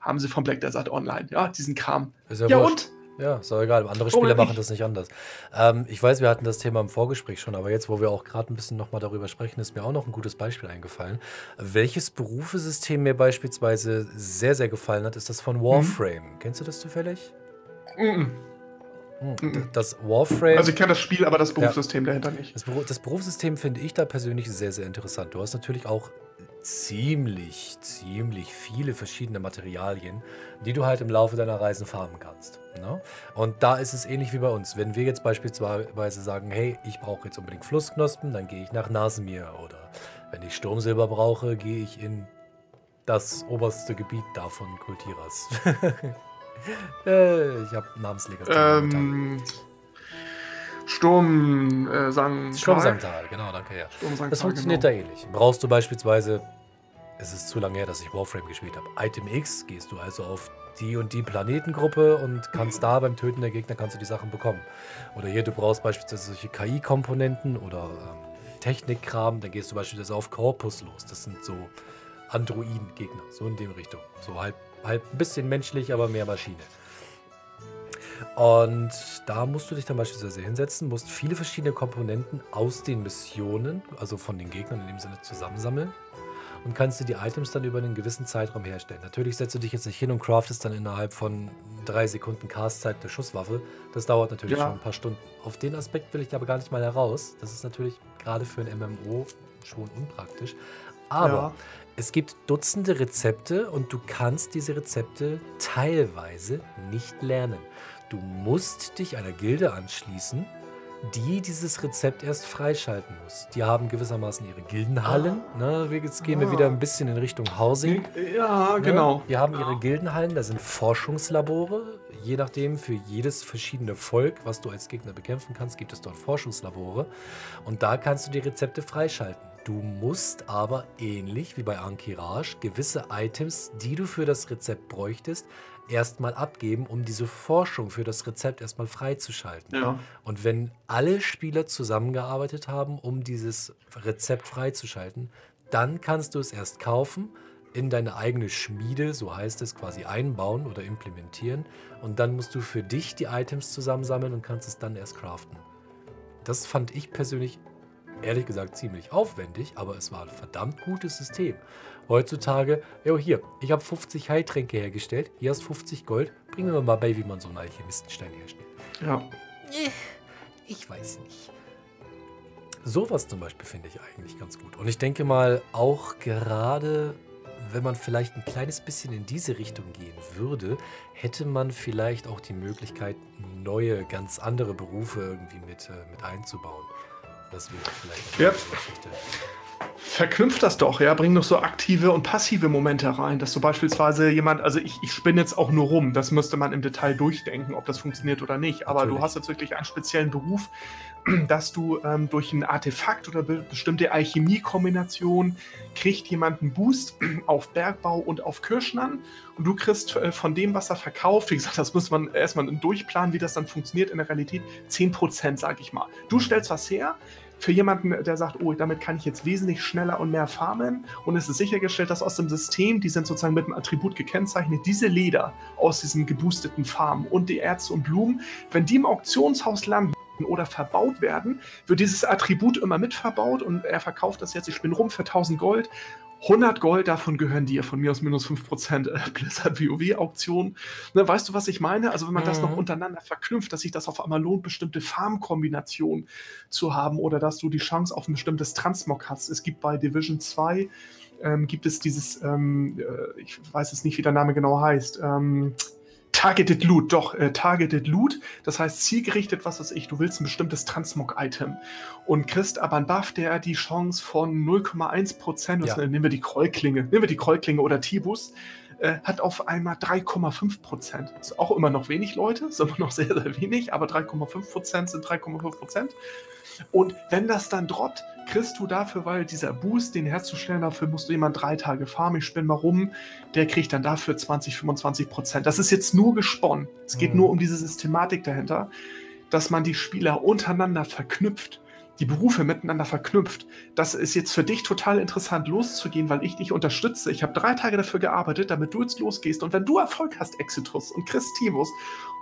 haben sie von Black Desert Online, ja, diesen Kram. ja, ja und? Ja, ist doch egal. Andere Spieler machen das nicht anders. Ähm, ich weiß, wir hatten das Thema im Vorgespräch schon, aber jetzt, wo wir auch gerade ein bisschen nochmal darüber sprechen, ist mir auch noch ein gutes Beispiel eingefallen. Welches Berufesystem mir beispielsweise sehr, sehr gefallen hat, ist das von mhm. Warframe. Mhm. Kennst du das zufällig? Mhm. Hm, das Warframe. Also ich kenne das Spiel, aber das Berufssystem ja, dahinter nicht. Das, Beruf, das Berufssystem finde ich da persönlich sehr, sehr interessant. Du hast natürlich auch ziemlich, ziemlich viele verschiedene Materialien, die du halt im Laufe deiner Reisen farmen kannst. Ne? Und da ist es ähnlich wie bei uns. Wenn wir jetzt beispielsweise sagen, hey, ich brauche jetzt unbedingt Flussknospen, dann gehe ich nach Nasenmir. Oder wenn ich Sturmsilber brauche, gehe ich in das oberste Gebiet davon Kultiras. äh, ich habe Namenslegasthenie. Ähm, Sturm äh, Sang Sturmsangtal, genau, danke, ja. Das funktioniert genau. da ähnlich. Brauchst du beispielsweise, es ist zu lange her, dass ich Warframe gespielt habe, Item X, gehst du also auf die und die Planetengruppe und kannst da beim Töten der Gegner kannst du die Sachen bekommen. Oder hier, du brauchst beispielsweise solche KI-Komponenten oder ähm, Technikkram, dann gehst du beispielsweise auf Corpus los. Das sind so Androiden-Gegner, so in dem Richtung. So halb halt ein bisschen menschlich, aber mehr Maschine. Und da musst du dich dann beispielsweise hinsetzen, musst viele verschiedene Komponenten aus den Missionen, also von den Gegnern in dem Sinne, zusammensammeln und kannst dir die Items dann über einen gewissen Zeitraum herstellen. Natürlich setzt du dich jetzt nicht hin und craftest dann innerhalb von drei Sekunden Castzeit eine Schusswaffe. Das dauert natürlich ja. schon ein paar Stunden. Auf den Aspekt will ich aber gar nicht mal heraus. Das ist natürlich gerade für ein MMO schon unpraktisch. Aber ja. Es gibt Dutzende Rezepte und du kannst diese Rezepte teilweise nicht lernen. Du musst dich einer Gilde anschließen, die dieses Rezept erst freischalten muss. Die haben gewissermaßen ihre Gildenhallen. Ah. Ne? Jetzt gehen ah. wir wieder ein bisschen in Richtung Housing. Ja, ne? genau. Die haben ihre Gildenhallen, da sind Forschungslabore. Je nachdem, für jedes verschiedene Volk, was du als Gegner bekämpfen kannst, gibt es dort Forschungslabore. Und da kannst du die Rezepte freischalten. Du musst aber ähnlich wie bei Ankirage gewisse Items, die du für das Rezept bräuchtest, erstmal abgeben, um diese Forschung für das Rezept erstmal freizuschalten. Ja. Und wenn alle Spieler zusammengearbeitet haben, um dieses Rezept freizuschalten, dann kannst du es erst kaufen, in deine eigene Schmiede, so heißt es, quasi einbauen oder implementieren. Und dann musst du für dich die Items zusammensammeln und kannst es dann erst craften. Das fand ich persönlich ehrlich gesagt ziemlich aufwendig, aber es war ein verdammt gutes System. Heutzutage, jo hier, ich habe 50 Heiltränke hergestellt, hier hast 50 Gold, bringen wir mal bei, wie man so einen Alchemistenstein herstellt. Ja. Ich weiß nicht. Sowas zum Beispiel finde ich eigentlich ganz gut. Und ich denke mal, auch gerade wenn man vielleicht ein kleines bisschen in diese Richtung gehen würde, hätte man vielleicht auch die Möglichkeit, neue, ganz andere Berufe irgendwie mit, äh, mit einzubauen. Das wäre vielleicht eine ja. Geschichte. Verknüpft das doch, ja, bring noch so aktive und passive Momente rein, dass du beispielsweise jemand, also ich, ich spinne jetzt auch nur rum, das müsste man im Detail durchdenken, ob das funktioniert oder nicht, aber Natürlich. du hast jetzt wirklich einen speziellen Beruf, dass du ähm, durch ein Artefakt oder be bestimmte Alchemie-Kombination kriegt jemand einen Boost auf Bergbau und auf Kirschnern und du kriegst äh, von dem, was er verkauft, wie gesagt, das muss man erstmal durchplanen, wie das dann funktioniert in der Realität, 10%, sag ich mal. Du stellst was her, für jemanden, der sagt, oh, damit kann ich jetzt wesentlich schneller und mehr farmen. Und es ist sichergestellt, dass aus dem System, die sind sozusagen mit einem Attribut gekennzeichnet, diese Leder aus diesem geboosteten Farmen und die Erze und Blumen, wenn die im Auktionshaus landen, oder verbaut werden, wird dieses Attribut immer mit verbaut und er verkauft das jetzt, ich bin rum für 1000 Gold 100 Gold, davon gehören dir, von mir aus minus 5% äh, Blizzard WoW-Auktion. Ne, weißt du, was ich meine? Also, wenn man mhm. das noch mhm. untereinander verknüpft, dass sich das auf einmal lohnt, bestimmte Farmkombinationen zu haben oder dass du die Chance auf ein bestimmtes Transmog hast. Es gibt bei Division 2 ähm, gibt es dieses, ähm, äh, ich weiß jetzt nicht, wie der Name genau heißt, ähm, Targeted Loot, doch, äh, Targeted Loot. Das heißt, zielgerichtet, was weiß ich, du willst ein bestimmtes Transmog-Item und kriegst aber einen Buff, der die Chance von 0,1%, ja. nehmen wir die Krollklinge, nehmen wir die Krollklinge oder Tibus, äh, hat auf einmal 3,5 Prozent. Ist auch immer noch wenig Leute, ist immer noch sehr, sehr wenig, aber 3,5 Prozent sind 3,5 Prozent. Und wenn das dann droppt, kriegst du dafür, weil dieser Boost, den herzustellen, dafür musst du jemand drei Tage farmen, ich spinne mal rum, der kriegt dann dafür 20, 25 Prozent. Das ist jetzt nur gesponnen. Es geht mhm. nur um diese Systematik dahinter, dass man die Spieler untereinander verknüpft die Berufe miteinander verknüpft. Das ist jetzt für dich total interessant loszugehen, weil ich dich unterstütze. Ich habe drei Tage dafür gearbeitet, damit du jetzt losgehst. Und wenn du Erfolg hast, Exitus und Christivus,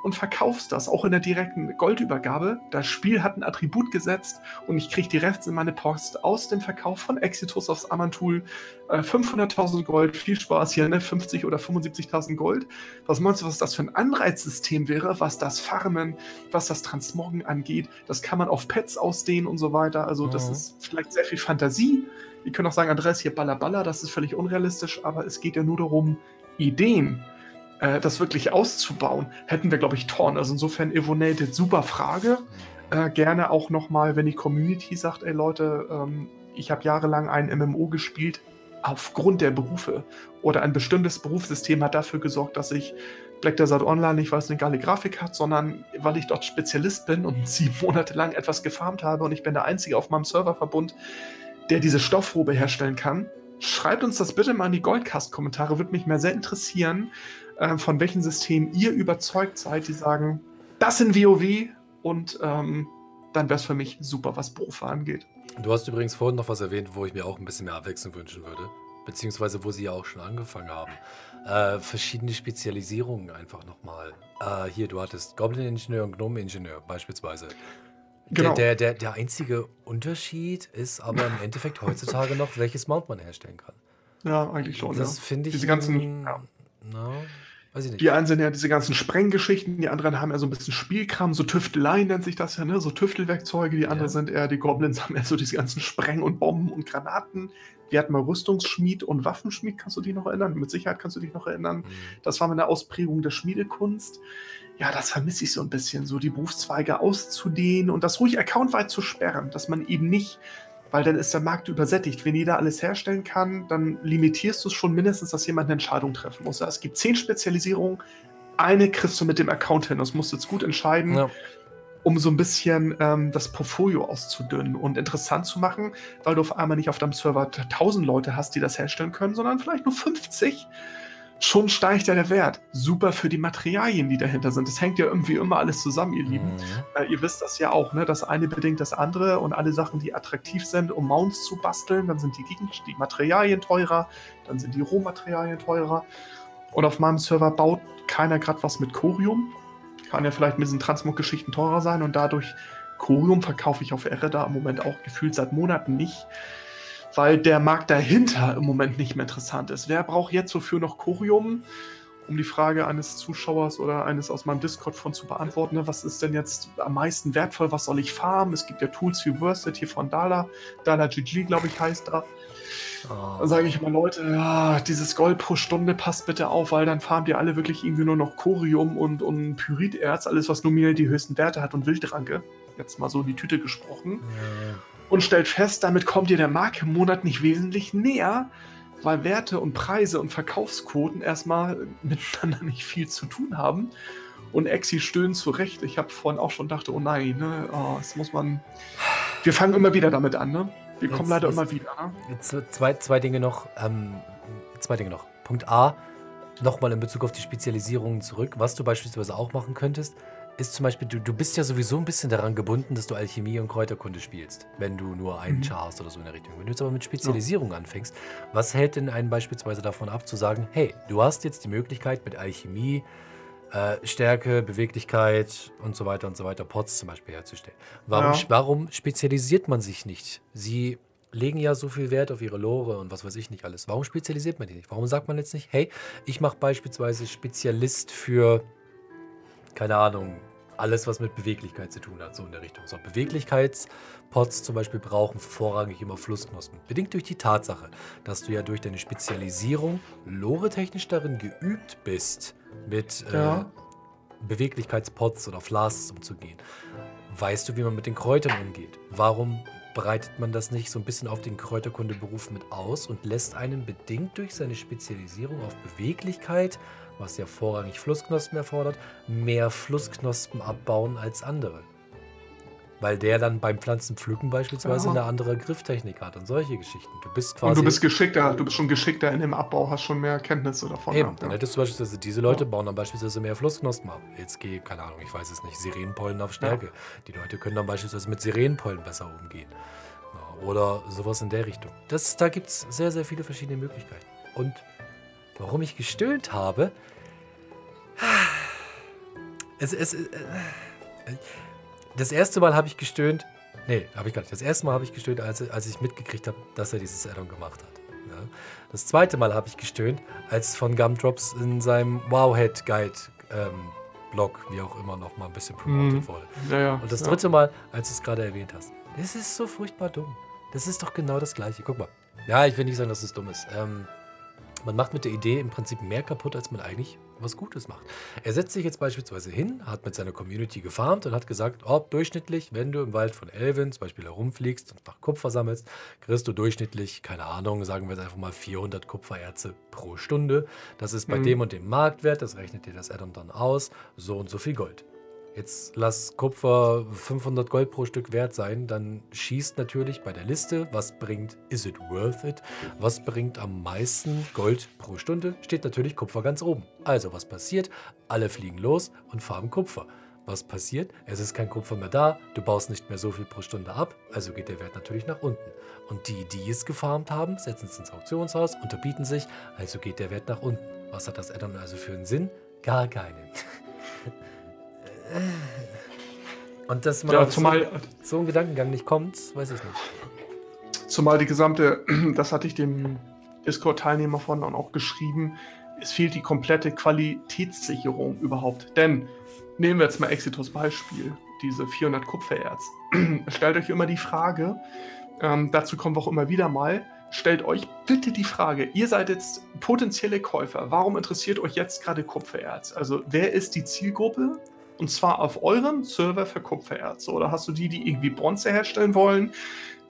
und verkaufst das, auch in der direkten Goldübergabe, das Spiel hat ein Attribut gesetzt und ich kriege die Rechts in meine Post aus dem Verkauf von Exitus aufs Amantul. Äh, 500.000 Gold, viel Spaß hier, ne? 50 oder 75.000 Gold. Was meinst du, was das für ein Anreizsystem wäre, was das Farmen, was das Transmoggen angeht? Das kann man auf Pets ausdehnen und so weiter. Also, das mhm. ist vielleicht sehr viel Fantasie. Wir können auch sagen, Andreas, hier Baller Baller, das ist völlig unrealistisch, aber es geht ja nur darum, Ideen, äh, das wirklich auszubauen, hätten wir, glaube ich, Torn. Also insofern Evonated, super Frage. Äh, gerne auch nochmal, wenn die Community sagt, ey Leute, ähm, ich habe jahrelang ein MMO gespielt, aufgrund der Berufe oder ein bestimmtes Berufssystem hat dafür gesorgt, dass ich Black Desert Online nicht, weil es eine geile Grafik hat, sondern weil ich dort Spezialist bin und sieben Monate lang etwas gefarmt habe und ich bin der Einzige auf meinem Serververbund, der diese Stoffrobe herstellen kann. Schreibt uns das bitte mal in die Goldcast-Kommentare, würde mich mehr sehr interessieren, äh, von welchen Systemen ihr überzeugt seid, die sagen, das sind WoW und ähm, dann wäre es für mich super, was Berufe angeht. Du hast übrigens vorhin noch was erwähnt, wo ich mir auch ein bisschen mehr Abwechslung wünschen würde, beziehungsweise wo sie ja auch schon angefangen haben. Äh, verschiedene Spezialisierungen einfach nochmal. Äh, hier, du hattest Goblin-Ingenieur und Gnome-Ingenieur beispielsweise. Genau. Der, der, der, einzige Unterschied ist aber im Endeffekt heutzutage noch, welches Mount man herstellen kann. Ja, eigentlich schon. Das ja. finde ich. Diese ganzen. Ja. No, weiß ich nicht. Die einen sind ja diese ganzen Sprenggeschichten, die anderen haben ja so ein bisschen Spielkram, so Tüfteleien nennt sich das ja, ne? So Tüftelwerkzeuge. Die anderen ja. sind eher, die Goblins haben eher so diese ganzen Spreng- und Bomben und Granaten. Wir hatten mal Rüstungsschmied und Waffenschmied, kannst du dich noch erinnern? Mit Sicherheit kannst du dich noch erinnern. Mhm. Das war mal eine Ausprägung der Schmiedekunst. Ja, das vermisse ich so ein bisschen, so die Berufszweige auszudehnen und das ruhig accountweit zu sperren, dass man eben nicht weil dann ist der Markt übersättigt. Wenn jeder alles herstellen kann, dann limitierst du es schon mindestens, dass jemand eine Entscheidung treffen muss. Es gibt zehn Spezialisierungen, eine kriegst du mit dem Account hin. Das musst du jetzt gut entscheiden, ja. um so ein bisschen ähm, das Portfolio auszudünnen und interessant zu machen, weil du auf einmal nicht auf deinem Server 1000 Leute hast, die das herstellen können, sondern vielleicht nur 50 schon steigt ja der Wert. Super für die Materialien, die dahinter sind. Das hängt ja irgendwie immer alles zusammen, ihr Lieben. Mhm. Äh, ihr wisst das ja auch, ne? Das eine bedingt das andere und alle Sachen, die attraktiv sind, um Mounts zu basteln, dann sind die, die Materialien teurer, dann sind die Rohmaterialien teurer. Und auf meinem Server baut keiner gerade was mit Corium. Kann ja vielleicht mit diesen Transmog-Geschichten teurer sein und dadurch Corium verkaufe ich auf Ereda im Moment auch gefühlt seit Monaten nicht weil der Markt dahinter im Moment nicht mehr interessant ist. Wer braucht jetzt wofür noch Corium? Um die Frage eines Zuschauers oder eines aus meinem Discord von zu beantworten, ne? was ist denn jetzt am meisten wertvoll, was soll ich farmen? Es gibt ja Tools wie Worsted hier von Dala, Dala GG, glaube ich, heißt da. Oh. Dann sage ich mal, Leute, ja, dieses Gold pro Stunde passt bitte auf, weil dann farmt ihr alle wirklich irgendwie nur noch Corium und, und Pyriterz, alles was nominell die höchsten Werte hat und Wildranke. Jetzt mal so in die Tüte gesprochen. Ja und stellt fest, damit kommt ihr der Marke im Monat nicht wesentlich näher, weil Werte und Preise und Verkaufsquoten erstmal miteinander nicht viel zu tun haben. Und Exi stöhnt zurecht. Ich habe vorhin auch schon gedacht, oh nein, ne, oh, das muss man. Wir fangen immer wieder damit an, ne? Wir jetzt, kommen leider jetzt, immer wieder. Ne? Jetzt zwei, zwei Dinge noch. Ähm, zwei Dinge noch. Punkt A, nochmal in Bezug auf die Spezialisierungen zurück, was du beispielsweise auch machen könntest ist zum Beispiel, du, du bist ja sowieso ein bisschen daran gebunden, dass du Alchemie und Kräuterkunde spielst, wenn du nur einen mhm. Char hast oder so in der Richtung. Wenn du jetzt aber mit Spezialisierung ja. anfängst, was hält denn einen beispielsweise davon ab, zu sagen, hey, du hast jetzt die Möglichkeit mit Alchemie, äh, Stärke, Beweglichkeit und so weiter und so weiter, Pots zum Beispiel herzustellen. Warum, ja. warum spezialisiert man sich nicht? Sie legen ja so viel Wert auf ihre Lore und was weiß ich nicht alles. Warum spezialisiert man die nicht? Warum sagt man jetzt nicht, hey, ich mache beispielsweise Spezialist für keine Ahnung, alles, was mit Beweglichkeit zu tun hat, so in der Richtung. So, Beweglichkeitspots zum Beispiel brauchen vorrangig immer Flussknospen. Bedingt durch die Tatsache, dass du ja durch deine Spezialisierung lore-technisch darin geübt bist, mit äh, ja. Beweglichkeitspots oder Flasks umzugehen? Weißt du, wie man mit den Kräutern umgeht? Warum breitet man das nicht so ein bisschen auf den Kräuterkundeberuf mit aus und lässt einen bedingt durch seine Spezialisierung auf Beweglichkeit, was ja vorrangig Flussknospen erfordert, mehr Flussknospen abbauen als andere? Weil der dann beim Pflanzenpflücken beispielsweise ja. eine andere Grifftechnik hat und solche Geschichten. Du bist quasi. Und du bist geschickter, du bist schon geschickter in dem Abbau, hast schon mehr Kenntnisse davon. Eben, dann hättest du beispielsweise diese Leute bauen dann beispielsweise mehr Flussknospen ab. Jetzt gehe, keine Ahnung, ich weiß es nicht, Sirenenpollen auf Stärke. Ja. Die Leute können dann beispielsweise mit Sirenenpollen besser umgehen. Oder sowas in der Richtung. Das, da gibt es sehr, sehr viele verschiedene Möglichkeiten. Und warum ich gestöhnt habe, es, es, äh, das erste Mal habe ich gestöhnt. Nee, habe ich gar nicht. Das erste Mal habe ich gestöhnt, als, als ich mitgekriegt habe, dass er dieses Addon gemacht hat. Ja. Das zweite Mal habe ich gestöhnt, als von Gumdrops in seinem Wowhead Guide ähm, Blog, wie auch immer, noch mal ein bisschen promotet mhm. wurde. Ja, ja, Und das dritte Mal, als du es gerade erwähnt hast. Das ist so furchtbar dumm. Das ist doch genau das Gleiche. Guck mal. Ja, ich will nicht sagen, dass es dumm ist. Ähm, man macht mit der Idee im Prinzip mehr kaputt, als man eigentlich was Gutes macht. Er setzt sich jetzt beispielsweise hin, hat mit seiner Community gefarmt und hat gesagt, oh, durchschnittlich, wenn du im Wald von Elvin zum Beispiel herumfliegst und nach Kupfer sammelst, kriegst du durchschnittlich, keine Ahnung, sagen wir jetzt einfach mal 400 Kupfererze pro Stunde. Das ist bei mhm. dem und dem Marktwert, das rechnet dir das Addon dann aus, so und so viel Gold. Jetzt lass Kupfer 500 Gold pro Stück wert sein, dann schießt natürlich bei der Liste, was bringt, is it worth it? Was bringt am meisten Gold pro Stunde? Steht natürlich Kupfer ganz oben. Also was passiert? Alle fliegen los und farben Kupfer. Was passiert? Es ist kein Kupfer mehr da, du baust nicht mehr so viel pro Stunde ab, also geht der Wert natürlich nach unten. Und die, die es gefarmt haben, setzen es ins Auktionshaus, unterbieten sich, also geht der Wert nach unten. Was hat das Addon also für einen Sinn? Gar keinen. Und dass man ja, zumal, so, so einen Gedankengang nicht kommt, weiß ich nicht. Zumal die gesamte, das hatte ich dem Discord-Teilnehmer von auch geschrieben, es fehlt die komplette Qualitätssicherung überhaupt. Denn, nehmen wir jetzt mal Exitos Beispiel, diese 400 Kupfererz. Stellt euch immer die Frage, ähm, dazu kommen wir auch immer wieder mal, stellt euch bitte die Frage, ihr seid jetzt potenzielle Käufer, warum interessiert euch jetzt gerade Kupfererz? Also wer ist die Zielgruppe? Und zwar auf eurem Server für Kupfererze. Oder hast du die, die irgendwie Bronze herstellen wollen,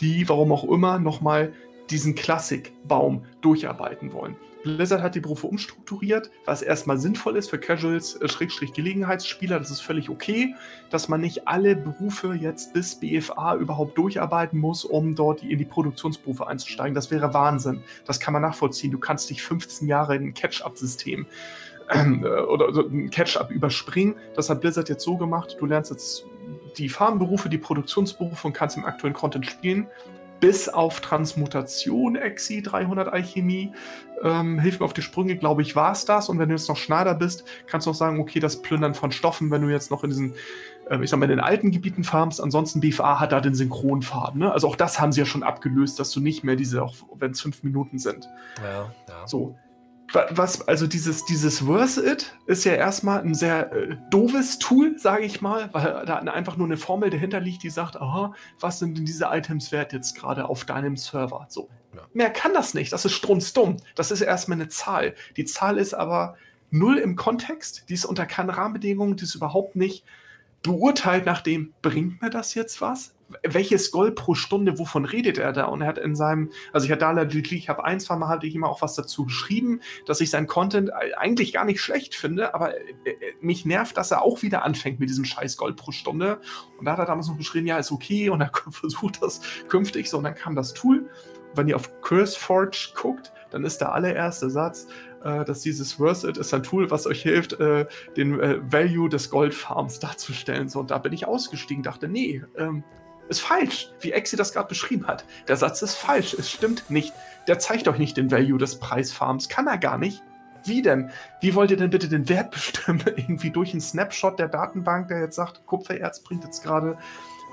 die, warum auch immer, nochmal diesen Klassikbaum durcharbeiten wollen? Blizzard hat die Berufe umstrukturiert, was erstmal sinnvoll ist für Casuals, äh, Schrägstrich Gelegenheitsspieler. Das ist völlig okay, dass man nicht alle Berufe jetzt bis BFA überhaupt durcharbeiten muss, um dort in die Produktionsberufe einzusteigen. Das wäre Wahnsinn. Das kann man nachvollziehen. Du kannst dich 15 Jahre in ein Catch-up-System oder so ein Catch-up überspringen. Das hat Blizzard jetzt so gemacht. Du lernst jetzt die Farmberufe, die Produktionsberufe und kannst im aktuellen Content spielen. Bis auf Transmutation, Exi 300 Alchemie. Ähm, hilf mir auf die Sprünge, glaube ich, war es das. Und wenn du jetzt noch Schneider bist, kannst du auch sagen, okay, das Plündern von Stoffen, wenn du jetzt noch in diesen, äh, ich sag mal, in den alten Gebieten farmst. Ansonsten BFA hat da den Synchronfaden. Ne? Also auch das haben sie ja schon abgelöst, dass du nicht mehr diese, auch wenn es fünf Minuten sind. Ja, ja. So was, also dieses, dieses Worth It ist ja erstmal ein sehr äh, doofes Tool, sage ich mal, weil da einfach nur eine Formel dahinter liegt, die sagt, aha, was sind denn diese Items wert jetzt gerade auf deinem Server? So. Ja. Mehr kann das nicht, das ist strunzdumm. Das ist erstmal eine Zahl. Die Zahl ist aber null im Kontext, die ist unter keinen Rahmenbedingungen, die ist überhaupt nicht beurteilt nach dem, bringt mir das jetzt was? Welches Gold pro Stunde, wovon redet er da? Und er hat in seinem, also ich hatte da ich habe ein, zwei Mal hatte ich immer auch was dazu geschrieben, dass ich sein Content eigentlich gar nicht schlecht finde, aber äh, äh, mich nervt, dass er auch wieder anfängt mit diesem scheiß Gold pro Stunde. Und da hat er damals noch geschrieben, ja, ist okay und er versucht das künftig so. Und dann kam das Tool. Wenn ihr auf CurseForge guckt, dann ist der allererste Satz, äh, dass dieses Worth It ist ein Tool, was euch hilft, den Value des Goldfarms darzustellen. So, und da bin ich ausgestiegen, dachte, nee, ähm, ist falsch, wie Exi das gerade beschrieben hat. Der Satz ist falsch, es stimmt nicht. Der zeigt euch nicht den Value des Preisfarms, kann er gar nicht. Wie denn? Wie wollt ihr denn bitte den Wert bestimmen? Irgendwie durch einen Snapshot der Datenbank, der jetzt sagt, Kupfererz bringt jetzt gerade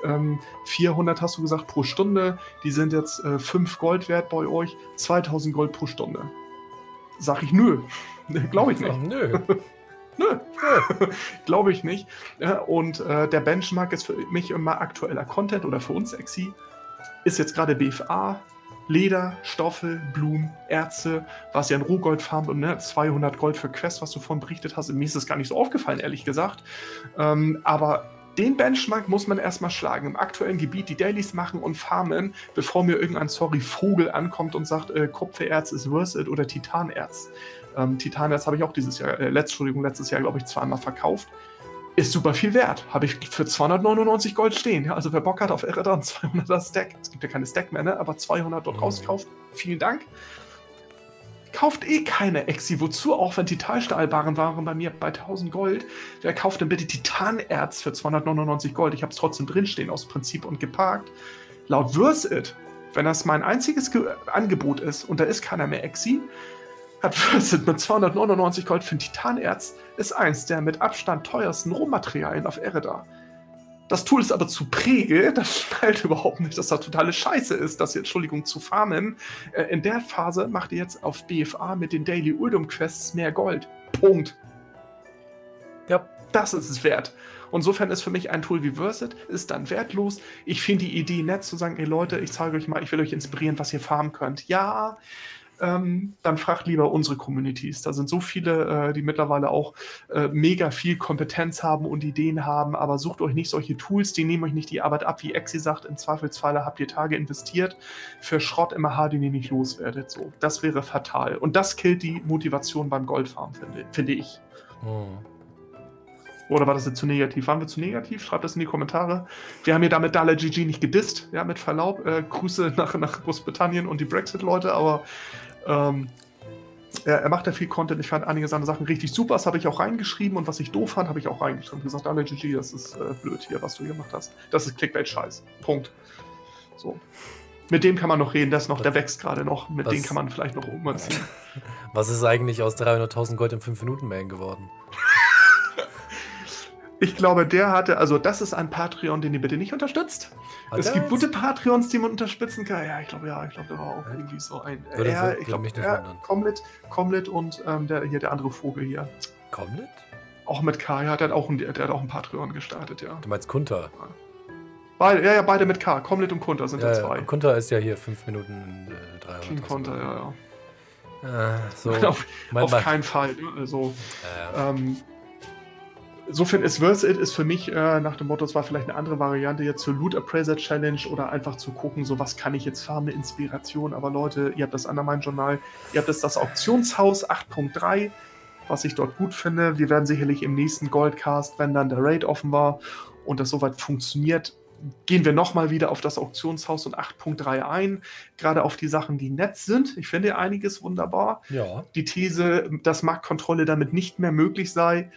ähm, 400, hast du gesagt, pro Stunde. Die sind jetzt äh, 5 Gold wert bei euch, 2000 Gold pro Stunde. Sag ich nö. Glaube ich nicht. Nö. Nö, glaube ich nicht. Und äh, der Benchmark ist für mich immer aktueller Content oder für uns Exi. Ist jetzt gerade BFA. Leder, Stoffe, Blumen, Erze, was ja ein Rohgoldfarm und ne, 200 Gold für Quest, was du vorhin berichtet hast. Mir ist das gar nicht so aufgefallen, ehrlich gesagt. Ähm, aber den Benchmark muss man erstmal schlagen. Im aktuellen Gebiet die Dailies machen und farmen, bevor mir irgendein, sorry, Vogel ankommt und sagt, äh, Kupfererz ist worth it oder Titanerz. Ähm, Titanerz habe ich auch dieses Jahr, äh, letzt, Entschuldigung, letztes Jahr, glaube ich, zweimal verkauft ist super viel wert. Habe ich für 299 Gold stehen. Ja, also wer Bock hat auf Eredon 200er Stack, es gibt ja keine Stack mehr, ne? aber 200 dort mhm. rauskauft, vielen Dank. Kauft eh keine Exi. Wozu auch, wenn Titanstahlbaren waren bei mir bei 1000 Gold? Wer kauft denn bitte Titanerz für 299 Gold? Ich habe es trotzdem drinstehen aus Prinzip und geparkt. Laut Worth It, wenn das mein einziges Ge Angebot ist und da ist keiner mehr Exi, hat Fürsit mit 299 Gold für ein Titanerz, ist eins der mit Abstand teuersten Rohmaterialien auf Ereda. Das Tool ist aber zu präge, das schnallt überhaupt nicht, dass das totale Scheiße ist, das hier, Entschuldigung, zu farmen. Äh, in der Phase macht ihr jetzt auf BFA mit den Daily Uldum Quests mehr Gold. Punkt. Ja, das ist es wert. Insofern ist für mich ein Tool wie Versit ist dann wertlos. Ich finde die Idee nett zu sagen, ey Leute, ich zeige euch mal, ich will euch inspirieren, was ihr farmen könnt. Ja, ähm, dann fragt lieber unsere Communities. Da sind so viele, äh, die mittlerweile auch äh, mega viel Kompetenz haben und Ideen haben, aber sucht euch nicht solche Tools, die nehmen euch nicht die Arbeit ab, wie Exi sagt, im Zweifelsfalle habt ihr Tage investiert für Schrott im AH, den ihr nicht loswerdet. So, das wäre fatal. Und das killt die Motivation beim Goldfarm, finde, finde ich. Oh. Oder war das jetzt zu negativ? Waren wir zu negativ? Schreibt das in die Kommentare. Wir haben hier damit Dala GG nicht gedisst, ja, mit Verlaub. Äh, Grüße nach, nach Großbritannien und die Brexit-Leute, aber ähm, er, er, macht ja viel Content. Ich fand einige seiner Sachen richtig super. Das habe ich auch reingeschrieben. Und was ich doof fand, habe ich auch reingeschrieben. gesagt, alle GG, das ist äh, blöd hier, was du hier gemacht hast. Das ist Clickbait-Scheiß. Punkt. So. Mit dem kann man noch reden, das noch, der wächst gerade noch. Mit dem kann man vielleicht noch umziehen. Was ist eigentlich aus 300.000 Gold im 5-Minuten-Mail geworden? Ich glaube, der hatte, also das ist ein Patreon, den ihr bitte nicht unterstützt. Hat es gibt gute Patreons, die man unterstützen kann. Ja, ich glaube, ja, ich glaube, da war auch irgendwie so ein. Würde, er, ich glaube, mich nicht er, Comlet, Comlet und ähm, der, hier der andere Vogel hier. Comlet? Auch mit K, ja, der hat auch ein, der hat auch ein Patreon gestartet, ja. Du meinst Kunter? Ja. Beide, ja, ja, beide mit K. Comlet und Kunter sind ja, ja zwei. Kunter ist ja hier fünf Minuten in äh, 300. King Konter, ja, ja. Äh, so. auf, auf keinen Fall. Ne, also, äh. ähm, insofern ist Verse It ist für mich äh, nach dem Motto, es war vielleicht eine andere Variante jetzt zur Loot Appraiser Challenge oder einfach zu gucken, so was kann ich jetzt farmen, Inspiration. Aber Leute, ihr habt das Undermine Journal, ihr habt das, das Auktionshaus 8.3, was ich dort gut finde. Wir werden sicherlich im nächsten Goldcast, wenn dann der Raid offen war und das soweit funktioniert, gehen wir nochmal wieder auf das Auktionshaus und 8.3 ein, gerade auf die Sachen, die nett sind. Ich finde einiges wunderbar. Ja. Die These, dass Marktkontrolle damit nicht mehr möglich sei,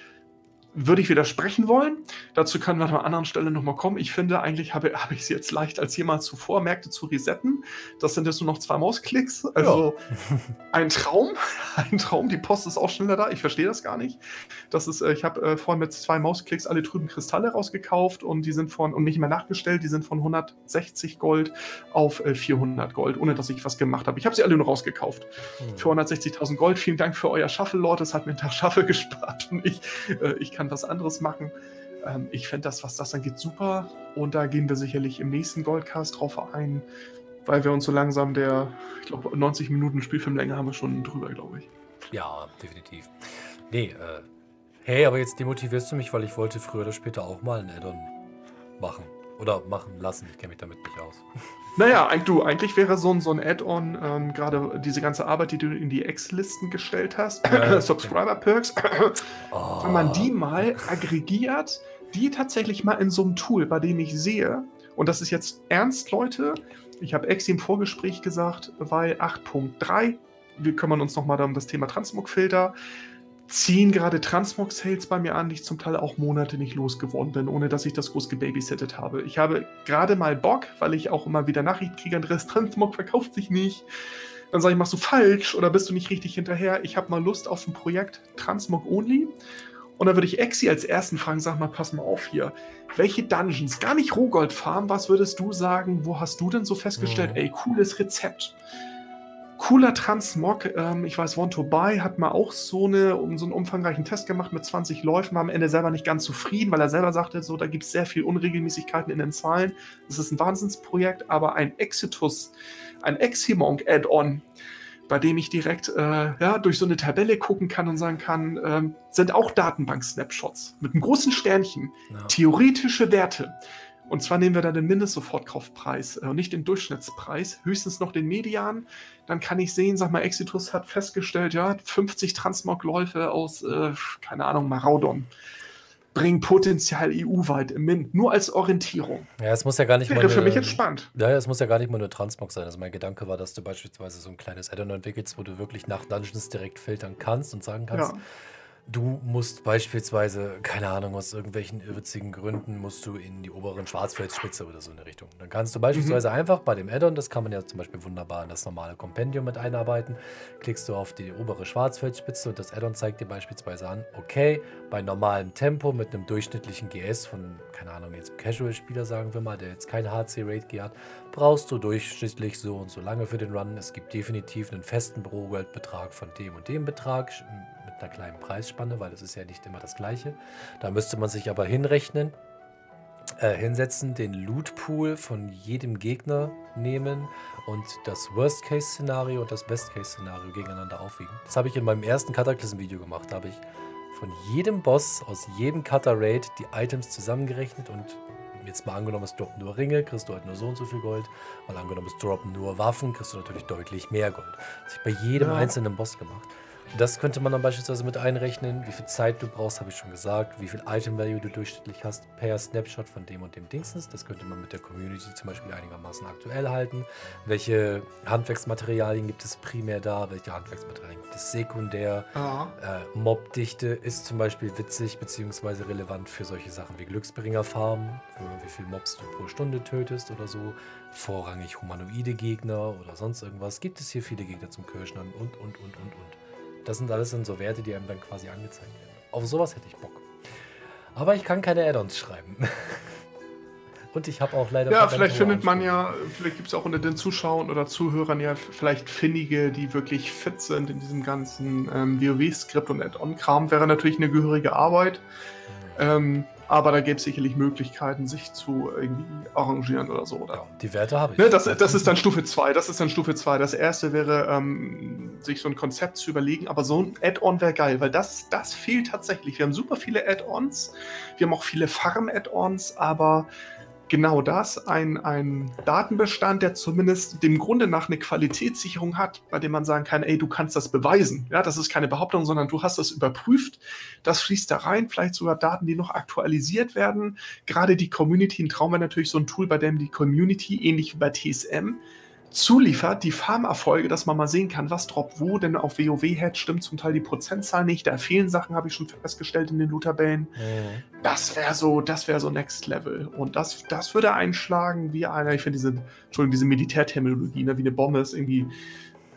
würde ich widersprechen wollen. Dazu können wir an einer anderen Stelle nochmal kommen. Ich finde, eigentlich habe, habe ich es jetzt leicht als jemals zuvor, Märkte zu resetten. Das sind jetzt nur noch zwei Mausklicks. Also ja. ein Traum. Ein Traum. Die Post ist auch schneller da. Ich verstehe das gar nicht. Das ist, äh, ich habe äh, vorhin mit zwei Mausklicks alle trüben Kristalle rausgekauft und die sind von, und nicht mehr nachgestellt, die sind von 160 Gold auf 400 äh, Gold, ohne dass ich was gemacht habe. Ich habe sie alle nur rausgekauft. Hm. Für 160.000 Gold. Vielen Dank für euer Shuffle, Lord. Das hat mir einen Tag Shuffle gespart und ich, ich kann kann was anderes machen. Ähm, ich fände das, was das angeht, super. Und da gehen wir sicherlich im nächsten Goldcast drauf ein, weil wir uns so langsam der, ich glaube, 90 Minuten Spielfilmlänge haben wir schon drüber, glaube ich. Ja, definitiv. Nee, äh, hey, aber jetzt demotivierst du mich, weil ich wollte früher oder später auch mal ein Addon machen. Oder machen lassen. Ich kenne mich damit nicht aus. Naja, du, eigentlich wäre so ein, so ein Add-on, ähm, gerade diese ganze Arbeit, die du in die X-Listen gestellt hast, ja, Subscriber-Perks, oh. wenn man die mal aggregiert, die tatsächlich mal in so einem Tool, bei dem ich sehe, und das ist jetzt ernst, Leute, ich habe X im Vorgespräch gesagt, weil 8.3, wir kümmern uns nochmal um das Thema Transmog-Filter, ziehen gerade Transmog-Sales bei mir an, die ich zum Teil auch Monate nicht losgeworden bin, ohne dass ich das groß gebabysittet habe. Ich habe gerade mal Bock, weil ich auch immer wieder Nachrichten kriege, Andreas, Transmog verkauft sich nicht. Dann sage ich, machst du falsch oder bist du nicht richtig hinterher? Ich habe mal Lust auf ein Projekt Transmog Only. Und dann würde ich Exi als ersten fragen, sag mal, pass mal auf hier. Welche Dungeons, gar nicht Rohgold Farm, was würdest du sagen, wo hast du denn so festgestellt, mhm. ey, cooles Rezept? Cooler Transmog. Ähm, ich weiß, Want to Buy hat mal auch so, eine, um, so einen umfangreichen Test gemacht mit 20 Läufen, war am Ende selber nicht ganz zufrieden, weil er selber sagte, so, da gibt es sehr viel Unregelmäßigkeiten in den Zahlen. Das ist ein Wahnsinnsprojekt, aber ein Exitus, ein Eximonk Add-on, bei dem ich direkt äh, ja, durch so eine Tabelle gucken kann und sagen kann, ähm, sind auch Datenbank-Snapshots mit einem großen Sternchen, ja. theoretische Werte. Und zwar nehmen wir da den Mindestsofortkaufpreis äh, und nicht den Durchschnittspreis, höchstens noch den Median. Dann kann ich sehen, sag mal, Exitus hat festgestellt, ja, 50 Transmog-Läufe aus, äh, keine Ahnung, Maraudon bringen Potenzial EU-weit im Mint, nur als Orientierung. Ja, es muss ja gar nicht Wäre mal. für mich entspannt. Ja, es muss ja gar nicht mal nur Transmog sein. Also mein Gedanke war, dass du beispielsweise so ein kleines Addon entwickelst, wo du wirklich nach Dungeons direkt filtern kannst und sagen kannst, ja. Du musst beispielsweise, keine Ahnung, aus irgendwelchen irrwitzigen Gründen, musst du in die oberen Schwarzfeldspitze oder so in der Richtung. Dann kannst du beispielsweise mhm. einfach bei dem Addon, das kann man ja zum Beispiel wunderbar in das normale Kompendium mit einarbeiten, klickst du auf die obere Schwarzfeldspitze und das Addon zeigt dir beispielsweise an, okay, bei normalem Tempo mit einem durchschnittlichen GS von, keine Ahnung, jetzt Casual-Spieler sagen wir mal, der jetzt kein HC-Rate hat, brauchst du durchschnittlich so und so lange für den Run. Es gibt definitiv einen festen Pro-World-Betrag von dem und dem Betrag einer kleinen Preisspanne, weil es ist ja nicht immer das gleiche. Da müsste man sich aber hinrechnen, äh, hinsetzen, den Loot-Pool von jedem Gegner nehmen und das Worst-Case-Szenario und das Best-Case-Szenario gegeneinander aufwiegen. Das habe ich in meinem ersten Cataclysm-Video gemacht. Da habe ich von jedem Boss aus jedem Cutter-Raid die Items zusammengerechnet und jetzt mal angenommen, es droppen nur Ringe, kriegst du halt nur so und so viel Gold. Mal angenommen, es droppen nur Waffen, kriegst du natürlich deutlich mehr Gold. Das habe ich bei jedem ja. einzelnen Boss gemacht. Das könnte man dann beispielsweise mit einrechnen. Wie viel Zeit du brauchst, habe ich schon gesagt. Wie viel Item Value du durchschnittlich hast per Snapshot von dem und dem Dingsens. Das könnte man mit der Community zum Beispiel einigermaßen aktuell halten. Welche Handwerksmaterialien gibt es primär da? Welche Handwerksmaterialien gibt es sekundär? Äh, Mobdichte ist zum Beispiel witzig bzw. relevant für solche Sachen wie Glücksbringerfarmen, wie viel Mobs du pro Stunde tötest oder so. Vorrangig humanoide Gegner oder sonst irgendwas. Gibt es hier viele Gegner zum Kirschnern und, und, und, und, und. Das sind alles dann so Werte, die einem dann quasi angezeigt werden. Auf sowas hätte ich Bock. Aber ich kann keine Add-ons schreiben. Und ich habe auch leider. Ja, vielleicht findet man ja, vielleicht gibt es auch unter den Zuschauern oder Zuhörern ja vielleicht Findige, die wirklich fit sind in diesem ganzen ähm, WoW-Skript und Add-on-Kram. Wäre natürlich eine gehörige Arbeit. Mhm. Ähm, aber da gäbe es sicherlich Möglichkeiten, sich zu irgendwie arrangieren oder so. Oder? Die Werte habe ich. Ne, das, das ist dann Stufe 2. Das ist dann Stufe 2. Das erste wäre, ähm, sich so ein Konzept zu überlegen, aber so ein Add-on wäre geil, weil das, das fehlt tatsächlich. Wir haben super viele Add-ons, wir haben auch viele Farm-Add-ons, aber genau das, ein, ein Datenbestand, der zumindest dem Grunde nach eine Qualitätssicherung hat, bei dem man sagen kann, ey, du kannst das beweisen. Ja, das ist keine Behauptung, sondern du hast das überprüft. Das fließt da rein, vielleicht sogar Daten, die noch aktualisiert werden. Gerade die Community, ein Traum wäre natürlich so ein Tool, bei dem die Community, ähnlich wie bei TSM, zuliefert, die Farmerfolge, dass man mal sehen kann, was droppt wo, denn auf WoW-Head stimmt zum Teil die Prozentzahl nicht, da fehlen Sachen, habe ich schon festgestellt in den Loot-Tabellen. Mhm. Das wäre so, das wäre so Next Level. Und das, das würde einschlagen wie einer, ich finde diese, Entschuldigung, diese Militärterminologie, ne, wie eine Bombe ist irgendwie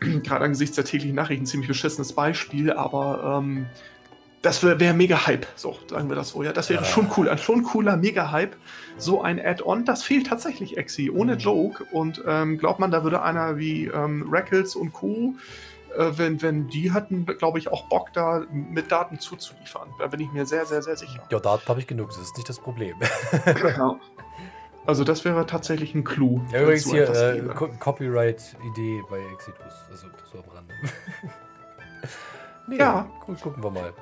gerade angesichts der täglichen Nachrichten ein ziemlich beschissenes Beispiel, aber ähm, das wäre wär mega Hype, so sagen wir das so. Ja, das wäre ja. schon cool, ein schon cooler mega Hype. So ein Add-on, das fehlt tatsächlich Exi, ohne mhm. Joke. Und ähm, glaubt man, da würde einer wie ähm, Reckles und Co., äh, wenn, wenn die hatten, glaube ich, auch Bock, da mit Daten zuzuliefern. Da bin ich mir sehr, sehr, sehr sicher. Ja, Daten habe ich genug, das ist nicht das Problem. genau. Also das wäre tatsächlich ein Clou. Ja, übrigens hier äh, Copyright-Idee bei Exitus, also so am Rande. nee, ja. Gut, gucken wir mal.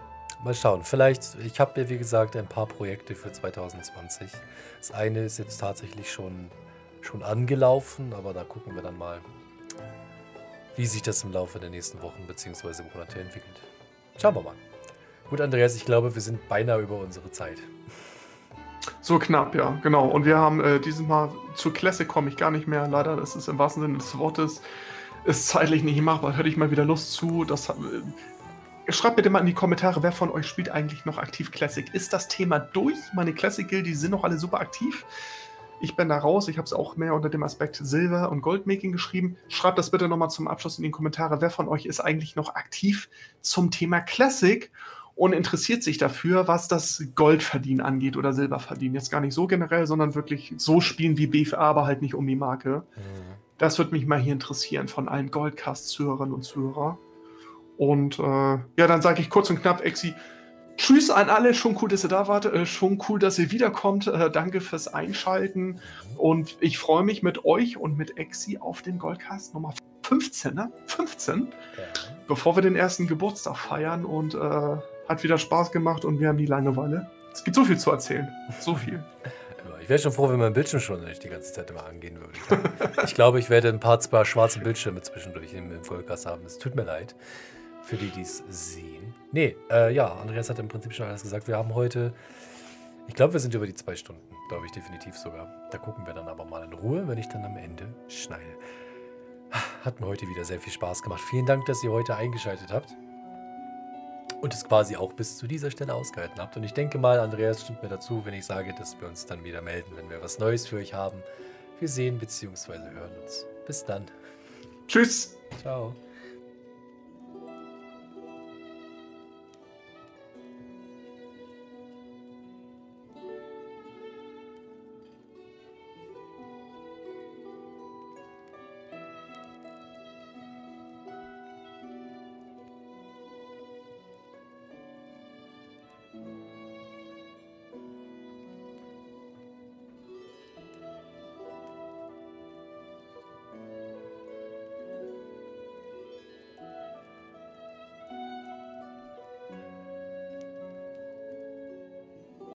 Mal schauen. Vielleicht, ich habe ja wie gesagt ein paar Projekte für 2020. Das eine ist jetzt tatsächlich schon, schon angelaufen, aber da gucken wir dann mal, wie sich das im Laufe der nächsten Wochen bzw. Monate entwickelt. Schauen wir mal. Gut, Andreas, ich glaube, wir sind beinahe über unsere Zeit. So knapp, ja, genau. Und wir haben äh, dieses Mal zur Klasse komme ich gar nicht mehr. Leider, das ist im wahrsten Sinne des Wortes, ist zeitlich nicht machbar. Hätte ich mal wieder Lust zu. Das, äh, Schreibt bitte mal in die Kommentare, wer von euch spielt eigentlich noch aktiv Classic. Ist das Thema durch? Meine Classic Guild, die sind noch alle super aktiv. Ich bin da raus. Ich habe es auch mehr unter dem Aspekt Silber und Goldmaking geschrieben. Schreibt das bitte nochmal zum Abschluss in die Kommentare. Wer von euch ist eigentlich noch aktiv zum Thema Classic und interessiert sich dafür, was das Goldverdienen angeht oder Silberverdienen? Jetzt gar nicht so generell, sondern wirklich so spielen wie BFA, aber halt nicht um die Marke. Mhm. Das würde mich mal hier interessieren von allen Goldcast-Zuhörerinnen und Zuhörern. Und äh, ja, dann sage ich kurz und knapp, Exi, Tschüss an alle, schon cool, dass ihr da wart, äh, schon cool, dass ihr wiederkommt. Äh, danke fürs Einschalten und ich freue mich mit euch und mit Exi auf den Goldcast Nummer 15, ne? 15, ja. bevor wir den ersten Geburtstag feiern und äh, hat wieder Spaß gemacht und wir haben die Langeweile. Es gibt so viel zu erzählen, so viel. Ich wäre schon froh, wenn mein Bildschirm schon nicht die ganze Zeit immer angehen würde. Ich glaube, ich werde ein paar zwei schwarze Bildschirme zwischendurch im, im Goldcast haben. Es tut mir leid für die, die es sehen. Nee, äh, ja, Andreas hat im Prinzip schon alles gesagt. Wir haben heute, ich glaube, wir sind über die zwei Stunden, glaube ich, definitiv sogar. Da gucken wir dann aber mal in Ruhe, wenn ich dann am Ende schneide. Hat mir heute wieder sehr viel Spaß gemacht. Vielen Dank, dass ihr heute eingeschaltet habt. Und es quasi auch bis zu dieser Stelle ausgehalten habt. Und ich denke mal, Andreas stimmt mir dazu, wenn ich sage, dass wir uns dann wieder melden, wenn wir was Neues für euch haben. Wir sehen bzw. hören uns. Bis dann. Tschüss. Ciao.